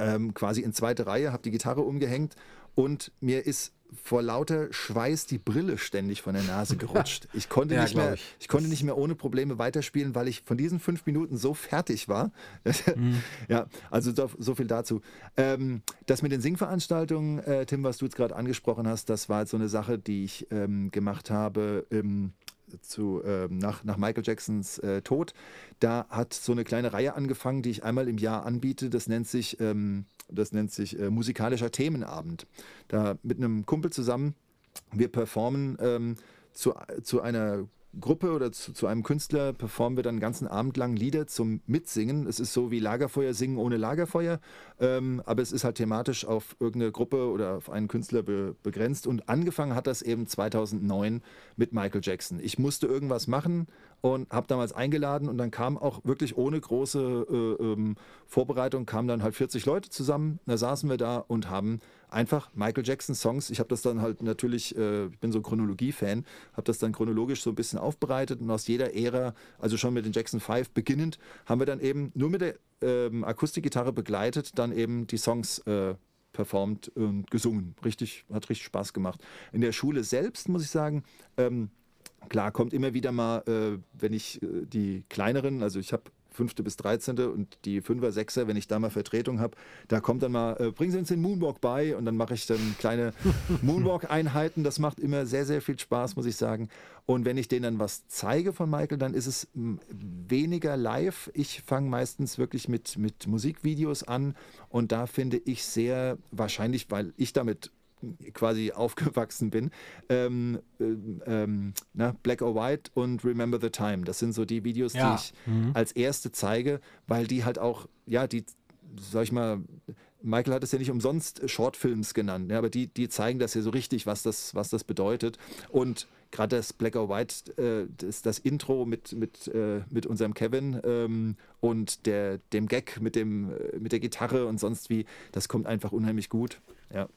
ähm, quasi in zweite Reihe, habe die Gitarre umgehängt und mir ist vor lauter Schweiß die Brille ständig von der Nase gerutscht. Ich konnte, Ja, nicht, mehr, ich. ich. konnte nicht mehr ohne Probleme weiterspielen, weil ich von diesen fünf Minuten so fertig war. ja, also so, so viel dazu. Ähm, das mit den Singveranstaltungen, äh, Tim, was du jetzt gerade angesprochen hast, das war jetzt so eine Sache, die ich ähm, gemacht habe. Ähm, zu, ähm, nach, nach Michael Jacksons äh, Tod. Da hat so eine kleine Reihe angefangen, die ich einmal im Jahr anbiete. Das nennt sich, ähm, das nennt sich äh, musikalischer Themenabend. Da mit einem Kumpel zusammen, wir performen ähm, zu, zu einer Gruppe oder zu, zu einem Künstler performen wir dann den ganzen Abend lang Lieder zum Mitsingen. Es ist so wie Lagerfeuer singen ohne Lagerfeuer, ähm, aber es ist halt thematisch auf irgendeine Gruppe oder auf einen Künstler be, begrenzt. Und angefangen hat das eben 2009 mit Michael Jackson. Ich musste irgendwas machen und habe damals eingeladen und dann kam auch wirklich ohne große äh, ähm, Vorbereitung, kamen dann halt 40 Leute zusammen. Da saßen wir da und haben einfach Michael Jackson Songs. Ich habe das dann halt natürlich, äh, ich bin so Chronologie-Fan, habe das dann chronologisch so ein bisschen aufbereitet und aus jeder Ära, also schon mit den Jackson 5 beginnend, haben wir dann eben nur mit der ähm, Akustikgitarre begleitet, dann eben die Songs äh, performt und gesungen. Richtig, hat richtig Spaß gemacht. In der Schule selbst muss ich sagen, ähm, klar kommt immer wieder mal, äh, wenn ich äh, die kleineren, also ich habe fünfte bis dreizehnte und die Fünfer, Sechser, wenn ich da mal Vertretung habe, da kommt dann mal, äh, bringen Sie uns den Moonwalk bei und dann mache ich dann kleine Moonwalk-Einheiten. Das macht immer sehr, sehr viel Spaß, muss ich sagen. Und wenn ich denen dann was zeige von Michael, dann ist es weniger live. Ich fange meistens wirklich mit, mit Musikvideos an und da finde ich sehr wahrscheinlich, weil ich damit quasi aufgewachsen bin. Ähm, äh, ähm, na, Black or White und Remember the Time. Das sind so die Videos, Ja. die ich als erste zeige, weil die halt auch, ja, die, sag ich mal, Michael hat es ja nicht umsonst Shortfilms genannt, ja, aber die, die zeigen das ja so richtig, was das, was das bedeutet. Und gerade das Black or White, äh, das, das Intro mit, mit, äh, mit unserem Kevin ähm, und der, dem Gag mit, dem, äh, mit der Gitarre und sonst wie, das kommt einfach unheimlich gut. Ja.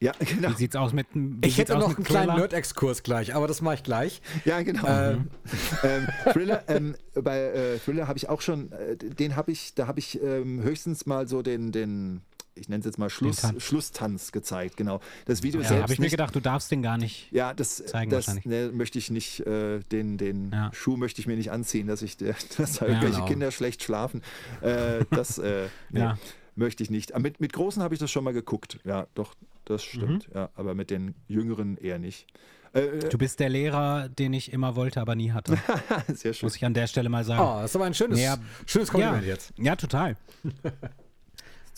Ja, genau. Wie sieht's aus mit Ich hätte noch einen kleinen? Nerd-Exkurs gleich, aber das mache ich gleich. Ja, genau. Ähm. ähm, Thriller, ähm, bei äh, Thriller habe ich auch schon, äh, den habe ich, da habe ich ähm, höchstens mal so den, den ich nenne es jetzt mal Schluss, Tanz. Schlusstanz gezeigt, genau. Das Video Ja, selbst habe ich mir gedacht, du darfst den gar nicht. ja, das, zeigen das wahrscheinlich. ne, möchte ich nicht, äh, den, den Ja. Schuh möchte ich mir nicht anziehen, dass ich, dass da irgendwelche genau. Kinder schlecht schlafen. Äh, das äh, nee, möchte ich nicht. Aber mit, mit Großen habe ich das schon mal geguckt. Ja, doch, das Mhm. stimmt. Ja, aber mit den Jüngeren eher nicht. Äh, Du bist der Lehrer, den ich immer wollte, aber nie hatte. sehr schön. Muss ich an der Stelle mal sagen. Oh, das ist aber ein schönes, Ja. schönes Kompliment ja. jetzt. Ja, total.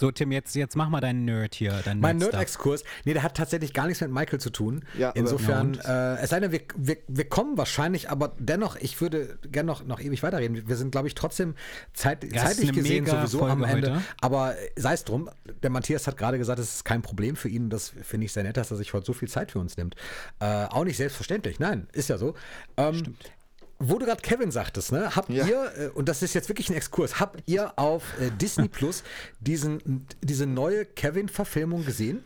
So, Tim, jetzt, jetzt mach mal deinen Nerd hier. Deinen Mein. Nerd-Exkurs, nee, der hat tatsächlich gar nichts mit Michael zu tun. Ja, aber- Insofern, Ja, äh, es sei denn, wir, wir, wir kommen wahrscheinlich, aber dennoch, ich würde gerne noch, noch ewig weiterreden. Wir sind, glaube ich, trotzdem zeit, zeitlich gesehen sowieso am Folge Ende. heute. Aber sei es drum, der Matthias hat gerade gesagt, es ist kein Problem für ihn. Das finde ich sehr nett, dass er sich heute so viel Zeit für uns nimmt. Äh, auch nicht selbstverständlich, nein, ist ja so. Ähm, Wo du gerade Kevin sagtest, ne, habt Ja. ihr, äh, und das ist jetzt wirklich ein Exkurs, habt ihr auf äh, Disney Plus diesen, diese neue Kevin-Verfilmung gesehen?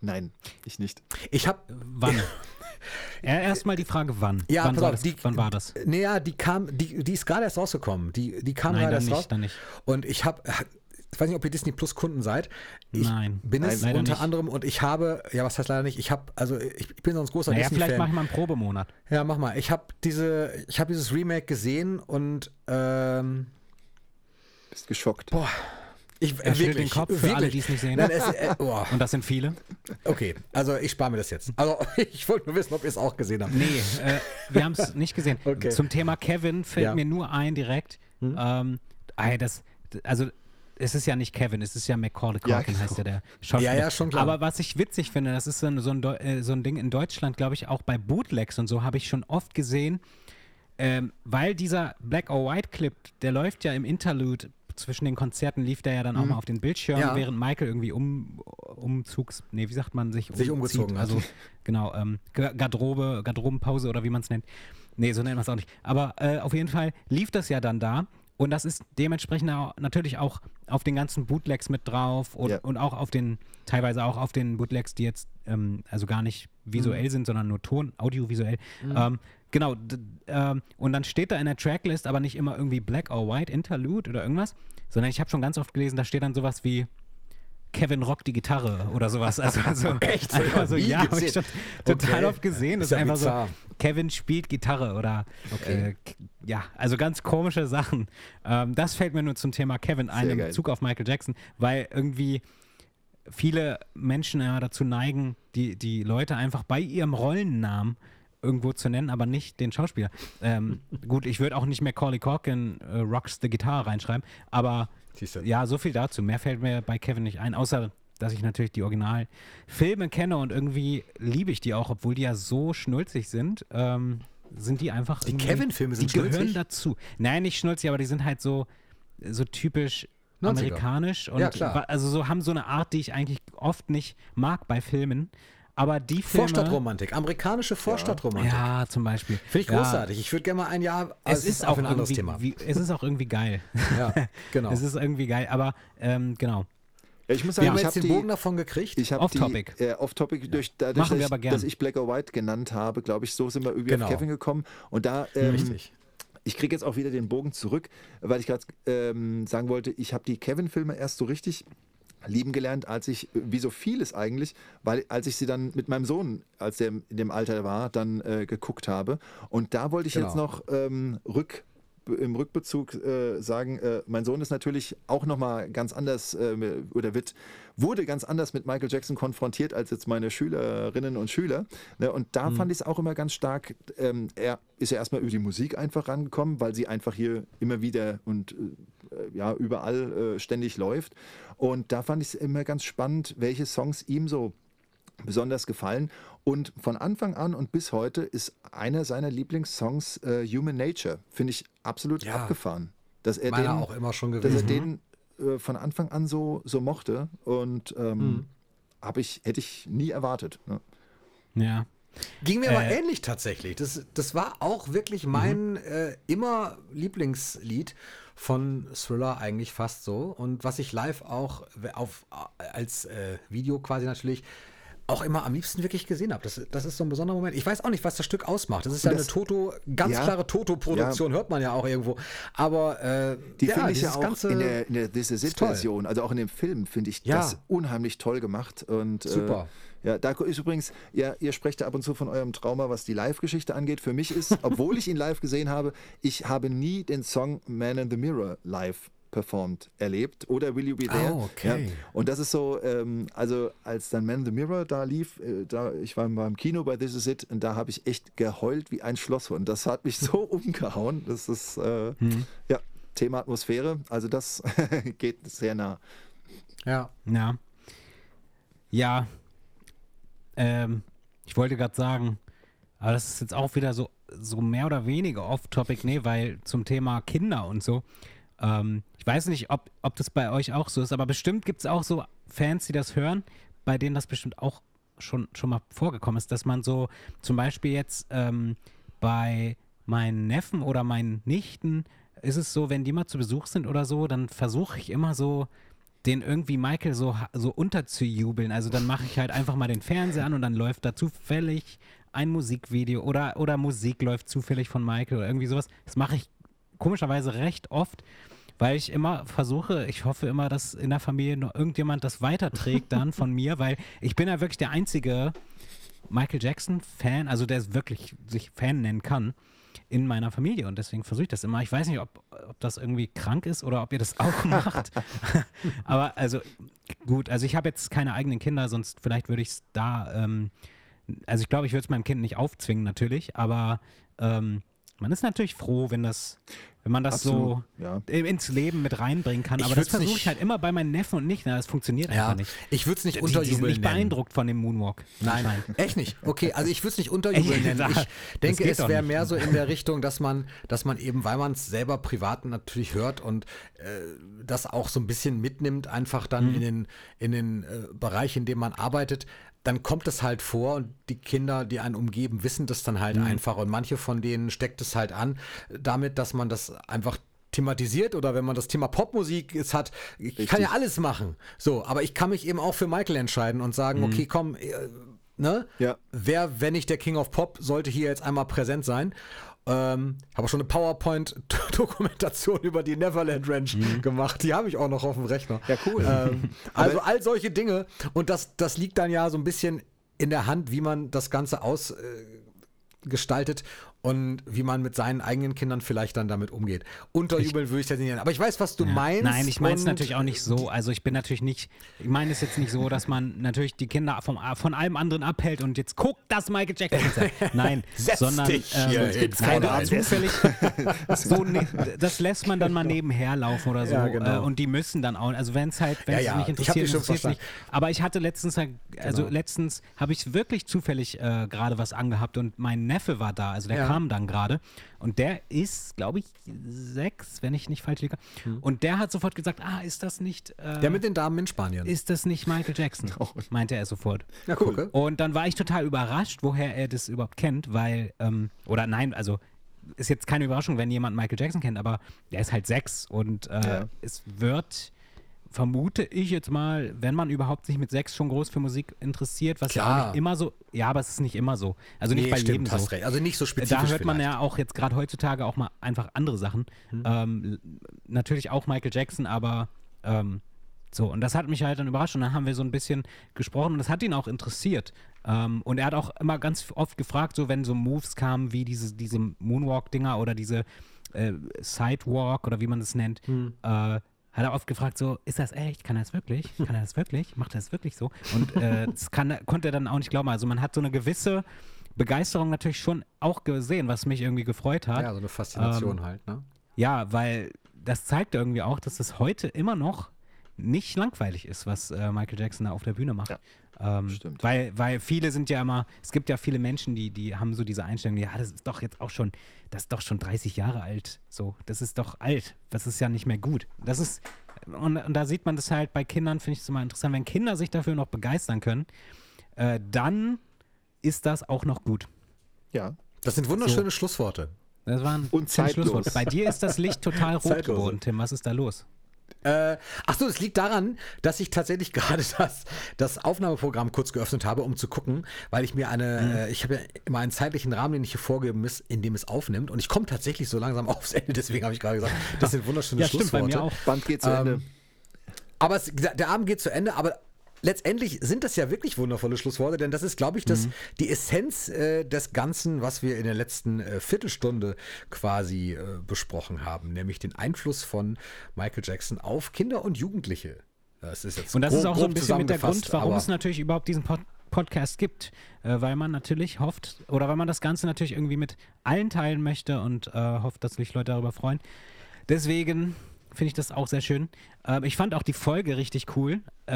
Nein, ich nicht. Ich habe Wann? Ja, Erstmal die Frage, wann? Ja, wann, pass war das, die- wann war das? Naja, die kam, die, die ist gerade erst rausgekommen. Die, die kam Nein, gerade dann erst nicht, raus. dann nicht. Und ich habe, ich weiß nicht, ob ihr Disney Plus Kunden seid. Ich Nein. bin es leider unter nicht. anderem und ich habe, ja, was heißt leider nicht, ich habe, also ich, ich bin sonst großer Naja, vielleicht Disney-Fan. mache ich mal einen Probemonat. Ja, mach mal. Ich habe diese, ich habe dieses Remake gesehen und ähm, Bist geschockt. boah, ich Er schüttelt wirklich, den Kopf für wirklich. alle, die es nicht sehen. Nein, es, äh, oh, Und das sind viele? okay, also ich spare mir das jetzt. Also ich wollte nur wissen, ob ihr es auch gesehen habt. Nee, äh, wir haben es nicht gesehen. Okay. Zum Thema Kevin fällt Ja. Hm? mir nur ein direkt. Ähm, ey, das, also es ist ja nicht Kevin, es ist ja Macaulay Ja, Culkin, genau. heißt ja der Schauspieler. Ja, ja, schon klar. Aber was ich witzig finde, das ist so ein, so ein, äh, so ein Ding in Deutschland, glaube ich, auch bei Bootlegs und so habe ich schon oft gesehen, ähm, weil dieser Black or White Clip, der läuft ja im Interlude zwischen den Konzerten, lief der ja dann auch mal auf den Bildschirm, Mhm. Ja. während Michael irgendwie um, umzugs, nee, wie sagt man, sich, Sich umzieht. umgezogen hat. Also genau, ähm, Ga- Garderobe, Garderobenpause oder wie man es nennt. Nee, so nennt man es auch nicht. Aber äh, auf jeden Fall lief das ja dann da. Und das ist dementsprechend auch, natürlich auch auf den ganzen Bootlegs mit drauf und, Ja. und auch auf den, teilweise auch auf den Bootlegs, die jetzt ähm, also gar nicht visuell sind, sondern nur Ton, audiovisuell. Ähm, genau, ähm, und dann steht da in der Tracklist aber nicht immer irgendwie Black or White Interlude oder irgendwas, sondern ich habe schon ganz oft gelesen, da steht dann sowas wie Kevin rockt die Gitarre oder sowas. Also, also Echt? Das einfach hab so, ich nie ja, habe ich schon total Okay. oft gesehen. Das Ist ist einfach bizarr. so, Kevin spielt Gitarre oder äh, k- ja, also ganz komische Sachen. Ähm, das fällt mir nur zum Thema Kevin ein Sehr in geil. Bezug auf Michael Jackson, weil irgendwie viele Menschen ja dazu neigen, die, die Leute einfach bei ihrem Rollennamen irgendwo zu nennen, aber nicht den Schauspieler. Ähm, gut, ich würde auch nicht Macaulay Culkin äh, Rocks the Guitar reinschreiben, aber Siehst du. ja, so viel dazu. Mehr fällt mir bei Kevin nicht ein, außer dass ich natürlich die Originalfilme kenne und irgendwie liebe ich die auch, obwohl die ja so schnulzig sind. Ähm, sind die einfach. Die Kevin-Filme sind Die gehören schnulzig? dazu. Nein, nicht schnulzig, aber die sind halt so, so typisch 90er. amerikanisch und Ja, also so haben so eine Art, die ich eigentlich oft nicht mag bei Filmen. Aber die Filme. Vorstadtromantik, amerikanische Vorstadtromantik. Ja, zum Beispiel. Finde ich Ja, großartig. Ich würde gerne mal ein Jahr. aber Es ist auch ein anderes Thema. Wie, es ist auch irgendwie geil. ja, genau. Es ist irgendwie geil, aber ähm, genau. Ja, ich muss Wir sagen, haben ich jetzt habe den die, Bogen davon gekriegt. Ich habe Off-Topic. die äh, Off-Topic durch dadurch, Machen wir dass, aber ich, gern. dass ich Black or White genannt habe, glaube ich, so sind wir irgendwie Genau. auf Kevin gekommen. Und da ähm, Richtig. ich kriege jetzt auch wieder den Bogen zurück, weil ich gerade ähm, sagen wollte, ich habe die Kevin-Filme erst so richtig lieben gelernt, als ich, äh, wie so vieles eigentlich, weil als ich sie dann mit meinem Sohn, als der in dem Alter war, dann äh, geguckt habe. Und da wollte ich Genau. jetzt noch ähm, rück im Rückbezug äh, sagen, äh, mein Sohn ist natürlich auch nochmal ganz anders äh, oder wird, wurde ganz anders mit Michael Jackson konfrontiert als jetzt meine Schülerinnen und Schüler. Ne? Und da fand ich es auch immer ganz stark. Ähm, er ist ja erstmal über die Musik einfach rangekommen, weil sie einfach hier immer wieder und äh, ja, überall äh, ständig läuft. Und da fand ich es immer ganz spannend, welche Songs ihm so besonders gefallen. Und von Anfang an und bis heute ist einer seiner Lieblingssongs äh, Human Nature. Finde ich absolut Ja. abgefahren. Dass er den, auch immer schon dass er gewesen. den äh, von Anfang an so, so mochte. Und ähm, Mhm. hab ich, hätte ich nie erwartet. Ne? Ja. Ging mir aber Äh, ähnlich tatsächlich. Das, das war auch wirklich mein äh, immer Lieblingslied von Thriller eigentlich fast so. Und was ich live auch auf, als äh, Video quasi natürlich auch immer am liebsten wirklich gesehen habe. Das, das ist so ein besonderer Moment. Ich weiß auch nicht, was das Stück ausmacht. Das ist ja Und eine das- Toto, ganz Ja. klare Toto-Produktion, hört man ja auch irgendwo. Aber äh, Die finde ich ja auch ganze, in der, in der. It-Version, also auch in dem Film, finde ich Ja. das unheimlich toll gemacht. Und, Super. Äh, ja, da ist übrigens, ja, ihr sprecht ja ab und zu von eurem Trauma, was die Live-Geschichte angeht. Für mich ist, obwohl ich ihn live gesehen habe, ich habe nie den Song Man in the Mirror live performt erlebt oder Will You Be There. Oh, okay. Ja. Und das ist so, ähm, also als dann Man in the Mirror da lief, äh, da, ich war beim Kino bei This Is It und da habe ich echt geheult wie ein Schlosshund. Das hat mich so umgehauen. Das ist, äh, ja, Thema Atmosphäre, also das geht sehr nah. Ja. Ja. Ja. Ähm, ich wollte gerade sagen, aber das ist jetzt auch wieder so, so mehr oder weniger off-topic, nee, weil zum Thema Kinder und so. Ähm, ich weiß nicht, ob, ob das bei euch auch so ist, aber bestimmt gibt es auch so Fans, die das hören, bei denen das bestimmt auch schon, schon mal vorgekommen ist, dass man so zum Beispiel jetzt ähm, bei meinen Neffen oder meinen Nichten ist es so, wenn die mal zu Besuch sind oder so, dann versuche ich immer so, den irgendwie Michael so, so unterzujubeln. Also dann mache ich halt einfach mal den Fernseher an und dann läuft da zufällig ein Musikvideo oder, oder Musik läuft zufällig von Michael oder irgendwie sowas. Das mache ich komischerweise recht oft, weil ich immer versuche, ich hoffe immer, dass in der Familie noch irgendjemand das weiterträgt dann von mir, weil ich bin ja wirklich der einzige Michael Jackson-Fan, also der es wirklich sich Fan nennen kann in meiner Familie und deswegen versuche ich das immer. Ich weiß nicht, ob, ob das irgendwie krank ist oder ob ihr das auch macht. Aber also gut, also ich habe jetzt keine eigenen Kinder, sonst vielleicht würde ich es da, ähm, also ich glaube, ich würde es meinem Kind nicht aufzwingen natürlich, aber ähm, man ist natürlich froh, wenn das, wenn man das Absolut, so ja. ins Leben mit reinbringen kann. Ich Aber das versuche ich halt immer bei meinen Neffen und nicht. Na, das funktioniert Ja, einfach nicht. ich würde es nicht Die, die sind unterjubeln nicht nennen. beeindruckt von dem Moonwalk. Nein, echt nicht. Okay, also ich würde es nicht unterjubeln nennen. Ich das denke, es wäre mehr so in der Richtung, dass man, dass man eben, weil man es selber privat natürlich hört und äh, das auch so ein bisschen mitnimmt, einfach dann Mhm. in den, in den äh, Bereich, in dem man arbeitet, dann kommt es halt vor und die Kinder, die einen umgeben, wissen das dann Mhm. halt einfach. Und manche von denen steckt es halt an, damit, dass man das einfach thematisiert oder wenn man das Thema Popmusik ist hat, ich kann ja alles machen. So, aber ich kann mich eben auch für Michael entscheiden und sagen, Mhm. okay, komm, äh, ne? Ja. Wer, wenn nicht der King of Pop, sollte hier jetzt einmal präsent sein. Ähm, habe schon eine PowerPoint-Dokumentation über die Neverland Ranch gemacht. Die habe ich auch noch auf dem Rechner. Ja, cool. Ähm, also all solche Dinge. Und das, das liegt dann ja so ein bisschen in der Hand, wie man das Ganze ausgestaltet. Äh. Und wie man mit seinen eigenen Kindern vielleicht dann damit umgeht. Unterjubeln würde ich das nicht nennen. Aber ich weiß, was du Ja. meinst. Nein, ich meine es natürlich auch nicht so. Also ich bin natürlich nicht, ich meine es jetzt nicht so, dass man natürlich die Kinder vom, von allem anderen abhält und jetzt guckt das Michael Jackson. Nein, Setz sondern dich ähm, hier keine zufällig. so, ne, das lässt man dann mal nebenher laufen oder so. Ja, genau. äh, und die müssen dann auch, also wenn es halt, wenn es ja, nicht ich interessiert, schon interessiert nicht. Aber ich hatte letztens, halt- also Genau. letztens habe ich wirklich zufällig äh, gerade was angehabt und mein Neffe war da, also der Ja. Kam dann gerade und der ist, glaube ich, sechs, wenn ich nicht falsch liege. Und der hat sofort gesagt, ah, ist das nicht, äh. Der mit den Damen in Spanien. ist das nicht Michael Jackson? Meinte er sofort. ja, gucke. Und dann war ich total überrascht, woher er das überhaupt kennt, weil, ähm, oder nein, also ist jetzt keine Überraschung, wenn jemand Michael Jackson kennt, aber der ist halt sechs und äh, Ja. es wird, vermute ich jetzt mal, wenn man überhaupt sich mit sechs schon groß für Musik interessiert, was ja auch Klar. nicht immer so, ja, aber es ist nicht immer so. Also nicht Nee, bei stimmt, jedem so. recht. Also nicht so spezifisch Da hört man vielleicht. ja auch jetzt gerade heutzutage auch mal einfach andere Sachen. Ähm, l- natürlich auch Michael Jackson, aber ähm, so, und das hat mich halt dann überrascht und dann haben wir so ein bisschen gesprochen und das hat ihn auch interessiert. Ähm, und er hat auch immer ganz oft gefragt, so wenn so Moves kamen wie diese, diese Moonwalk-Dinger oder diese äh, Sidewalk oder wie man das nennt, äh, hat er oft gefragt, so, ist das echt? Kann er das wirklich? Kann er das wirklich? Macht er das wirklich so? Und äh, das kann, konnte er dann auch nicht glauben. Also man hat so eine gewisse Begeisterung natürlich schon auch gesehen, was mich irgendwie gefreut hat. Ja, so eine Faszination Ähm, halt, ne? Ja, weil das zeigt irgendwie auch, dass es heute immer noch nicht langweilig ist, was äh, Michael Jackson da auf der Bühne macht. Ja, ähm, stimmt. Weil, weil viele sind ja immer, es gibt ja viele Menschen, die, die haben so diese Einstellung, ja, das ist doch jetzt auch schon, das ist doch schon 30 Jahre alt. So, das ist doch alt. Das ist ja nicht mehr gut. Das ist, und, und da sieht man das halt bei Kindern, finde ich es immer interessant, wenn Kinder sich dafür noch begeistern können, äh, dann ist das auch noch gut. Ja. Das sind wunderschöne Schlussworte. Das war ein Und zeitlos. Schlusswort. Bei dir ist das Licht total rot geworden, Tim. Was ist da los? Äh, ach so, es liegt daran, dass ich tatsächlich gerade das, das Aufnahmeprogramm kurz geöffnet habe, um zu gucken, weil ich mir eine, Mhm. äh, ich habe ja immer einen zeitlichen Rahmen, den ich hier vorgeben muss, in dem es aufnimmt. Und ich komme tatsächlich so langsam aufs Ende, deswegen habe ich gerade gesagt, das sind wunderschöne Ja, stimmt, bei Schlussworte. mir auch. Band geht zu Ähm, Ende. Aber es, der Abend geht zu Ende, aber letztendlich sind das ja wirklich wundervolle Schlussworte, denn das ist, glaube ich, das, die Essenz äh, des Ganzen, was wir in der letzten äh, Viertelstunde quasi äh, besprochen haben, nämlich den Einfluss von Michael Jackson auf Kinder und Jugendliche. Das ist jetzt Und das grob- ist auch so ein bisschen mit der Grund, warum es natürlich überhaupt diesen Pod Podcast gibt. Äh, weil man natürlich hofft, oder weil man das Ganze natürlich irgendwie mit allen teilen möchte und äh, hofft, dass sich Leute darüber freuen. Deswegen finde ich das auch sehr schön. Ähm, ich fand auch die Folge richtig cool. Äh,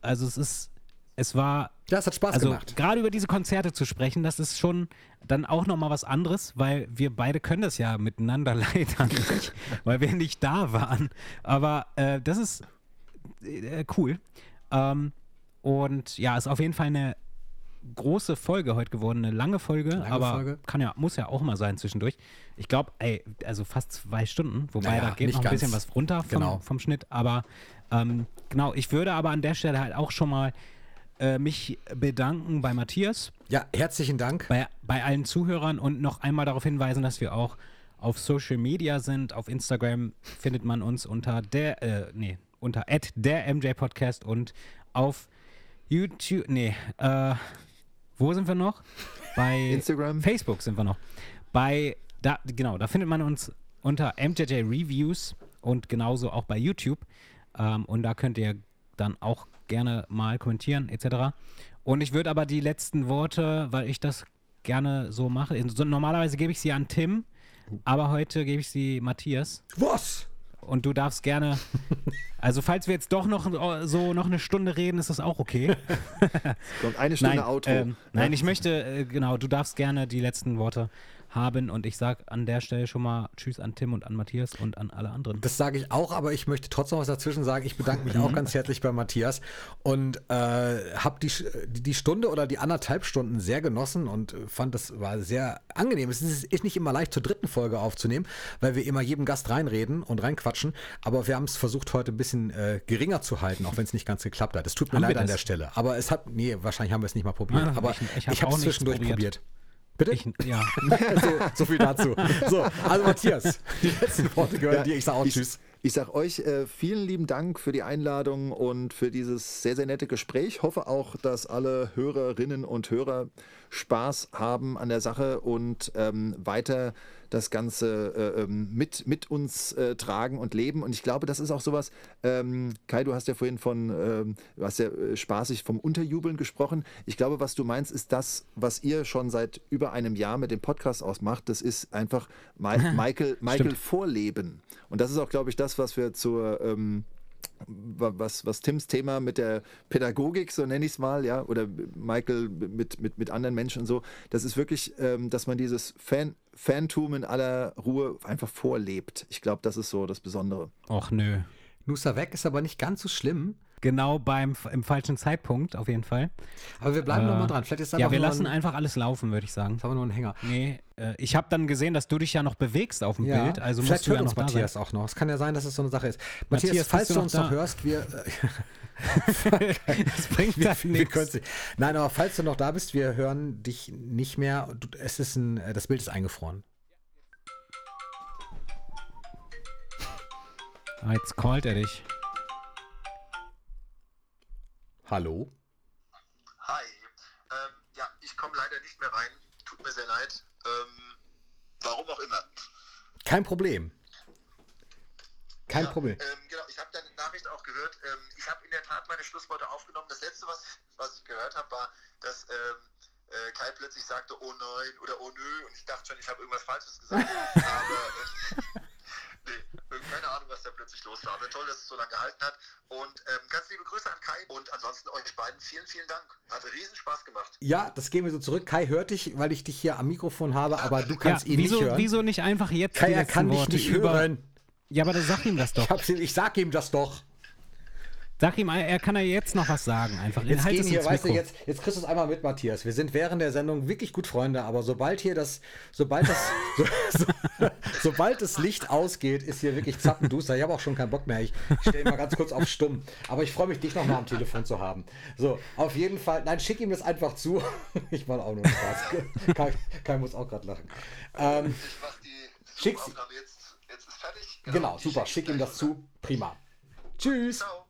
also es ist, es war Ja, es hat Spaß also gemacht. gerade über diese Konzerte zu sprechen, das ist schon dann auch nochmal was anderes, weil wir beide können das ja miteinander leider nicht, weil wir nicht da waren. Aber äh, das ist äh, cool. Ähm, und ja, ist auf jeden Fall eine große Folge heute geworden, eine lange Folge, Lange aber Folge. kann ja, muss ja auch mal sein zwischendurch. Ich glaube, ey, also fast zwei Stunden, wobei Naja, da geht noch ein bisschen was runter vom, Genau. vom Schnitt, aber ähm, genau, ich würde aber an der Stelle halt auch schon mal äh, mich bedanken bei Matthias, Ja, herzlichen Dank. bei, bei allen Zuhörern und noch einmal darauf hinweisen, dass wir auch auf Social Media sind. Auf Instagram findet man uns unter der, äh, nee, unter der MJ Podcast und auf YouTube, nee, äh, wo sind wir noch? Bei Instagram. Facebook sind wir noch. Bei, da, genau, da findet man uns unter MJJ Reviews und genauso auch bei YouTube. Ähm, und da könnt ihr dann auch gerne mal kommentieren, etc. Und ich würde aber die letzten Worte, weil ich das gerne so mache, so, normalerweise gebe ich sie an Tim, aber heute gebe ich sie Matthias. Was? Und du darfst gerne, also falls wir jetzt doch noch äh, so noch eine Stunde reden, ist das auch okay. Kommt eine Stunde nein, Outro. ähm, nein, ich möchte, äh, genau, du darfst gerne die letzten Worte haben und ich sage an der Stelle schon mal Tschüss an Tim und an Matthias und an alle anderen. Das sage ich auch, aber ich möchte trotzdem was dazwischen sagen. Ich bedanke mich auch Mhm. ganz herzlich bei Matthias und äh, habe die, die, Stunde oder die anderthalb Stunden sehr genossen und äh, fand, das war sehr angenehm. Es ist, ist nicht immer leicht, zur dritten Folge aufzunehmen, weil wir immer jedem Gast reinreden und reinquatschen, aber wir haben es versucht, heute ein bisschen äh, geringer zu halten, auch wenn es nicht ganz geklappt hat. Es tut mir Haben leid an der Stelle, aber es hat, nee, wahrscheinlich haben wir es nicht mal probiert, Ah, aber ich- ich, ich hab habe es zwischendurch probiert. probiert. Bitte? Ich, ja, so, so viel dazu. So, also Matthias, die letzten Worte gehören dir. Ich sage auch ich, Tschüss. Ich sage euch äh, vielen lieben Dank für die Einladung und für dieses sehr, sehr nette Gespräch. Hoffe auch, dass alle Hörerinnen und Hörer Spaß haben an der Sache und ähm, weiter das Ganze äh, ähm, mit, mit uns äh, tragen und leben. Und ich glaube, das ist auch sowas, ähm, Kai, du hast ja vorhin von, ähm, du hast ja äh, spaßig vom Unterjubeln gesprochen. Ich glaube, was du meinst, ist das, was ihr schon seit über einem Jahr mit dem Podcast ausmacht. Das ist einfach Ma Michael, Michael Vorleben. Und das ist auch, glaube ich, das, was wir zur ähm, was, was Tims Thema mit der Pädagogik, so nenne ich es mal, ja, oder Michael mit, mit, mit anderen Menschen und so, das ist wirklich, ähm, dass man dieses Fan, Fantum in aller Ruhe einfach vorlebt. Ich glaube, das ist so das Besondere. Och nö. Nusa weg ist aber nicht ganz so schlimm. Genau beim im falschen Zeitpunkt, auf jeden Fall. Aber wir bleiben Äh, noch mal dran. Vielleicht ist das Ja, wir lassen ein, einfach alles laufen, würde ich sagen. ist aber nur ein Hänger. Nee, äh, ich habe dann gesehen, dass du dich ja noch bewegst auf dem Ja, Bild, also vielleicht musst du hört ja noch uns da sein. Matthias auch noch. Es kann ja sein, dass es so eine Sache ist. Matthias, Matthias, falls du du noch uns da? noch hörst, wir, Das bringt wir, wir. Nein, aber falls du noch da bist, wir hören dich nicht mehr. Du, es ist ein, äh, das Bild ist eingefroren. Ah, jetzt callt er dich. Hallo? Hi. Ähm, ja, ich komme leider nicht mehr rein. Tut mir sehr leid. Ähm, warum auch immer. Kein Problem. Kein Ja, Problem. Ähm, genau, ich habe deine Nachricht auch gehört. Ähm, ich habe in der Tat meine Schlussworte aufgenommen. Das letzte, was, was ich gehört habe, war, dass ähm, äh, Kai plötzlich sagte, oh nein oder oh nö. Und ich dachte schon, ich habe irgendwas Falsches gesagt. Aber äh, nee, äh, keine Ahnung, was da plötzlich los war. Aber toll, dass es so lange gehalten hat. Und ähm, ganz liebe Grüße an Kai. Und ansonsten euch beiden vielen, vielen Dank. Hat riesen Spaß gemacht. Ja, das gehen wir so zurück. Kai hört dich, weil ich dich hier am Mikrofon habe, aber du Ja, kannst ihn wieso, nicht hören. wieso nicht einfach jetzt Kai, er kann dich Worte nicht hören. Ja, aber dann sag ihm das doch. Ich, ich sag ihm das doch. Sag ihm, er kann ja jetzt noch was sagen. Einfach. Jetzt gehen hier, weißt du, jetzt, jetzt kriegst du es einmal mit, Matthias. Wir sind während der Sendung wirklich gut Freunde, aber sobald hier das, sobald das, so, so, sobald das Licht ausgeht, ist hier wirklich zappenduster. Ich habe auch schon keinen Bock mehr. Ich stelle mal ganz kurz auf stumm. Aber ich freue mich, dich noch mal am Telefon zu haben. So, auf jeden Fall, nein, schick ihm das einfach zu. Ich mache auch nur Spaß. Kai, Kai muss auch gerade lachen. Ähm, Ich mach die Schick's- Aufnahme jetzt. Jetzt ist fertig. genau, super. Schick ihm das zu. Prima. Tschüss. Ciao.